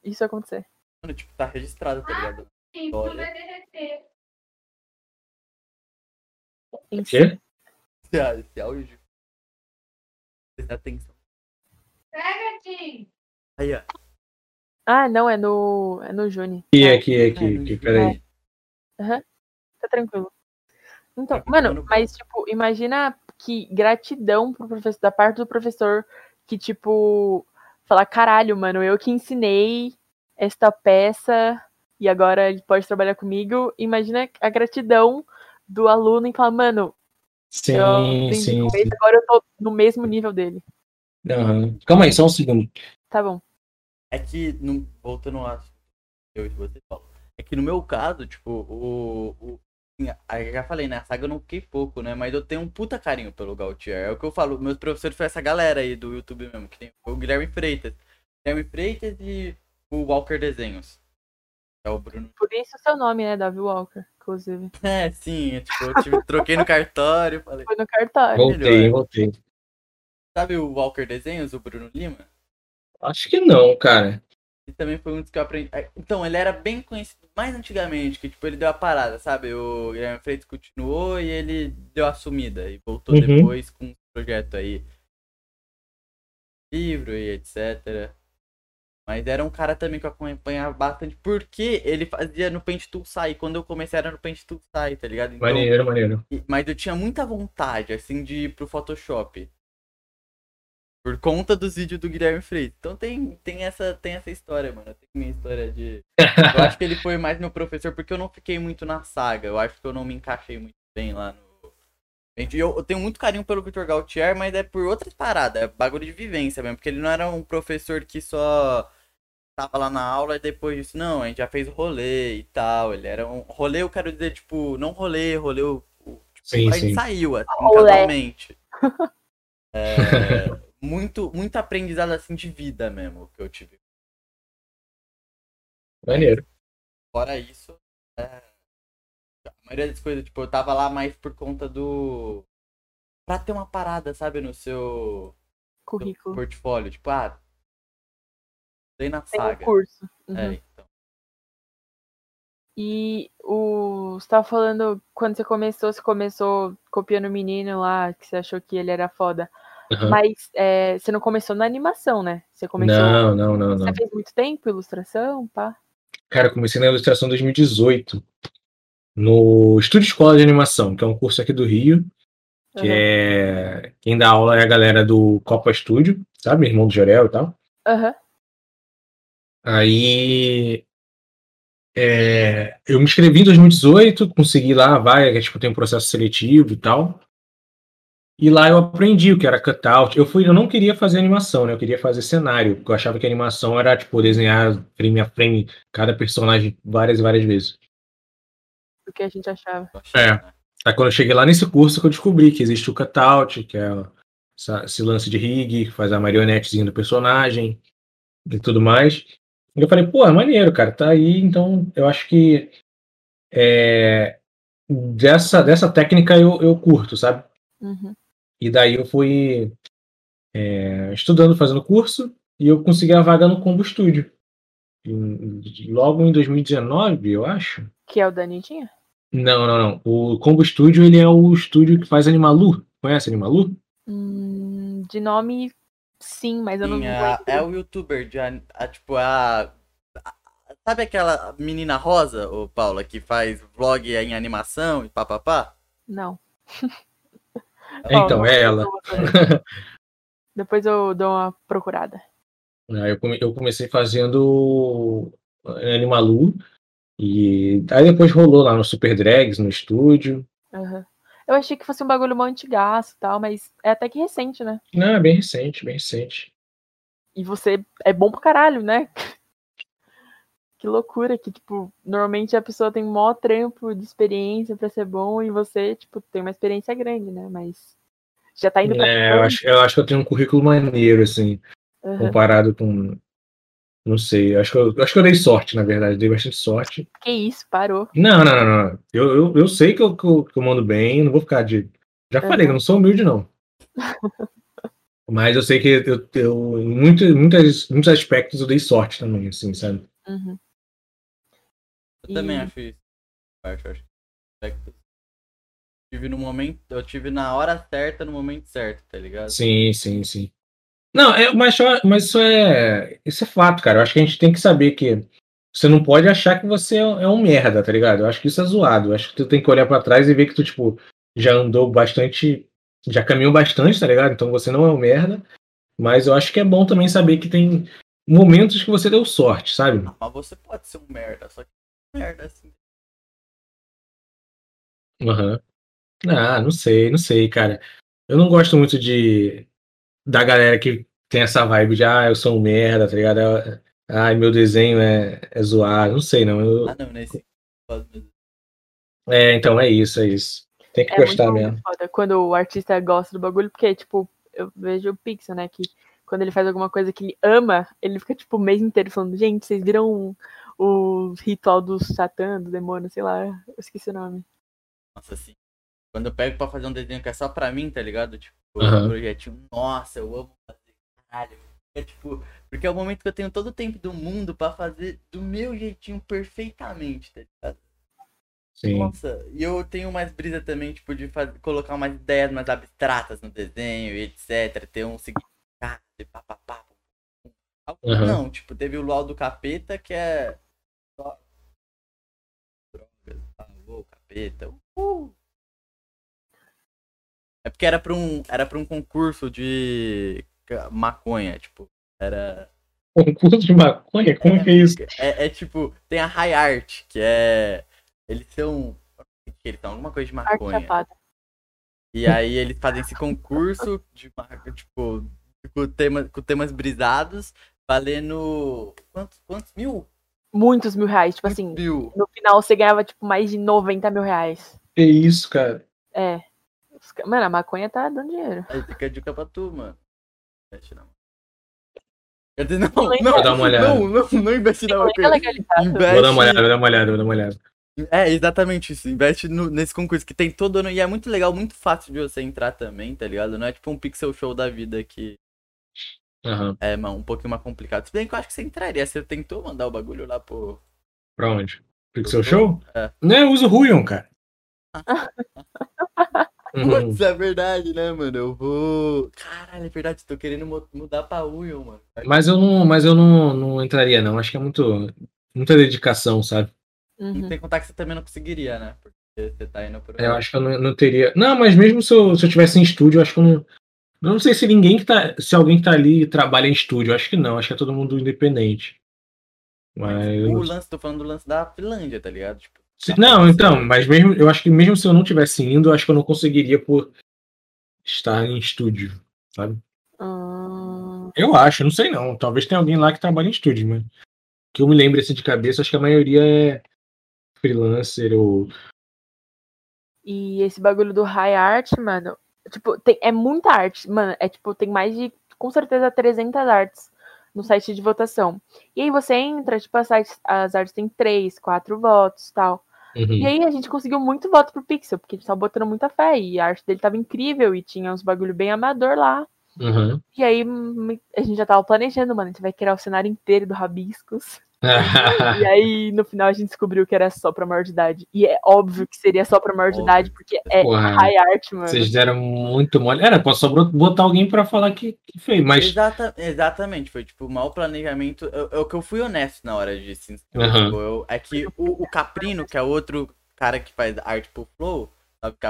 Speaker 1: isso acontecer.
Speaker 3: Mano, tipo, tá registrado, tá ligado? Sim, tudo vai derreter.
Speaker 2: O quê?
Speaker 3: Esse áudio. Presta atenção.
Speaker 1: Pega, Tim!
Speaker 3: Aí, ó.
Speaker 1: Ah, não, é no. É no Juni.
Speaker 2: Aqui, aqui, aqui, aqui, peraí.
Speaker 1: Aham. Uhum. Tá tranquilo. Então, tá mano, mas, tipo, imagina que gratidão pro professor, da parte do professor, que, tipo, falar, caralho, mano, eu que ensinei esta peça e agora ele pode trabalhar comigo. Imagina a gratidão do aluno em falar, mano,
Speaker 2: sim, sim, sim.
Speaker 1: agora eu tô no mesmo nível dele.
Speaker 2: Uhum. Calma aí, só um segundo.
Speaker 1: Tá bom.
Speaker 3: É que, no, voltando ao eu e você falou, é que no meu caso, tipo, o, o eu já falei, né? A saga eu não fiquei pouco, né? Mas eu tenho um puta carinho pelo Gautier. É o que eu falo. Meus professores foi essa galera aí do YouTube mesmo. Que tem o Guilherme Freitas. Guilherme Freitas e o Walker Desenhos. É o Bruno.
Speaker 1: Por isso o seu nome, né? Davi Walker, inclusive.
Speaker 3: É, sim. Tipo, eu tive, troquei no cartório. Falei,
Speaker 1: foi no cartório.
Speaker 2: Voltei, voltei.
Speaker 3: Sabe o Walker Desenhos, o Bruno Lima?
Speaker 2: Acho que não, cara.
Speaker 3: Ele também foi um dos que eu aprendi. Então, ele era bem conhecido mais antigamente, que tipo, ele deu a parada, sabe? O Guilherme Freitas continuou e ele deu a sumida e voltou uhum. depois com um projeto aí. Livro e etc. Mas era um cara também que eu acompanhava bastante, porque ele fazia no Paint Tool Sai. Quando eu comecei era no Paint Tool Sai, tá ligado?
Speaker 2: Então, maneiro, maneiro.
Speaker 3: Mas eu tinha muita vontade, assim, de ir pro Photoshop. Por conta dos vídeos do Guilherme Freitas. Então tem, tem, essa, tem essa história, mano. Tem minha história de. Eu acho que ele foi mais meu professor porque eu não fiquei muito na saga. Eu acho que eu não me encaixei muito bem lá no. Eu, eu tenho muito carinho pelo Victor Gautier, mas é por outras paradas. É bagulho de vivência mesmo. Porque ele não era um professor que só tava lá na aula e depois disso. Não, a gente já fez rolê e tal. Ele era um. Rolê, eu quero dizer, tipo, não rolê, rolê. Tipo,
Speaker 2: sim,
Speaker 3: a
Speaker 2: gente sim.
Speaker 3: saiu, assim, casualmente. É, muito, muito aprendizado assim de vida mesmo que eu tive.
Speaker 2: Maneiro.
Speaker 3: Fora isso, é... a maioria das coisas, tipo, eu tava lá mais por conta do. Pra ter uma parada, sabe, no seu
Speaker 1: currículo.
Speaker 3: Portfólio. Tipo, ah, dei na Tem saga.
Speaker 1: Um curso.
Speaker 3: É, uhum. É, então.
Speaker 1: E o. Você tava falando, quando você começou, você começou copiando o menino lá, que você achou que ele era foda. Uhum. Mas é, você não começou na animação, né? Você começou.
Speaker 2: Não, não, não.
Speaker 1: Você
Speaker 2: não.
Speaker 1: fez muito tempo ilustração, pá?
Speaker 2: Cara, eu comecei na ilustração em 2018. No Estúdio Escola de Animação, que é um curso aqui do Rio. Que uhum. é. Quem dá aula é a galera do Copa Estúdio, sabe? Irmão do Jorel e tal.
Speaker 1: Uhum.
Speaker 2: Aí. É, eu me inscrevi em 2018, consegui lá a vaga, que tipo, tem um processo seletivo e tal. E lá eu aprendi o que era cutout. Eu fui, eu não queria fazer animação, né? Eu queria fazer cenário, porque eu achava que animação era tipo desenhar frame a frame cada personagem várias e várias vezes.
Speaker 1: O que a gente achava.
Speaker 2: É. Aí quando eu cheguei lá nesse curso que eu descobri que existe o cutout, que é esse lance de rig, que faz a marionetezinha do personagem e tudo mais. E eu falei, pô, é maneiro, cara, tá aí, então eu acho que é, dessa, dessa técnica eu, eu curto, sabe?
Speaker 1: Uhum.
Speaker 2: E daí eu fui é, estudando, fazendo curso, e eu consegui a vaga no Combo Studio. Logo em 2019, eu acho.
Speaker 1: Que é o da Anitinha?
Speaker 2: Não, não, não. O Combo Studio, ele é o estúdio que faz Animalu. Conhece Animalu?
Speaker 1: Hum, de nome, sim, mas eu não
Speaker 3: Sim, é, é o youtuber de a, a- tipo a, a- sabe aquela menina rosa, ô Paula, que faz vlog em animação e papapá?
Speaker 1: Não.
Speaker 2: Então,
Speaker 1: Ó,
Speaker 2: é ela.
Speaker 1: Depois eu dou uma procurada.
Speaker 2: Eu, come- eu comecei fazendo Animalu. E aí depois rolou lá no Super Drags, no estúdio.
Speaker 1: Aham. Eu achei que fosse um bagulho mó antigaço e tal, mas é até que recente, né?
Speaker 2: Não, é bem recente, bem recente.
Speaker 1: E você é bom pra caralho, né? Que loucura que, tipo, normalmente a pessoa tem mó trampo de experiência pra ser bom e você, tipo, tem uma experiência grande, né? Mas já tá indo pra
Speaker 2: É, eu, acho, eu acho que eu tenho um currículo maneiro, assim,
Speaker 1: Aham.
Speaker 2: comparado com. Não sei, acho que, eu, acho que eu dei sorte, na verdade, dei bastante sorte.
Speaker 1: Que isso, parou.
Speaker 2: Não, não, não, não. Eu, eu, eu sei que eu, que, eu, que eu mando bem, não vou ficar de. Já falei,
Speaker 1: Uhum.
Speaker 2: eu não sou humilde, não. Mas eu sei que eu, eu em muito, muitas, muitos aspectos eu dei sorte também, assim, sabe?
Speaker 1: Uhum.
Speaker 3: Eu também
Speaker 1: E-
Speaker 3: acho isso. Parte, eu acho. Aspectos. Tive no momento, eu tive na hora certa, no momento certo, tá ligado?
Speaker 2: Sim, sim, sim. Não, é, mas, só- mas isso é. Isso é fato, cara. Eu acho que a gente tem que saber que você não pode achar que você é é um merda, tá ligado? Eu acho que isso é zoado. Eu acho que tu tem que olhar pra trás e ver que tu, tipo, já andou bastante. Já caminhou bastante, tá ligado? Então você não é um merda. Mas eu acho que é bom também saber que tem momentos que você deu sorte, sabe?
Speaker 3: Ah, Mas você pode ser um merda, só que merda assim.
Speaker 2: Aham. Ah, não sei, não sei, cara. Eu não gosto muito de da galera que tem essa vibe de ah, eu sou um merda, tá ligado? Ah, Ai, meu desenho é, é zoado. Não sei, não. Eu-
Speaker 3: Ah não, nesse mesmo.
Speaker 2: É, então é isso, é isso. Tem que
Speaker 1: É
Speaker 2: gostar
Speaker 1: muito
Speaker 2: mesmo.
Speaker 1: foda quando o artista gosta do bagulho, porque, tipo, eu vejo o Pixel, né, que quando ele faz alguma coisa que ele ama, ele fica, tipo, o mês inteiro falando, gente, vocês viram o ritual do Satã, do demônio, sei lá, eu esqueci o nome.
Speaker 3: Nossa, assim. Quando eu pego pra fazer um desenho que é só pra mim, tá ligado? Tipo,
Speaker 2: Aham.
Speaker 3: um projetinho, nossa, eu amo fazer, caralho. É tipo, porque é o momento que eu tenho todo o tempo do mundo pra fazer do meu jeitinho perfeitamente, tá ligado?
Speaker 2: Sim.
Speaker 3: Nossa, e eu tenho mais brisa também, tipo, de fazer, colocar umas ideias mais abstratas no desenho e etc. Ter um significado e papapá.
Speaker 2: Aham.
Speaker 3: Não, tipo, teve o LOL do capeta que é. Alô, capeta. Uhul. É porque era pra um, era pra um concurso de maconha, tipo. Era.
Speaker 2: Concurso de maconha? Como que é isso?
Speaker 3: É, é tipo, tem a High Art, que é. Eles são. Eles são alguma coisa de maconha. E aí eles fazem esse concurso de tipo, com, tema, com temas brisados, valendo. Quantos, quantos mil?
Speaker 1: Muitos mil reais, tipo assim,
Speaker 3: Mil.
Speaker 1: no final você ganhava, tipo, mais de 90 mil reais.
Speaker 2: Que isso, cara?
Speaker 1: É. Mano, a maconha tá dando dinheiro.
Speaker 3: Aí fica a dica pra tu, mano. Investe não. Quer dizer, não,
Speaker 1: Não,
Speaker 3: não,
Speaker 2: Vou dar uma olhada.
Speaker 3: não, não, não investe na
Speaker 1: Não é
Speaker 3: maconha. Investe.
Speaker 2: Vou dar uma olhada, vou dar uma olhada, vou dar uma olhada.
Speaker 3: É, exatamente isso. Investe no- nesse concurso que tem todo ano. E é muito legal, muito fácil de você entrar também, tá ligado? Não é tipo um pixel show da vida que
Speaker 2: Aham.
Speaker 3: é, mano, um pouquinho mais complicado. Se bem que eu acho que você entraria. Você tentou mandar o bagulho lá pro.
Speaker 2: Pra onde? Pixel
Speaker 3: tô-
Speaker 2: Show?
Speaker 3: É.
Speaker 2: Não, eu uso Ruion, cara. Uhum.
Speaker 3: Putz, é verdade, né, mano? Eu vou. Caralho, é verdade. Tô querendo mu- mudar pra Uion, mano.
Speaker 2: Mas eu não, mas eu não, não entraria, não. Acho que é muito, muita dedicação, sabe?
Speaker 1: Uhum.
Speaker 3: Sem contar que você também não conseguiria, né? Porque você tá indo por.
Speaker 2: Eu acho que eu não, não teria. Não, mas mesmo se eu, se eu tivesse em estúdio, eu acho que eu não. Eu Não sei se ninguém que tá. Se alguém que tá ali trabalha em estúdio. eu Acho que não. Acho que é todo mundo independente. Mas.
Speaker 3: O lance, tô falando do lance da Finlândia, tá ligado? Tipo,
Speaker 2: se- Não, então, mas mesmo. Eu acho que mesmo se eu não tivesse indo, eu acho que eu não conseguiria por estar em estúdio, sabe?
Speaker 1: Hum,
Speaker 2: Eu acho, não sei não. Talvez tenha alguém lá que trabalha em estúdio, mas. Que eu me lembre assim de cabeça, acho que a maioria é freelancer ou.
Speaker 1: E esse bagulho do high art, mano, tipo, tem, é muita arte, mano, é tipo, tem mais de, com certeza, 300 artes no site de votação. E aí você entra, tipo, as artes, as artes têm 3, 4 votos tal. Uhum. E aí a gente conseguiu muito voto pro Pixel, porque gente tava botando muita fé. E a arte dele tava incrível e tinha uns bagulho bem amador lá.
Speaker 2: Uhum.
Speaker 1: E aí a gente já tava planejando, mano. A gente vai criar o cenário inteiro do Rabiscos. e aí, no final, a gente descobriu que era só pra maior de idade. E é óbvio que seria só pra maior de idade, porque é Porra, high art, mano.
Speaker 2: Vocês deram muito mole. Era, só botar alguém pra falar que, que fez, mas.
Speaker 3: Exata, exatamente, foi tipo mau planejamento. É o que eu fui honesto na hora de se inscrever. Uhum. Tipo, eu, é que o, o Caprino, que é outro cara que faz arte pro Flow,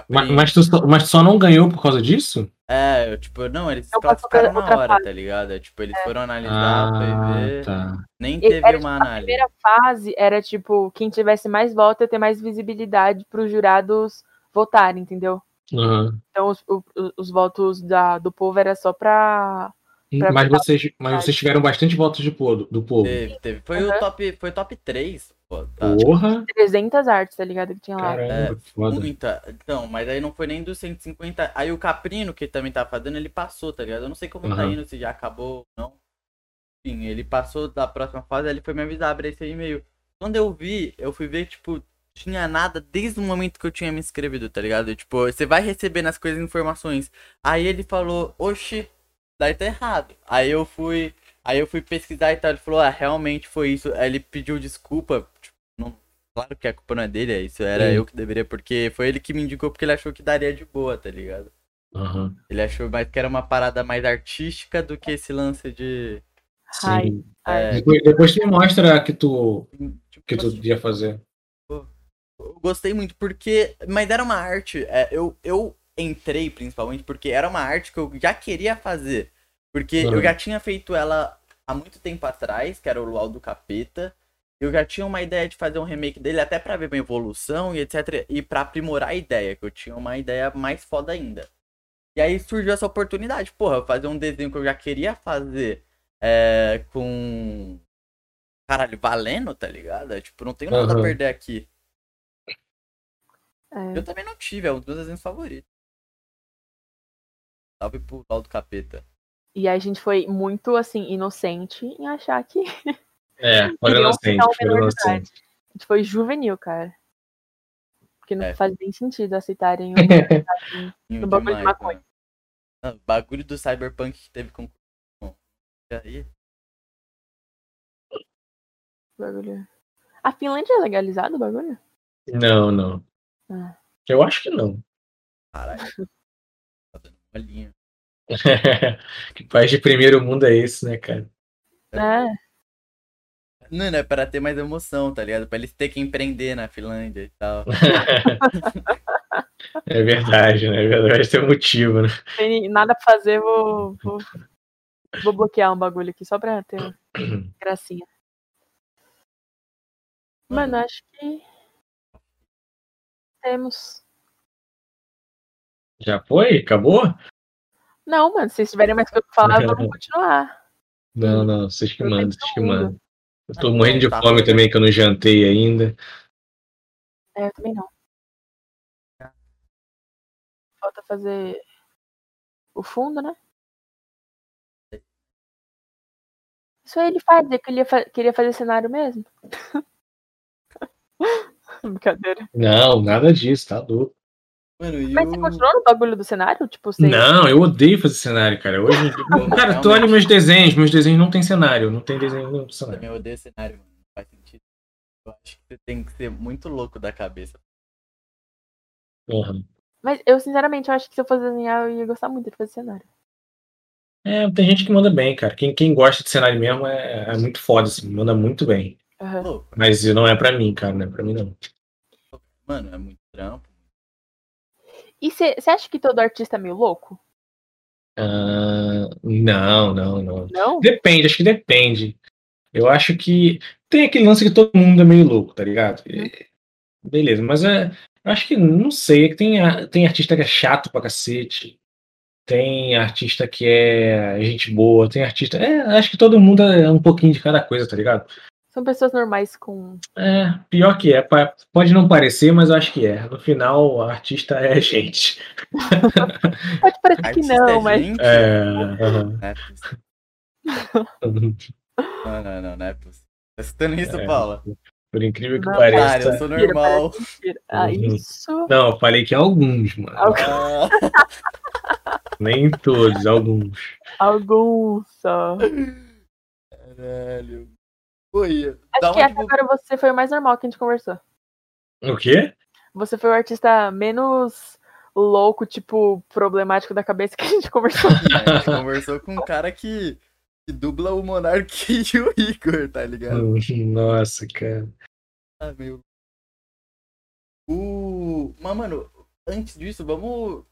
Speaker 2: mas, mas, tu, mas tu só não ganhou por causa disso?
Speaker 3: É, tipo, não, eles se classificaram na hora, fase. tá ligado? Tipo, eles é. foram analisar, ah, ver, tá. nem teve era, uma análise. A
Speaker 1: primeira fase era, tipo, quem tivesse mais voto ia ter mais visibilidade pros jurados votarem, entendeu?
Speaker 2: Uhum.
Speaker 1: Então, os, os, os, votos da, do povo era só pra...
Speaker 2: mas vocês, mas vocês tiveram bastante votos de povo, do povo.
Speaker 3: Teve, teve. Foi, uhum. o top, foi o top 3
Speaker 2: Pô, tá, Porra!
Speaker 1: 300 artes, tá ligado? Que tinha lá.
Speaker 2: Caramba, é.
Speaker 3: Muita. Então, mas aí não foi nem dos 150. Aí o Caprino, que também tava fazendo, ele passou, tá ligado? Eu não sei como uhum. tá indo, se já acabou ou não. Enfim, ele passou da próxima fase, ele foi me avisar, abrir esse e-mail. Quando eu vi, eu fui ver, tipo, tinha nada desde o momento que eu tinha me inscrevido, tá ligado? Tipo, você vai recebendo as coisas, informações. Aí ele falou, oxi, daí tá errado. Aí eu fui. Aí eu fui pesquisar e tal, ele falou, ah, realmente foi isso. Aí ele pediu desculpa Claro que a culpa não é dele, é isso era Sim. eu que deveria, porque foi ele que me indicou porque ele achou que daria de boa, tá ligado?
Speaker 2: Uhum.
Speaker 3: Ele achou mais que era uma parada mais artística do que esse lance de.
Speaker 2: Sim. É... Depois, depois tu me mostra que tu, tipo, que tu ia fazer.
Speaker 3: Eu gostei muito, porque. Mas era uma arte. É, eu, eu entrei principalmente porque era uma arte que eu já queria fazer. Porque uhum. eu já tinha feito ela há muito tempo atrás, que era o Luau do Capeta eu já tinha uma ideia de fazer um remake dele até para ver uma evolução e etc. E para aprimorar a ideia, que eu tinha uma ideia mais foda ainda. E aí surgiu essa oportunidade, porra, fazer um desenho que eu já queria fazer é, com. Caralho, valendo, tá ligado? É, tipo, não tenho nada uhum. a perder aqui. É. Eu também não tive, é um dos meus desenhos favoritos. Salve pro Laudo Capeta.
Speaker 1: E a gente foi muito, assim, inocente em achar que
Speaker 2: É, fora inocente, inocente.
Speaker 1: A gente foi juvenil, cara. Porque não é. faz nem sentido aceitarem um no bagulho de maconha.
Speaker 3: Não, bagulho do Cyberpunk que teve com. E aí?
Speaker 1: Bagulho. A Finlândia é legalizado o bagulho?
Speaker 2: Não, não. Ah. Eu acho que não.
Speaker 3: Caralho. Tá dando uma linha.
Speaker 2: que país de primeiro mundo é esse, né, cara?
Speaker 1: É.
Speaker 3: Não, é para ter mais emoção, tá ligado? Pra eles ter que empreender na Finlândia e tal.
Speaker 2: é verdade, né? É verdade, tem um motivo, né?
Speaker 1: Tem nada pra fazer, vou, vou, vou bloquear um bagulho aqui só pra ter gracinha. Mano, acho que temos.
Speaker 2: Já foi? Acabou?
Speaker 1: Não, mano, se vocês tiverem mais coisa pra falar, vamos continuar.
Speaker 2: Não, não, vocês que mandam, vocês que mandam. Eu tô morrendo de tá fome também, que eu não jantei ainda.
Speaker 1: É, eu também não. Falta fazer o fundo, né? Isso aí ele faz, é que ele fa queria fazer cenário mesmo. Brincadeira.
Speaker 2: Não, nada disso, tá louco.
Speaker 1: Mano, Mas eu... você continuou no bagulho do cenário? Tipo, você...
Speaker 2: Não, eu odeio fazer cenário, cara. Hoje, cara, tu olha meus desenhos, meus desenhos não tem cenário, não tem desenho cenário.
Speaker 3: Eu também odeio cenário, não faz sentido. Eu acho que você tem que ser muito louco da cabeça.
Speaker 2: Uhum.
Speaker 1: Mas eu, sinceramente, eu acho que se eu fosse desenhar, eu ia gostar muito de fazer cenário.
Speaker 2: É, tem gente que manda bem, cara. Quem, quem gosta de cenário mesmo é, é muito foda, assim, manda muito bem.
Speaker 1: Uhum.
Speaker 2: Mas não é pra mim, cara, não é pra mim não.
Speaker 3: Mano, é muito trampo.
Speaker 1: E você acha que todo artista é meio louco?
Speaker 2: Uh, não, não, não.
Speaker 1: Não?
Speaker 2: Depende, acho que depende. Eu acho que tem aquele lance que todo mundo é meio louco, tá ligado? Uhum. Beleza, mas é, acho que, não sei, é tem, tem artista que é chato pra cacete, tem artista que é gente boa, tem artista. É, acho que todo mundo é um pouquinho de cada coisa, tá ligado?
Speaker 1: São pessoas normais com.
Speaker 2: É, pior que é. Pode não parecer, mas eu acho que é. No final, o artista é gente.
Speaker 1: Pode parecer que não, é mas. Gente?
Speaker 2: É. Uhum.
Speaker 3: Não, não, não, não é possível. Tá escutando isso, é. Paula?
Speaker 2: Por incrível que não, pareça.
Speaker 3: Cara, eu sou normal.
Speaker 1: Ah, uhum. isso.
Speaker 2: Não, eu falei que alguns, mano. Ah. Nem todos, alguns.
Speaker 1: Alguns só.
Speaker 3: Caralho. Oi,
Speaker 1: Acho que até agora você foi o mais normal que a gente conversou.
Speaker 2: O quê?
Speaker 1: Você foi o artista menos louco, tipo, problemático da cabeça que a gente conversou.
Speaker 3: É, a gente conversou com um cara que, que dubla o Monark e o Igor, tá ligado?
Speaker 2: Nossa, cara.
Speaker 3: Ah, meu. O... Mas, mano, antes disso, vamos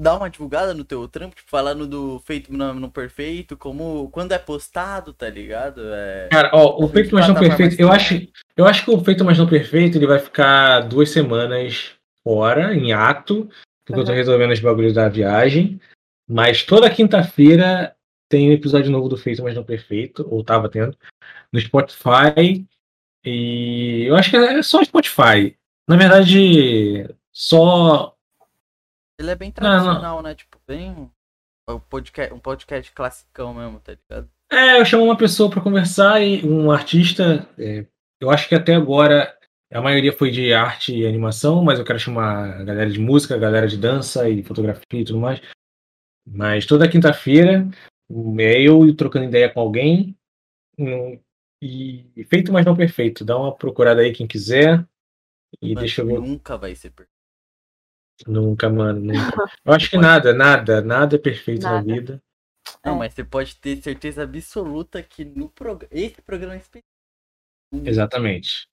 Speaker 3: dar uma divulgada no teu trampo, tipo, falando do feito no, no perfeito, como quando é postado, tá ligado? É...
Speaker 2: Cara, ó, o feito mais não perfeito, eu acho, eu acho que o feito mais não perfeito ele vai ficar duas semanas fora, em ato, porque uhum. eu tô resolvendo os bagulhos da viagem. Mas toda quinta-feira tem um episódio novo do Feito Mais Não Perfeito, ou tava tendo, no Spotify. E eu acho que é só Spotify. Na verdade, só
Speaker 3: ele é bem tradicional, não, não. né? Tipo, bem. Um podcast, um podcast classicão mesmo, tá ligado?
Speaker 2: É, eu chamo uma pessoa para conversar e um artista. É, eu acho que até agora a maioria foi de arte e animação, mas eu quero chamar a galera de música, a galera de dança e fotografia e tudo mais. Mas toda quinta-feira é eu trocando ideia com alguém. E feito, mas não perfeito. Dá uma procurada aí quem quiser. E mas deixa eu ver.
Speaker 3: Nunca vai ser perfeito.
Speaker 2: Nunca, mano, nunca. Eu acho que nada, nada, nada é perfeito nada. na vida.
Speaker 3: Não, é. mas você pode ter certeza absoluta que no programa. Esse programa é específico.
Speaker 2: Exatamente.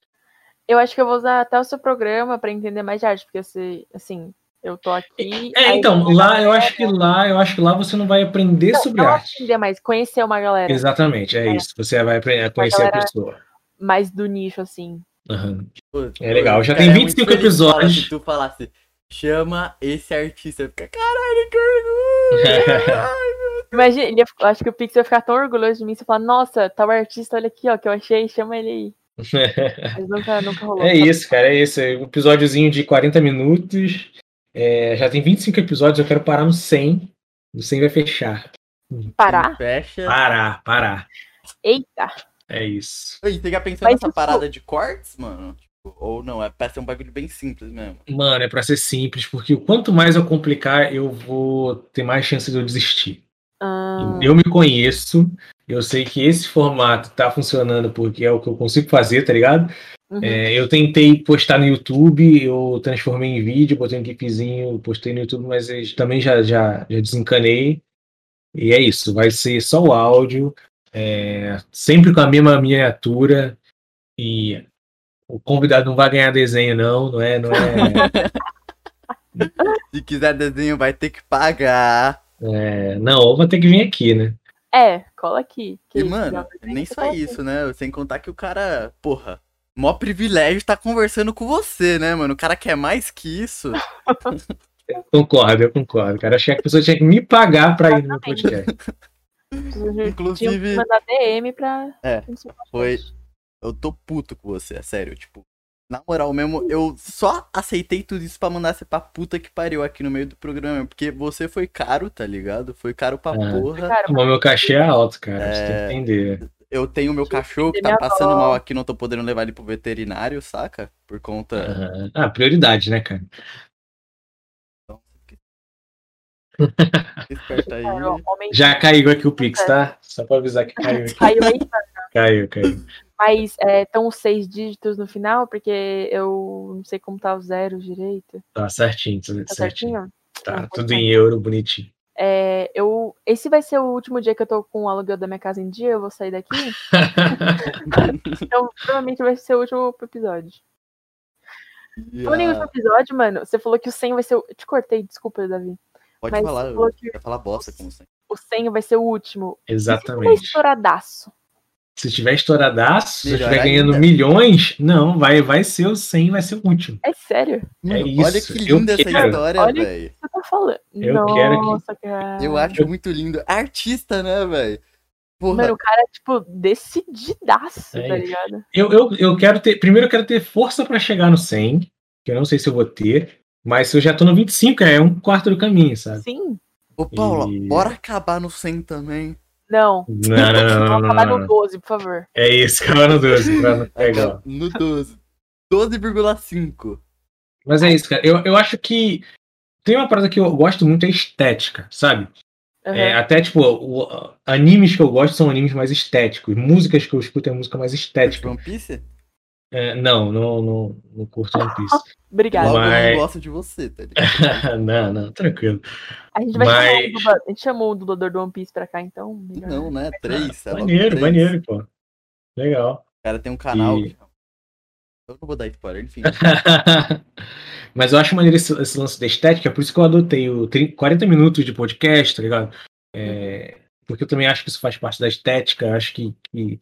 Speaker 1: Eu acho que eu vou usar até o seu programa para entender mais de arte, porque se, assim, eu tô aqui.
Speaker 2: É, então, lá eu acho que lá, eu acho que lá você não vai aprender não, sobre não arte.
Speaker 1: aprender, mas conhecer uma galera.
Speaker 2: Exatamente, é, é. isso. Você vai aprender a conhecer a pessoa.
Speaker 1: Mais do nicho, assim.
Speaker 2: Uhum. É legal, já tem 25 é episódios.
Speaker 3: Se tu falasse, chama esse artista. Fica, caralho, que orgulho!
Speaker 1: Imagina, eu acho que o Pix vai ficar tão orgulhoso de mim se falar, nossa, tal artista, olha aqui, ó, que eu achei, chama ele aí. Mas nunca, nunca rolou.
Speaker 2: É isso, cara, é isso. É um episódiozinho de 40 minutos. É, já tem 25 episódios, eu quero parar no 100. No 100 vai fechar.
Speaker 1: Parar?
Speaker 3: Fecha.
Speaker 2: Parar, parar.
Speaker 1: Eita.
Speaker 2: É isso.
Speaker 3: Oi, você já pensou nessa parada de cortes, mano? Ou não, é pra ser um bagulho bem simples mesmo.
Speaker 2: Mano, é pra ser simples, porque quanto mais eu complicar, eu vou ter mais chance de eu desistir.
Speaker 1: Ah.
Speaker 2: Eu me conheço, eu sei que esse formato tá funcionando porque é o que eu consigo fazer, tá ligado? Uhum. É, eu tentei postar no YouTube, eu transformei em vídeo, botei um gifzinho, postei no YouTube, mas também já, já, já desencanei. E é isso, vai ser só o áudio, é, sempre com a mesma miniatura. E o convidado não vai ganhar desenho, não, não é? Não é...
Speaker 3: Se quiser desenho, vai ter que pagar.
Speaker 2: É, não, ou vai ter que vir aqui, né?
Speaker 1: É, cola aqui.
Speaker 3: e, mano, nem só isso, né? Sem contar que o cara, porra, mó privilégio estar tá conversando com você, né, mano? O cara quer mais que isso.
Speaker 2: eu concordo, eu concordo. Cara, achei que a pessoa tinha que me pagar pra ir no podcast.
Speaker 3: Inclusive.
Speaker 1: mandar DM pra.
Speaker 3: É, foi eu tô puto com você, é sério. Tipo, na moral mesmo, eu só aceitei tudo isso pra mandar você pra puta que pariu aqui no meio do programa. Porque você foi caro, tá ligado? Foi caro pra é. porra.
Speaker 2: Cara, o meu cachê é alto, cara. É... Você tem que é, entender.
Speaker 3: Eu tenho meu cachorro que tá passando mal aqui, não tô podendo levar ele pro veterinário, saca? Por conta.
Speaker 2: Uhum. Ah, prioridade, né, cara? Então, aí. Já caiu aqui o Pix, tá? Só pra avisar que caiu aqui. Caiu aí, Caiu, caiu.
Speaker 1: Mas estão é, seis dígitos no final, porque eu não sei como tá o zero direito.
Speaker 2: Tá certinho, tudo tá certinho. certinho? Tá, tudo em euro, bonitinho.
Speaker 1: É, eu, esse vai ser o último dia que eu tô com o aluguel da minha casa em dia, eu vou sair daqui. então, provavelmente vai ser o último episódio. Yeah. No último episódio, mano, você falou que o 100 vai ser o... Eu te cortei, desculpa, Davi.
Speaker 3: Pode Mas falar, eu que... falar bosta com o 100.
Speaker 1: O 100 vai ser o último.
Speaker 2: Exatamente.
Speaker 1: estouradaço.
Speaker 2: Se tiver estouradaço, se estiver ganhando milhões, não, vai, vai ser o 100, vai ser o último.
Speaker 1: É sério?
Speaker 2: É isso.
Speaker 3: Olha que linda essa história, velho.
Speaker 1: Você tá falando.
Speaker 2: Eu Nossa,
Speaker 3: quero que... cara. Eu acho muito lindo. Artista, né, velho?
Speaker 1: Mano, o cara é, tipo, decididaço, é. tá ligado?
Speaker 2: Eu, eu, eu quero ter. Primeiro, eu quero ter força pra chegar no 100, que eu não sei se eu vou ter. Mas se eu já tô no 25, é um quarto do caminho, sabe?
Speaker 1: Sim.
Speaker 3: Ô, Paula, e... bora acabar no 100 também.
Speaker 1: Não.
Speaker 2: Não, não, não. não,
Speaker 1: Vamos acabar
Speaker 2: não,
Speaker 1: no 12, por favor.
Speaker 2: É isso, acaba no 12. pra não pegar.
Speaker 3: No 12. 12,5.
Speaker 2: Mas é isso, cara. Eu, eu acho que tem uma parada que eu gosto muito, é estética, sabe?
Speaker 1: Uhum.
Speaker 2: É, até, tipo, o- animes que eu gosto são animes mais estéticos. Músicas que eu escuto é música mais estética.
Speaker 3: One Piece?
Speaker 2: É, não, não, não, não curto One Piece.
Speaker 1: Obrigada.
Speaker 3: Logo eu
Speaker 2: Mas-
Speaker 3: não gosto de você, tá ligado?
Speaker 2: não, não, tranquilo.
Speaker 1: A gente vai
Speaker 2: Mas-
Speaker 1: chamar o a gente chamou o dublador do One Piece pra cá, então. melhor.
Speaker 3: Não, né? Três. é logo
Speaker 2: maneiro,
Speaker 3: três.
Speaker 2: maneiro, pô. Legal.
Speaker 3: O cara tem um canal.
Speaker 2: E-
Speaker 3: Eu não vou dar spoiler, enfim.
Speaker 2: Mas eu acho maneiro esse, esse lance da estética, é por isso que eu adotei o 30, 40 minutos de podcast, tá ligado? É, porque eu também acho que isso faz parte da estética, acho que, que,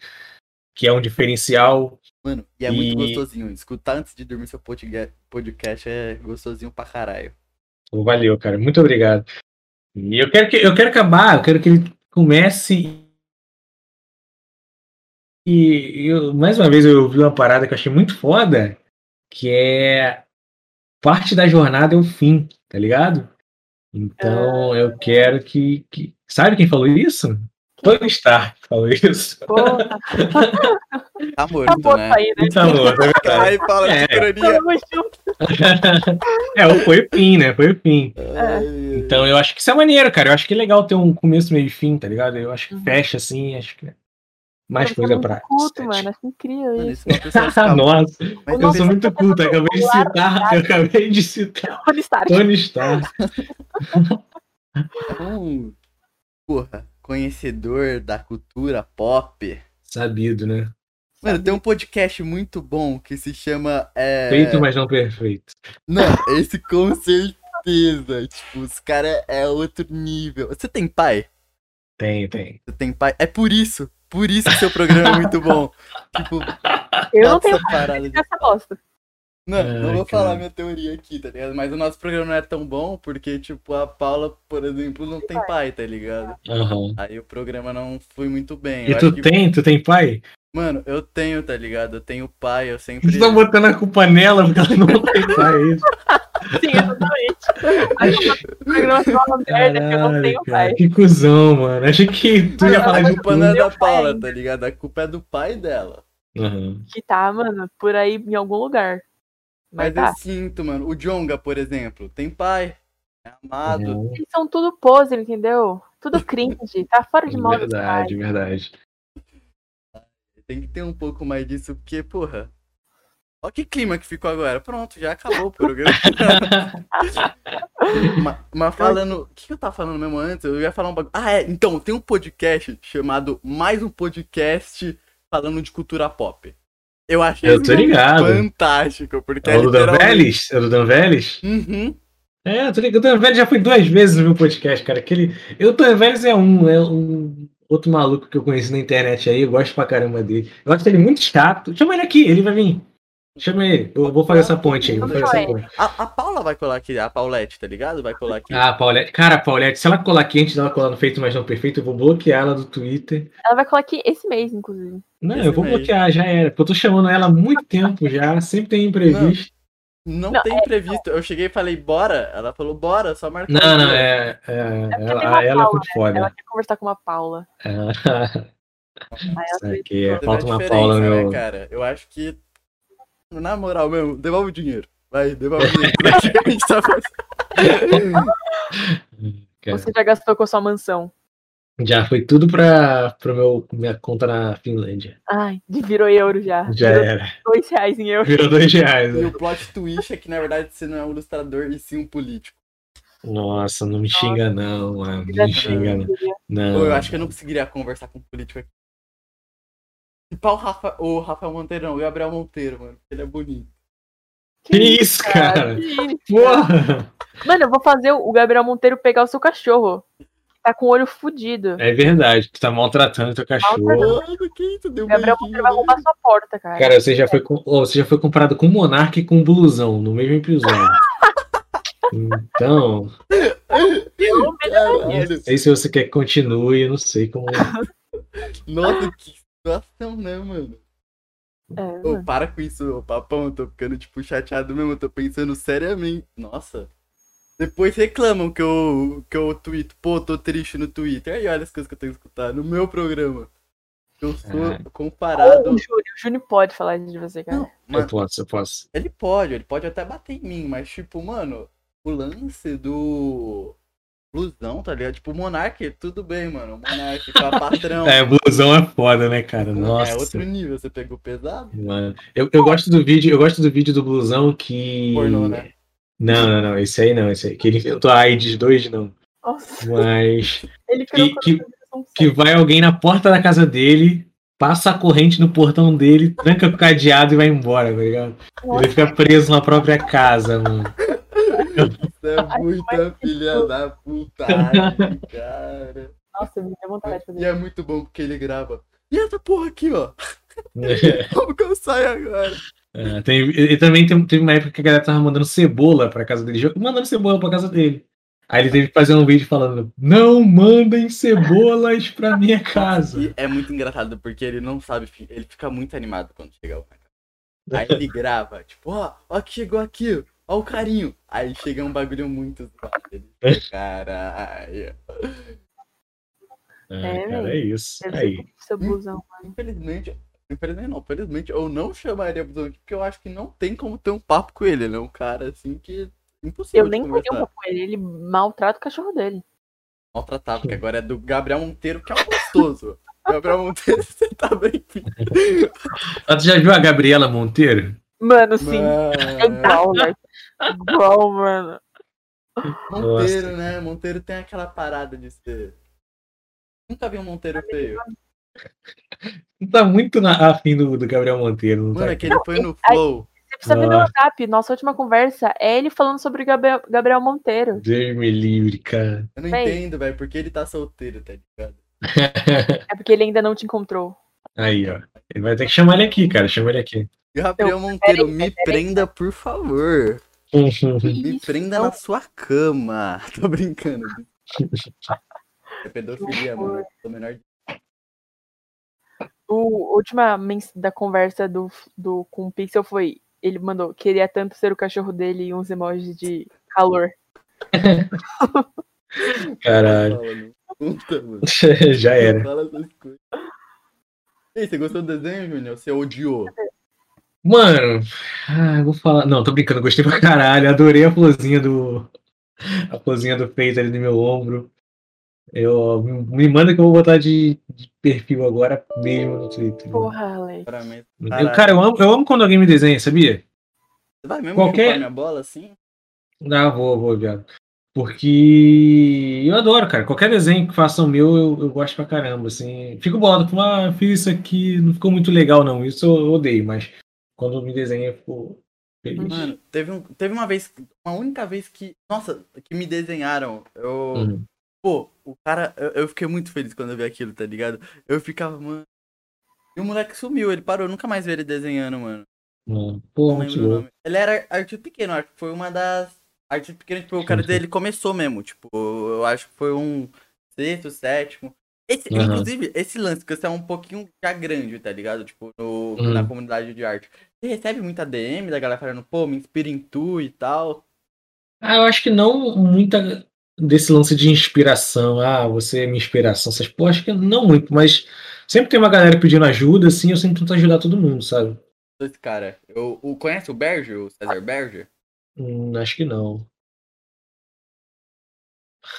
Speaker 2: que é um diferencial.
Speaker 3: Mano, e é muito
Speaker 2: E-
Speaker 3: gostosinho. Escutar antes de dormir seu podcast é gostosinho pra caralho.
Speaker 2: Valeu, cara, muito obrigado. E eu quero que eu quero acabar, eu quero que ele comece. E eu, mais uma vez eu ouvi uma parada que eu achei muito foda, que é parte da jornada é o fim, tá ligado? Então eu quero que, que- Sabe quem falou isso? Tony Stark falou isso.
Speaker 1: Porra,
Speaker 3: Tá
Speaker 1: tá
Speaker 3: morto,
Speaker 1: morto
Speaker 3: né?
Speaker 1: aí, né?
Speaker 2: Muito amor, é verdade.
Speaker 3: Caralho, fala
Speaker 2: É.
Speaker 3: de.
Speaker 2: É, foi o fim, né? Foi o fim.
Speaker 3: Ai,
Speaker 2: Então eu acho que isso é maneiro, cara. Eu acho que é legal ter um começo, meio e fim, tá ligado? Eu acho que
Speaker 1: Uhum.
Speaker 2: fecha assim, acho que é mais
Speaker 1: é
Speaker 2: coisa
Speaker 1: muito
Speaker 2: pra.
Speaker 1: culto, mano. Acho incrível
Speaker 3: Mano,
Speaker 1: isso.
Speaker 3: é.
Speaker 2: Nossa,
Speaker 3: Mas
Speaker 2: eu sou muito culto.
Speaker 1: tá
Speaker 2: Acabei de citar, eu acabei de citar
Speaker 1: Tony Stark.
Speaker 2: Tony Stark.
Speaker 3: É um, porra, conhecedor da cultura pop.
Speaker 2: Sabido, né?
Speaker 3: Mano, tem um podcast muito bom que se chama. É...
Speaker 2: Feito, mas não perfeito.
Speaker 3: Não, esse com certeza. Tipo, os caras é outro nível. Você tem pai?
Speaker 2: Tem, tem.
Speaker 3: Você tem pai? É por isso. Por isso que seu programa é muito bom. Tipo,
Speaker 1: Eu não tenho
Speaker 3: essa parada de-
Speaker 1: essa bosta.
Speaker 3: Não, não
Speaker 2: Ai,
Speaker 3: vou
Speaker 2: cara.
Speaker 3: falar minha teoria aqui, tá ligado? Mas o nosso programa não é tão bom porque, tipo, a Paula, por exemplo, não tem pai, tá ligado?
Speaker 2: Aham.
Speaker 3: Aí o programa não foi muito bem.
Speaker 2: E
Speaker 3: Eu
Speaker 2: tu
Speaker 3: acho que-
Speaker 2: tem? Tu tem pai?
Speaker 3: Mano, eu tenho, tá ligado? Eu tenho pai, eu sempre.
Speaker 2: Você tá botando a culpa nela porque ela não tem pai. é isso?
Speaker 1: Sim, exatamente. Aí o programa foi uma merda que eu não tenho
Speaker 2: cara,
Speaker 1: pai.
Speaker 2: Que cuzão, mano. Achei que tu ia
Speaker 3: A
Speaker 2: falar de
Speaker 3: culpa não é da Paula,
Speaker 1: pai.
Speaker 3: tá ligado? A culpa é do pai dela.
Speaker 2: Aham.
Speaker 1: Que tá, mano, por aí em algum lugar. Mas,
Speaker 3: Mas
Speaker 1: tá.
Speaker 3: eu sinto, mano. O Jonga, por exemplo, tem pai. É amado.
Speaker 2: Uhum.
Speaker 1: Eles são tudo pose, entendeu? Tudo cringe. Tá fora de moda.
Speaker 2: Verdade, verdade.
Speaker 3: Tem que ter um pouco mais disso, porque, porra. Olha que clima que ficou agora. Pronto, já acabou o programa. mas, mas falando. O que que eu tava falando mesmo antes? Eu ia falar um bagulho. Ah, é. Então, tem um podcast chamado Mais um Podcast falando de cultura pop. Eu achei
Speaker 2: Eu tô ligado.
Speaker 3: fantástico, porque
Speaker 2: É o Dan
Speaker 3: literalmente-
Speaker 2: Vélez? É o Dan Vélez?
Speaker 3: Uhum.
Speaker 2: É, eu tô ligado. O Dan Vélez já foi duas vezes no meu podcast, cara. Aquele... O Dan Vélez é um, é um outro maluco que eu conheci na internet aí. Eu gosto pra caramba dele. Eu acho ele muito chato. Chama ele aqui, ele vai vir. Chama ele. Eu vou fazer essa ponte aí. Vou fazer essa ponte.
Speaker 3: A, a Paula vai colar aqui, a Paulette, tá ligado? Vai colar aqui.
Speaker 2: Ah, a Paulette. Cara, a Paulette, se ela colar aqui antes dela colar no Feito Mas Não Perfeito, eu vou bloquear ela do Twitter.
Speaker 1: Ela vai colar aqui esse mês, inclusive.
Speaker 2: Não,
Speaker 3: Esse
Speaker 2: eu vou
Speaker 3: mês.
Speaker 2: bloquear, já era. Porque eu tô chamando ela há muito tempo já. Sempre tem imprevisto.
Speaker 3: Não,
Speaker 1: Não,
Speaker 3: tem imprevisto. Eu cheguei e falei, bora. Ela falou, bora, só marcar.
Speaker 2: Não, não, é. é,
Speaker 1: É
Speaker 2: ela,
Speaker 1: uma
Speaker 2: ela é
Speaker 1: Paula,
Speaker 2: muito foda.
Speaker 1: Ela quer conversar com uma Paula.
Speaker 2: É.
Speaker 1: Aí
Speaker 2: é.
Speaker 3: Teve
Speaker 2: Falta
Speaker 3: a
Speaker 2: uma Paula
Speaker 3: né,
Speaker 2: meu.
Speaker 3: cara? Eu acho que. Na moral mesmo, devolve o dinheiro. Vai, devolve o dinheiro. A gente tá fazendo.
Speaker 1: Você já gastou com a sua mansão.
Speaker 2: Já foi tudo pra, pra meu, minha conta na Finlândia.
Speaker 1: Ai, virou euro já.
Speaker 2: Já
Speaker 1: virou
Speaker 2: era.
Speaker 1: dois reais em euro.
Speaker 2: Virou dois reais.
Speaker 3: E
Speaker 2: né?
Speaker 3: o plot twist é que, na verdade, você não é um ilustrador e sim um político.
Speaker 2: Nossa, não me xinga não, mano. Não me xinga não. Não.
Speaker 3: eu acho que eu não conseguiria conversar com um político aqui. E pau o, Rafa, o Rafael Monteiro, não, o Gabriel Monteiro, mano. Ele é bonito.
Speaker 2: Que isso, cara?
Speaker 1: Que isso?
Speaker 2: Porra!
Speaker 1: Mano, eu vou fazer o Gabriel Monteiro pegar o seu cachorro. Tá com o olho fudido.
Speaker 2: É verdade, tu tá maltratando teu cachorro.
Speaker 3: Mano, que isso? Deu
Speaker 1: O Gabriel Monteiro vai roubar sua porta, cara.
Speaker 2: Cara, você já foi, com- oh, você já foi comprado com Monark e com Blusão, no mesmo episódio. Então,
Speaker 1: Eu,
Speaker 3: Caralho.
Speaker 2: não sei se você quer que continue, eu não sei como.
Speaker 3: Nossa, que situação, né, mano?
Speaker 1: É,
Speaker 3: Ô,
Speaker 1: mano.
Speaker 3: para com isso, ô papão. Eu tô ficando, tipo, chateado mesmo. Eu tô pensando seriamente. Nossa. Depois reclamam que eu, que eu tweeto, pô, tô triste no Twitter. Aí olha as coisas que eu tenho que escutar no meu programa. Eu sou é. comparado.
Speaker 1: o Júnior, o Júnior pode falar de você, cara. Não,
Speaker 2: mas... Eu posso, eu posso.
Speaker 3: Ele pode, ele pode até bater em mim, mas tipo, mano, o lance do blusão, tá ligado? Tipo, Monark, tudo bem, mano. Monark, tá patrão.
Speaker 2: é, blusão é foda, né, cara? Nossa.
Speaker 3: É outro nível, você pegou pesado.
Speaker 2: Mano, eu, eu gosto do vídeo, eu gosto do vídeo do blusão que.
Speaker 3: Pornô, né?
Speaker 2: Não, não, não, esse aí não, esse aí. Que ele inventou a AIDS 2, não.
Speaker 1: Nossa.
Speaker 2: Mas. Ele que, que, que vai alguém na porta da casa dele, passa a corrente no portão dele, tranca o cadeado e vai embora, tá ligado? Nossa. Ele fica preso na própria casa, mano.
Speaker 3: É muita filha da putagem, cara.
Speaker 1: Nossa, me deu vontade de fazer
Speaker 3: E é muito bom porque ele grava. E essa porra aqui, ó. Como que eu saio agora?
Speaker 2: É, tem, e também tem, teve uma época que a galera tava mandando cebola pra casa dele, mandando cebola pra casa dele. Aí ele teve que fazer um vídeo falando: Não mandem cebolas pra minha casa.
Speaker 3: E é muito engraçado porque ele não sabe, ele fica muito animado quando chega o Aí ele grava, tipo, ó, ó que chegou aqui, ó o carinho. Aí chega um bagulho muito zoado. Caralho.
Speaker 2: É, cara, é isso. Aí.
Speaker 1: Seu busão,
Speaker 3: Infelizmente, infelizmente não, felizmente eu não chamaria busão porque eu acho que não tem como ter um papo com ele, ele é um cara assim que Impossível.
Speaker 1: Eu nem conheço um com ele, ele maltrata o cachorro dele.
Speaker 3: Maltratado, porque agora é do Gabriel Monteiro, que é um gostoso. Gabriel Monteiro, você tá bem.
Speaker 2: Você já viu a Gabriela Monteiro?
Speaker 1: Mano, sim. Mano. É igual, né? Igual, mano.
Speaker 3: Monteiro, Nossa. né? Monteiro tem aquela parada de ser. Nunca vi um Monteiro feio.
Speaker 2: Tá muito na, afim do, do Gabriel Monteiro.
Speaker 3: Mano,
Speaker 2: tá
Speaker 3: é que ele foi no Flow.
Speaker 1: Você precisa ver no WhatsApp. Nossa última conversa é ele falando sobre o Gabriel, Gabriel Monteiro.
Speaker 2: Deus me livre, cara.
Speaker 3: Eu não Bem. entendo, velho, porque ele tá solteiro, tá ligado?
Speaker 1: é porque ele ainda não te encontrou.
Speaker 2: Aí, ó. Ele vai ter que chamar ele aqui, cara. Chama ele aqui.
Speaker 3: Gabriel então, Monteiro, me prenda, por favor. Me prenda na sua cama. Tô brincando. É pedofilia, mano. Tô menor de
Speaker 1: o última da conversa do, do com o Pixel foi ele mandou, queria tanto ser o cachorro dele e uns emojis de calor.
Speaker 2: Caralho. Já era.
Speaker 3: E aí, você gostou do desenho, Júnior? Você odiou?
Speaker 2: Mano, ah, vou falar. Não, tô brincando, gostei pra caralho. Adorei a florzinha do. A florzinha do peito ali no meu ombro. Eu, me manda que eu vou botar de, de perfil agora mesmo no Twitter.
Speaker 1: Porra, Alex.
Speaker 2: Eu, cara, eu amo, eu amo quando alguém me desenha, sabia?
Speaker 3: Você vai mesmo Qualquer... minha bola assim?
Speaker 2: Ah, vou, vou, viado. Porque eu adoro, cara. Qualquer desenho que façam meu, eu, eu gosto pra caramba, assim. Fico bolado com, ah, fiz isso aqui, não ficou muito legal, não. Isso eu odeio, mas quando me desenha, eu fico feliz.
Speaker 3: Mano, teve, um, teve uma vez, uma única vez que, nossa, que me desenharam. Eu, uhum. Pô, o cara. Eu, eu, fiquei muito feliz quando eu vi aquilo, tá ligado? Eu ficava, mano. E o moleque sumiu, ele parou, eu nunca mais vi ele desenhando, mano.
Speaker 2: Pô, não lembro o nome.
Speaker 3: Ele era artista pequeno, acho que foi uma das. Artista pequeno, tipo, o cara dele começou mesmo. Tipo, eu acho que foi um sexto, sétimo. Esse, uhum. Inclusive, esse lance, que você é um pouquinho já grande, tá ligado? Tipo, no, uhum. na comunidade de arte. Você recebe muita DM da galera falando, pô, me inspira em tu e tal.
Speaker 2: Ah, eu acho que não muita desse lance de inspiração. Ah, você é minha inspiração. Essas porra, acho que não muito, mas sempre tem uma galera pedindo ajuda, assim, eu sempre tento ajudar todo mundo, sabe?
Speaker 3: Esse cara, eu, o, conhece o Berger, o César Berger?
Speaker 2: Hum, acho que não.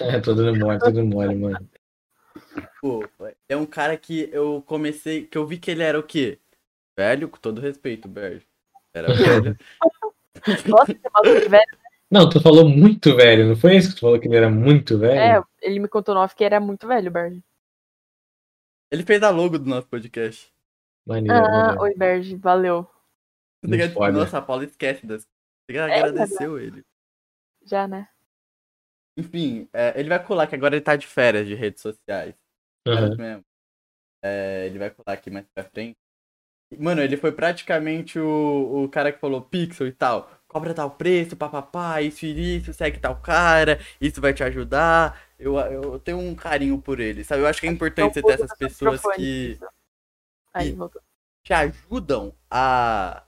Speaker 2: É, tô dando mole, tô dando mole, mano.
Speaker 3: Pô, é um cara que eu comecei, que eu vi que ele era o quê? Velho, com todo respeito, Berger. Era velho.
Speaker 1: Nossa, você falou velho,
Speaker 2: não, tu falou muito velho, não foi isso que tu falou que ele era muito velho?
Speaker 1: É, ele me contou no off que era muito velho, Berg.
Speaker 3: Ele fez a logo do nosso podcast.
Speaker 1: Maneiro, ah, maneiro. oi, Berg, valeu.
Speaker 3: Nossa, a Paula esquece das. Você é, agradeceu é. ele.
Speaker 1: Já, né?
Speaker 3: Enfim, é, ele vai colar que agora ele tá de férias de redes sociais. Uhum. É, ele vai colar aqui mais pra frente. Mano, ele foi praticamente o, o cara que falou pixel e tal cobra tal preço, papapá, isso e isso, segue tal cara, isso vai te ajudar. Eu, eu tenho um carinho por ele, sabe? Eu acho que é importante você ter essas pessoas que, que te ajudam a.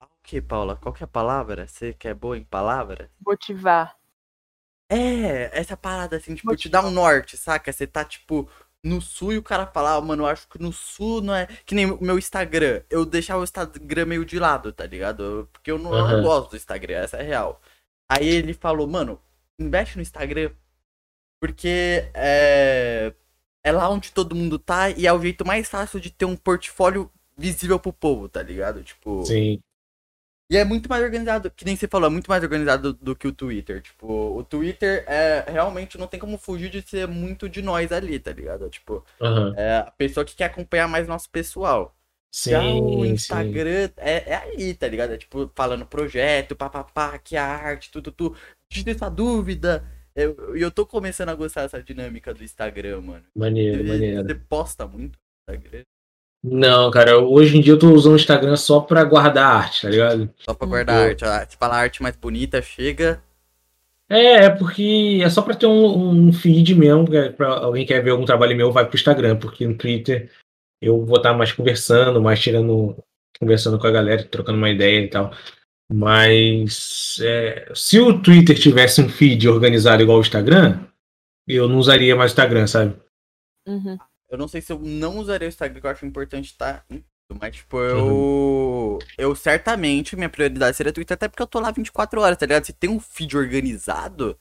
Speaker 3: O que, Paula? Qual que é a palavra? Você que é boa em palavras?
Speaker 1: Motivar.
Speaker 3: É, essa parada assim, tipo, te dá um norte, saca? Você tá, tipo, no sul e o cara fala, ah, mano, eu acho que no sul não é. Que nem o meu Instagram. Eu deixava o Instagram meio de lado, tá ligado? Porque eu não, uhum. eu não gosto do Instagram, essa é real. Aí ele falou, mano, investe no Instagram. Porque é. É lá onde todo mundo tá e é o jeito mais fácil de ter um portfólio visível pro povo, tá ligado? Tipo.
Speaker 2: Sim.
Speaker 3: E é muito mais organizado, que nem você falou, é muito mais organizado do, do, que o Twitter. Tipo, o Twitter é realmente não tem como fugir de ser muito de nós ali, tá ligado? Tipo,
Speaker 2: uhum.
Speaker 3: é a pessoa que quer acompanhar mais nosso pessoal.
Speaker 2: Sim, Já o
Speaker 3: Instagram é, é aí, tá ligado? É tipo, falando projeto, papapá, que a arte, tudo, tudo. Diz sua dúvida. E eu, eu tô começando a gostar dessa dinâmica do Instagram, mano.
Speaker 2: Maneiro, você, maneiro.
Speaker 3: Você posta muito no Instagram?
Speaker 2: Não, cara, hoje em dia eu tô usando o Instagram só pra guardar arte, tá ligado?
Speaker 3: Só pra guardar arte. Se falar arte mais bonita, chega.
Speaker 2: É, é porque é só pra ter um, um feed mesmo, pra alguém quer ver algum trabalho meu, vai pro Instagram, porque no Twitter eu vou estar tá mais conversando, mais tirando, conversando com a galera, trocando uma ideia e tal. Mas é, se o Twitter tivesse um feed organizado igual o Instagram, eu não usaria mais o Instagram, sabe?
Speaker 1: Uhum.
Speaker 3: Eu não sei se eu não usaria o Instagram, que eu acho importante estar em tudo, mas, tipo, eu. Uhum. Eu certamente, minha prioridade seria Twitter, até porque eu tô lá 24 horas, tá ligado? Se tem um feed organizado,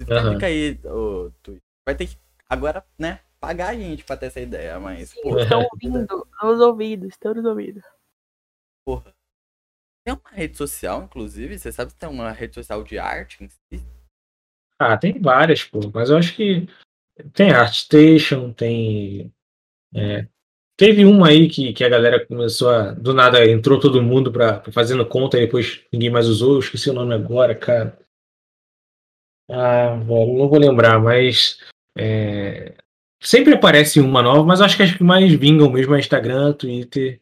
Speaker 3: uhum. fica aí, o Twitter. Vai ter que, agora, né, pagar a gente pra ter essa ideia, mas.
Speaker 1: Sim, porra, estão ouvindo, nos ouvidos, estão nos ouvidos.
Speaker 3: Porra. Tem uma rede social, inclusive, você sabe se tem uma rede social de arte em si?
Speaker 2: Ah, tem várias, pô, mas eu acho que tem ArtStation, tem. É, teve uma aí que, que a galera começou a. Do nada entrou todo mundo pra, pra fazendo conta e depois ninguém mais usou. Eu esqueci o nome agora, cara. Ah, velho, não vou lembrar, mas. É, sempre aparece uma nova, mas acho que as que mais vingam mesmo é Instagram, Twitter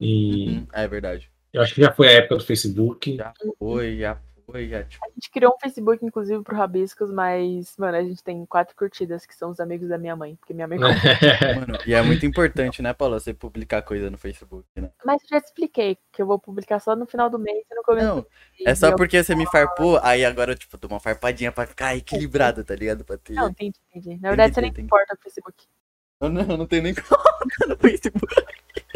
Speaker 2: e.
Speaker 3: Uhum, é verdade.
Speaker 2: Eu acho que já foi a época do Facebook.
Speaker 3: Já foi, já foi, já, tipo...
Speaker 1: A gente criou um Facebook, inclusive, pro Rabiscos, mas, mano, a gente tem quatro curtidas que são os amigos da minha mãe, porque minha mãe.
Speaker 3: mano, e é muito importante, né, Paulo, você publicar coisa no Facebook, né?
Speaker 1: Mas eu já te expliquei que eu vou publicar só no final do mês e no começo
Speaker 3: Não,
Speaker 1: do mês,
Speaker 3: é só porque você me farpou, aí agora eu, tipo, dou uma farpadinha pra ficar equilibrado, tá ligado? Pra ter...
Speaker 1: Não, entendi, entendi. Na verdade, tem você nem importa o Facebook.
Speaker 3: Eu não, não tem nem como no Facebook.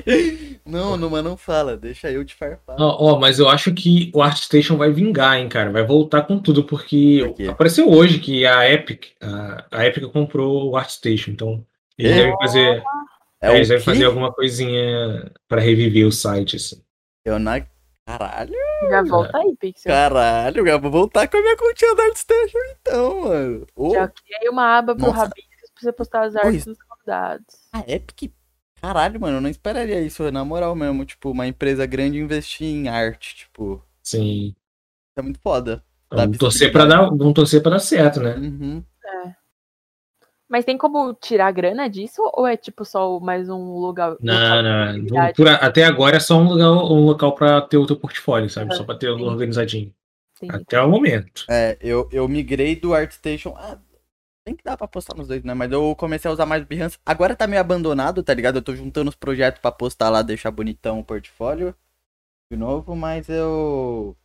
Speaker 3: Não, não, mas não fala, deixa eu te farpar.
Speaker 2: Ó, oh, mas eu acho que o ArtStation vai vingar, hein, cara. Vai voltar com tudo, porque Por apareceu hoje que a Epic, a, a Epic comprou o ArtStation, então eles é. devem fazer. É eles devem fazer alguma coisinha para reviver o site, assim.
Speaker 3: Eu na. Caralho!
Speaker 1: Já volta aí, Pixel.
Speaker 3: Caralho, eu vou voltar com a minha continha do ArtStation, então, mano.
Speaker 1: Oh. Já criei uma aba pro Rabiscos pra você postar as artes dos convidados.
Speaker 3: A Epic Caralho, mano, eu não esperaria isso, na moral mesmo. Tipo, uma empresa grande investir em arte, tipo.
Speaker 2: Sim.
Speaker 3: É muito foda.
Speaker 2: Vamos torcer, pra dar, vamos torcer pra dar certo, né?
Speaker 3: Uhum.
Speaker 1: É. Mas tem como tirar grana disso? Ou é tipo só mais um lugar?
Speaker 2: Não, não. Por, até agora é só um lugar, um local pra ter o teu portfólio, sabe? Só pra ter Sim. organizadinho. Sim. Até o momento.
Speaker 3: É, eu, eu migrei do ArtStation. Ah, tem que dar pra postar nos dois, né? Mas eu comecei a usar mais o Behance. Agora tá meio abandonado, tá ligado? Eu tô juntando os projetos pra postar lá, deixar bonitão o portfólio de novo, mas eu.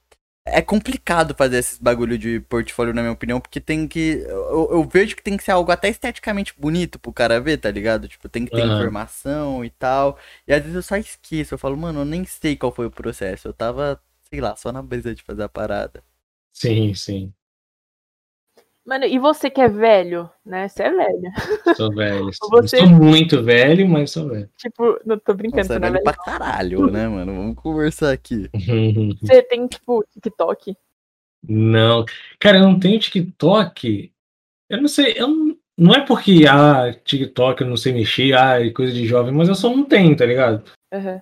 Speaker 3: É complicado fazer esses bagulho de portfólio, na minha opinião, porque tem que. Eu, eu vejo que tem que ser algo até esteticamente bonito pro cara ver, tá ligado? Tipo, tem que ter uhum. informação e tal. E às vezes eu só esqueço, eu falo, mano, eu nem sei qual foi o processo. Eu tava, sei lá, só na brisa de fazer a parada.
Speaker 2: Sim, sim.
Speaker 1: Mano, e você que é velho, né? Você é velho.
Speaker 2: Sou velho. Você... Sou muito velho, mas sou velho.
Speaker 1: Tipo, não tô brincando.
Speaker 3: Você é velho pra caralho, né, mano? Vamos conversar aqui.
Speaker 1: Você tem, tipo, TikTok?
Speaker 2: Não. Cara, eu não tenho TikTok. Eu não sei, eu não, não é porque, ah, TikTok eu não sei mexer, ah, é coisa de jovem, mas eu só não tenho, tá ligado?
Speaker 1: Uhum.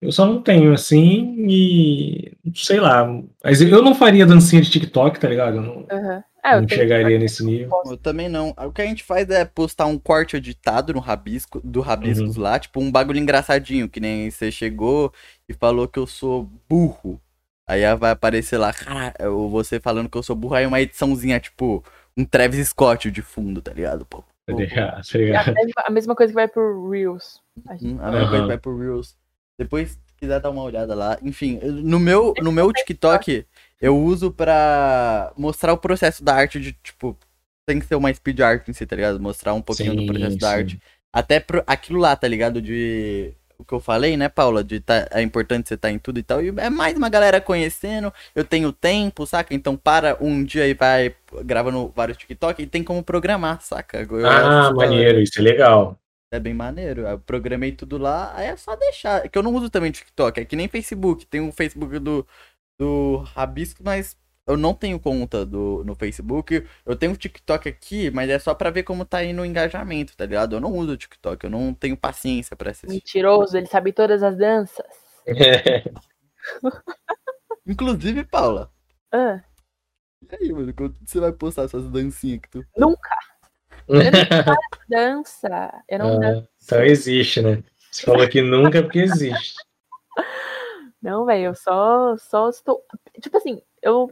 Speaker 2: Eu só não tenho, assim, e. sei lá. Mas eu não faria dancinha de TikTok, tá ligado? Eu não,
Speaker 1: uhum.
Speaker 2: É, não chegaria nesse nível.
Speaker 3: Eu também não. O que a gente faz é postar um corte editado no rabisco, do Rabiscos uhum. lá, tipo um bagulho engraçadinho, que nem você chegou e falou que eu sou burro. Aí vai aparecer lá, cara, você falando que eu sou burro, aí uma ediçãozinha, tipo, um Travis Scott de fundo, tá ligado? Pô,
Speaker 2: pô, pô.
Speaker 1: É a mesma coisa que vai pro Reels.
Speaker 3: A, hum, a mesma uhum. coisa que vai pro Reels. Depois, quiser dar uma olhada lá. Enfim, no meu, no meu TikTok, eu uso pra mostrar o processo da arte de, tipo, tem que ser uma speed art em si, tá ligado? Mostrar um pouquinho sim, do processo sim. da arte. Até pro, aquilo lá, tá ligado? De o que eu falei, né, Paula? De tá, é importante você estar tá em tudo e tal. E é mais uma galera conhecendo. Eu tenho tempo, saca? Então para um dia e vai gravando vários TikTok e tem como programar, saca?
Speaker 2: Eu ah, maneiro, isso é legal.
Speaker 3: É bem maneiro. Eu programei tudo lá, aí é só deixar. É que eu não uso também TikTok, é que nem Facebook. Tem um Facebook do, do Rabisco, mas eu não tenho conta do, no Facebook. Eu tenho o TikTok aqui, mas é só pra ver como tá indo o engajamento, tá ligado? Eu não uso o TikTok, eu não tenho paciência pra assistir.
Speaker 1: Mentiroso, ele sabe todas as danças. É.
Speaker 3: Inclusive, Paula.
Speaker 1: Ah.
Speaker 3: E aí, mano, quando você vai postar essas dancinhas que tu.
Speaker 1: Nunca! Eu não dança. Eu não ah, danço.
Speaker 2: Então existe, né? Você falou que nunca porque existe.
Speaker 1: Não, velho, eu só, só estou. Tipo assim, eu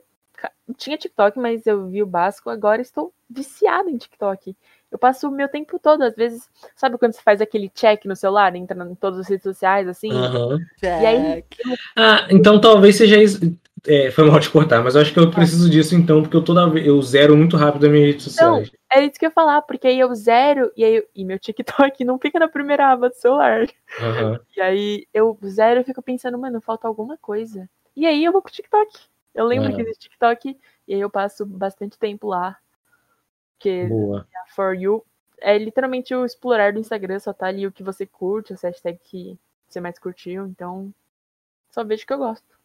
Speaker 1: tinha TikTok, mas eu vi o básico, agora estou viciada em TikTok. Eu passo o meu tempo todo, às vezes, sabe quando você faz aquele check no celular, entra em todas as redes sociais, assim?
Speaker 2: Uhum. E aí. Eu... Ah, então talvez seja isso. É, foi mal de cortar, mas eu acho que eu ah. preciso disso então, porque eu toda eu zero muito rápido as minhas redes sociais. Então,
Speaker 1: é isso que eu ia falar, porque aí eu zero e aí e meu TikTok não fica na primeira aba do celular. Uhum. E aí eu zero e fico pensando, mano, falta alguma coisa. E aí eu vou pro TikTok. Eu lembro é. que existe TikTok e aí eu passo bastante tempo lá. Porque Boa. a For You é literalmente o explorar do Instagram, só tá ali o que você curte, as hashtags que você mais curtiu, então só vejo que eu gosto.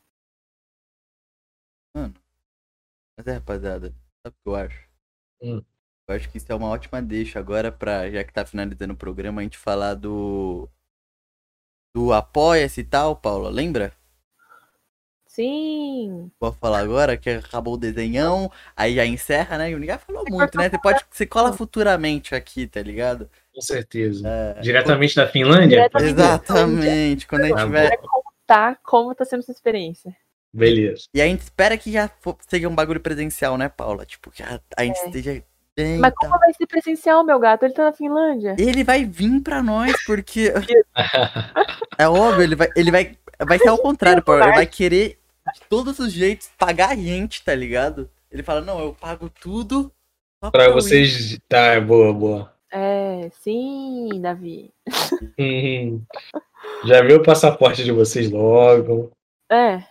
Speaker 3: Mano, mas é, rapaziada, sabe o que eu acho? Hum. Eu acho que isso é uma ótima deixa agora pra, já que tá finalizando o programa, a gente falar do. Do Apoia-se e tal, Paula, lembra?
Speaker 1: Sim.
Speaker 3: Vou falar agora que acabou o desenhão, aí já encerra, né? E o ninguém falou muito, né? Você pode. Você cola futuramente aqui, tá ligado?
Speaker 2: Com certeza. É, Diretamente da Finlândia? Diretamente
Speaker 3: Exatamente. Quando a gente tiver.
Speaker 1: contar como tá sendo essa experiência.
Speaker 2: Beleza.
Speaker 3: E a gente espera que já seja um bagulho presencial, né, Paula? Tipo, que a, a gente é. esteja
Speaker 1: Bem, Mas como vai ser presencial, meu gato? Ele tá na Finlândia.
Speaker 3: Ele vai vir pra nós, porque. é óbvio, ele vai, ele vai. Vai ser ao contrário, Paulo. Ele vai querer de todos os jeitos pagar a gente, tá ligado? Ele fala, não, eu pago tudo.
Speaker 2: Pra, pra vocês. Ir. Tá, boa, boa.
Speaker 1: É, sim, Davi.
Speaker 2: Uhum. Já viu o passaporte de vocês logo.
Speaker 1: É.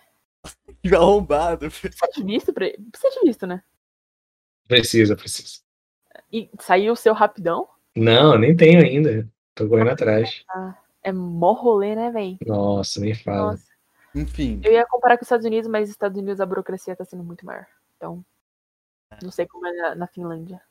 Speaker 3: Já arrombado.
Speaker 1: Precisa de visto, pra... precisa de visto, né?
Speaker 2: Precisa, precisa.
Speaker 1: E saiu o seu rapidão?
Speaker 2: Não, nem tenho ainda. Tô correndo atrás.
Speaker 1: Ah, é mó rolê, né, velho?
Speaker 2: Nossa, nem fala. Nossa.
Speaker 3: Enfim.
Speaker 1: Eu ia comparar com os Estados Unidos, mas nos Estados Unidos a burocracia tá sendo muito maior. Então, não sei como é na, na Finlândia.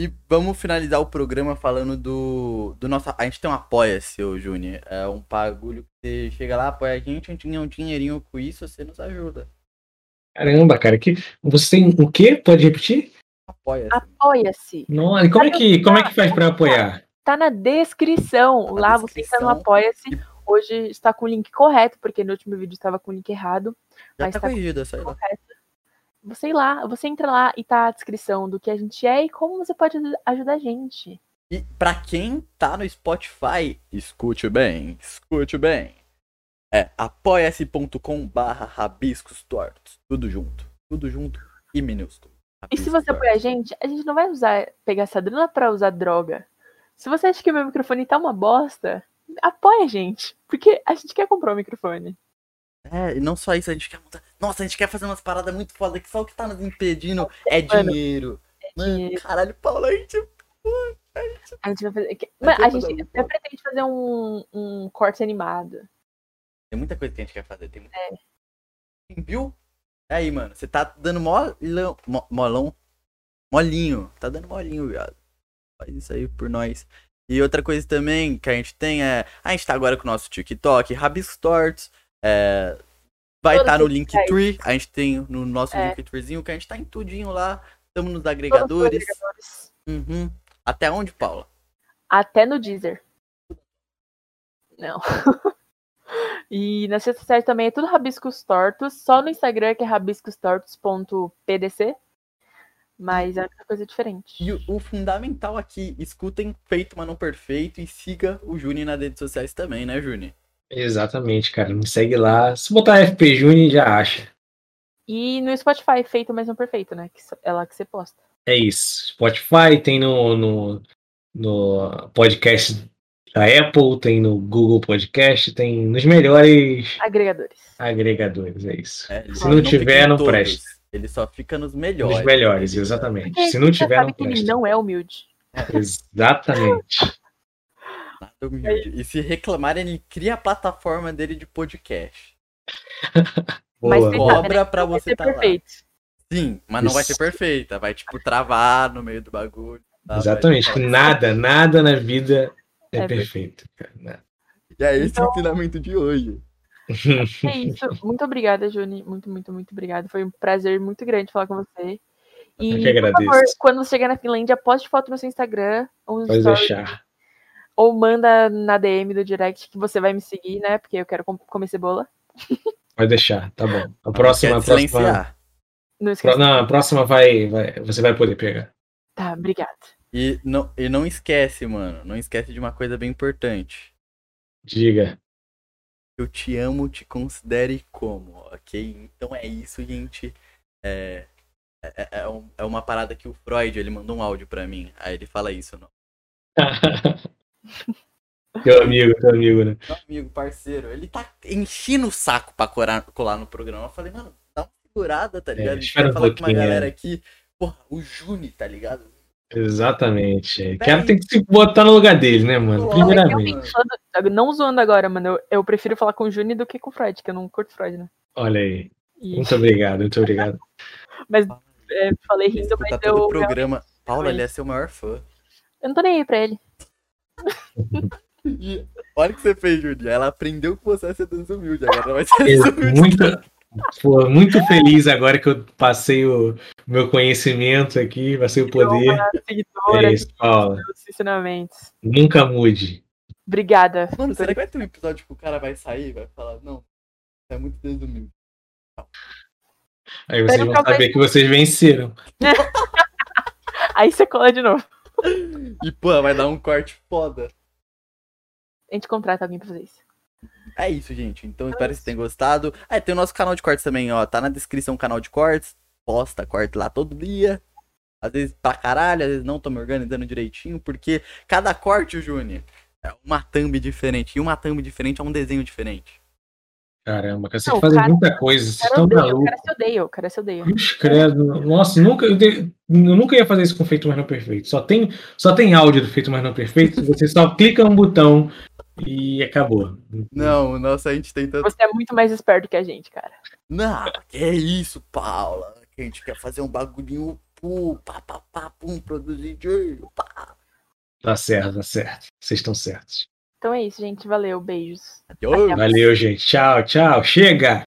Speaker 3: E vamos finalizar o programa falando do, do nosso. A gente tem um Apoia-se, ô Júnior. É um bagulho que você chega lá, apoia a gente, a gente ganha um dinheirinho com isso, você nos ajuda.
Speaker 2: Caramba, cara, que você tem o quê? Pode repetir?
Speaker 3: Apoia-se.
Speaker 1: Apoia-se.
Speaker 2: Nossa, como é que como é que faz para apoiar?
Speaker 1: Tá na descrição. Na lá descrição. você entra no Apoia-se hoje está com o link correto, porque no último vídeo estava com o link errado.
Speaker 3: Já mas tá, tá corrigido, essa lá.
Speaker 1: Você ir lá, você entra lá e tá a descrição do que a gente é e como você pode ajudar a gente.
Speaker 3: E para quem tá no Spotify, escute bem, escute bem. É apoia-se.com barra rabiscos tortos. Tudo junto. Tudo junto e minúsculo.
Speaker 1: e se você apoia a gente, a gente não vai usar pegar essa drona pra usar droga. Se você acha que o meu microfone tá uma bosta, apoia a gente. Porque a gente quer comprar um microfone.
Speaker 3: É, e não só isso, a gente quer montar. Nossa, a gente quer fazer umas paradas muito foda que só o que tá nos impedindo é dinheiro. É Mano, dinheiro. caralho, Paulo, a gente.
Speaker 1: A gente, a gente vai fazer. Mano, a gente até pretende fazer um, um corte animado.
Speaker 3: Tem muita coisa que a gente quer fazer. Tem muita... É. Viu? Aí, mano, você tá dando molão, molão, molinho. Tá dando molinho, viado. Faz isso aí por nós. E outra coisa também que a gente tem é. A gente tá agora com o nosso TikTok, Rabiscos Tortos. É, vai estar tá no Linktree. A gente tem no nosso é. Linktreezinho que a gente tá em tudinho lá. Estamos nos agregadores. agregadores. Uhum. Até onde, Paula?
Speaker 1: Até no Deezer. Não. e nas redes sociais também é tudo Rabiscos Tortos. Só no Instagram que é rabiscostortos.pdc. Mas é uma coisa diferente.
Speaker 3: E o, o, fundamental aqui, escutem Feito, mas não perfeito e siga o Juni nas redes sociais também, né, Juni?
Speaker 2: Exatamente, cara. Me segue lá. Se botar FP Juni, já acha.
Speaker 1: E no Spotify, feito, mas não perfeito, né? Que é lá que você posta.
Speaker 2: É isso. Spotify tem no, no, no podcast da Apple, tem no Google Podcast, tem nos melhores
Speaker 1: agregadores.
Speaker 2: Agregadores, é isso. É, Se não, não tiver, não todos. presta.
Speaker 3: Ele só fica nos melhores. Nos
Speaker 2: melhores, exatamente. Porque Se não tiver, não presta.
Speaker 1: Ele não é humilde.
Speaker 2: Exatamente.
Speaker 3: Nada humilde. E se reclamar, ele cria a plataforma dele de podcast.
Speaker 1: Mas
Speaker 3: cobra pra você estar tá lá. Sim, mas não vai ser perfeita. Vai, tipo, travar no meio do bagulho.
Speaker 2: Tá? Exatamente. Nada, nada na vida é, é perfeito. Cara.
Speaker 3: E é esse então... o ensinamento de hoje.
Speaker 1: É isso. Muito obrigada, Juni. Muito, muito, muito obrigada. Foi um prazer muito grande falar com você.
Speaker 2: E, Eu que agradeço. por favor,
Speaker 1: quando você chegar na Finlândia, poste foto no seu Instagram.
Speaker 2: Ou Pode story, deixar.
Speaker 1: Ou manda na DM do direct que você vai me seguir, né? Porque eu quero comer cebola.
Speaker 2: Pode deixar, tá bom. A próxima. A próxima... Não, esquece. não, a próxima vai, vai, você vai poder pegar.
Speaker 1: Tá, obrigado.
Speaker 3: E não, e não esquece, mano. Não esquece de uma coisa bem importante.
Speaker 2: Diga.
Speaker 3: Eu te amo, te considere como, ok? Então é isso, gente. É, é, é, é, é uma parada que o Freud, ele mandou um áudio pra mim. Aí ele fala isso, não.
Speaker 2: Teu amigo, teu amigo, né?
Speaker 3: Meu amigo, parceiro. Ele tá enchendo o saco pra colar, colar no programa. Eu falei, mano, dá uma segurada, tá é, ligado? É, espera um falar com uma galera aqui. Porra, o Juni, tá ligado?
Speaker 2: Exatamente. O cara tem que se botar no lugar dele, né, mano? Primeiramente.
Speaker 1: Não zoando agora, mano. Eu, eu prefiro falar com o Juni do que com o Freud, que eu não curto Freud, né?
Speaker 2: Olha aí. E... Muito obrigado, muito obrigado.
Speaker 1: mas é, falei rindo, mas
Speaker 3: eu. Todo o programa. Paulo, ele é seu maior fã.
Speaker 1: Eu não tô nem aí pra ele.
Speaker 3: E olha o que você fez, Júlia. Ela aprendeu com você a ser desumilde. Agora vai ser desumilde.
Speaker 2: Muito, pô, muito feliz agora que eu passei o meu conhecimento aqui, passei o poder.
Speaker 1: É isso, Paula. ensinamentos.
Speaker 2: Nunca mude.
Speaker 1: Obrigada.
Speaker 3: Mano, será que vai ter um episódio que o cara vai sair e vai falar, não, é muito desumilde.
Speaker 2: Aí vocês vão saber que vocês venceram.
Speaker 1: Aí você cola de novo.
Speaker 3: E, pô, vai dar um corte foda
Speaker 1: a gente contrata alguém pra fazer isso.
Speaker 3: É isso, gente. Então é espero isso. que vocês tenham gostado. É, tem o nosso canal de cortes também, ó. Tá na descrição o canal de cortes. Posta corte lá todo dia. Às vezes pra caralho, às vezes não tô me organizando direitinho, porque cada corte, Júnior, é uma thumb diferente. E uma thumb diferente é um desenho diferente.
Speaker 2: Caramba, cara, você faz muita coisa. Vocês estão malucos. O cara
Speaker 1: se odeia, o cara se odeia.
Speaker 2: credo. Nossa, nunca, eu, eu, nunca ia fazer isso com Feito Mais Não Perfeito. Só tem, só tem áudio do Feito Mais Não Perfeito. Você só clica um botão e acabou.
Speaker 3: Não, nossa, a gente tem tanto.
Speaker 1: Você é muito mais esperto que a gente, cara.
Speaker 3: Não, que é isso, Paula. Que a gente quer fazer um bagulhinho pum, pá, pá, pá, pum, produzir dinheiro, pá.
Speaker 2: Tá certo, tá certo. Vocês estão certos.
Speaker 1: Então é isso, gente. Valeu, beijos.
Speaker 2: Valeu, gente. Tchau, tchau. Chega!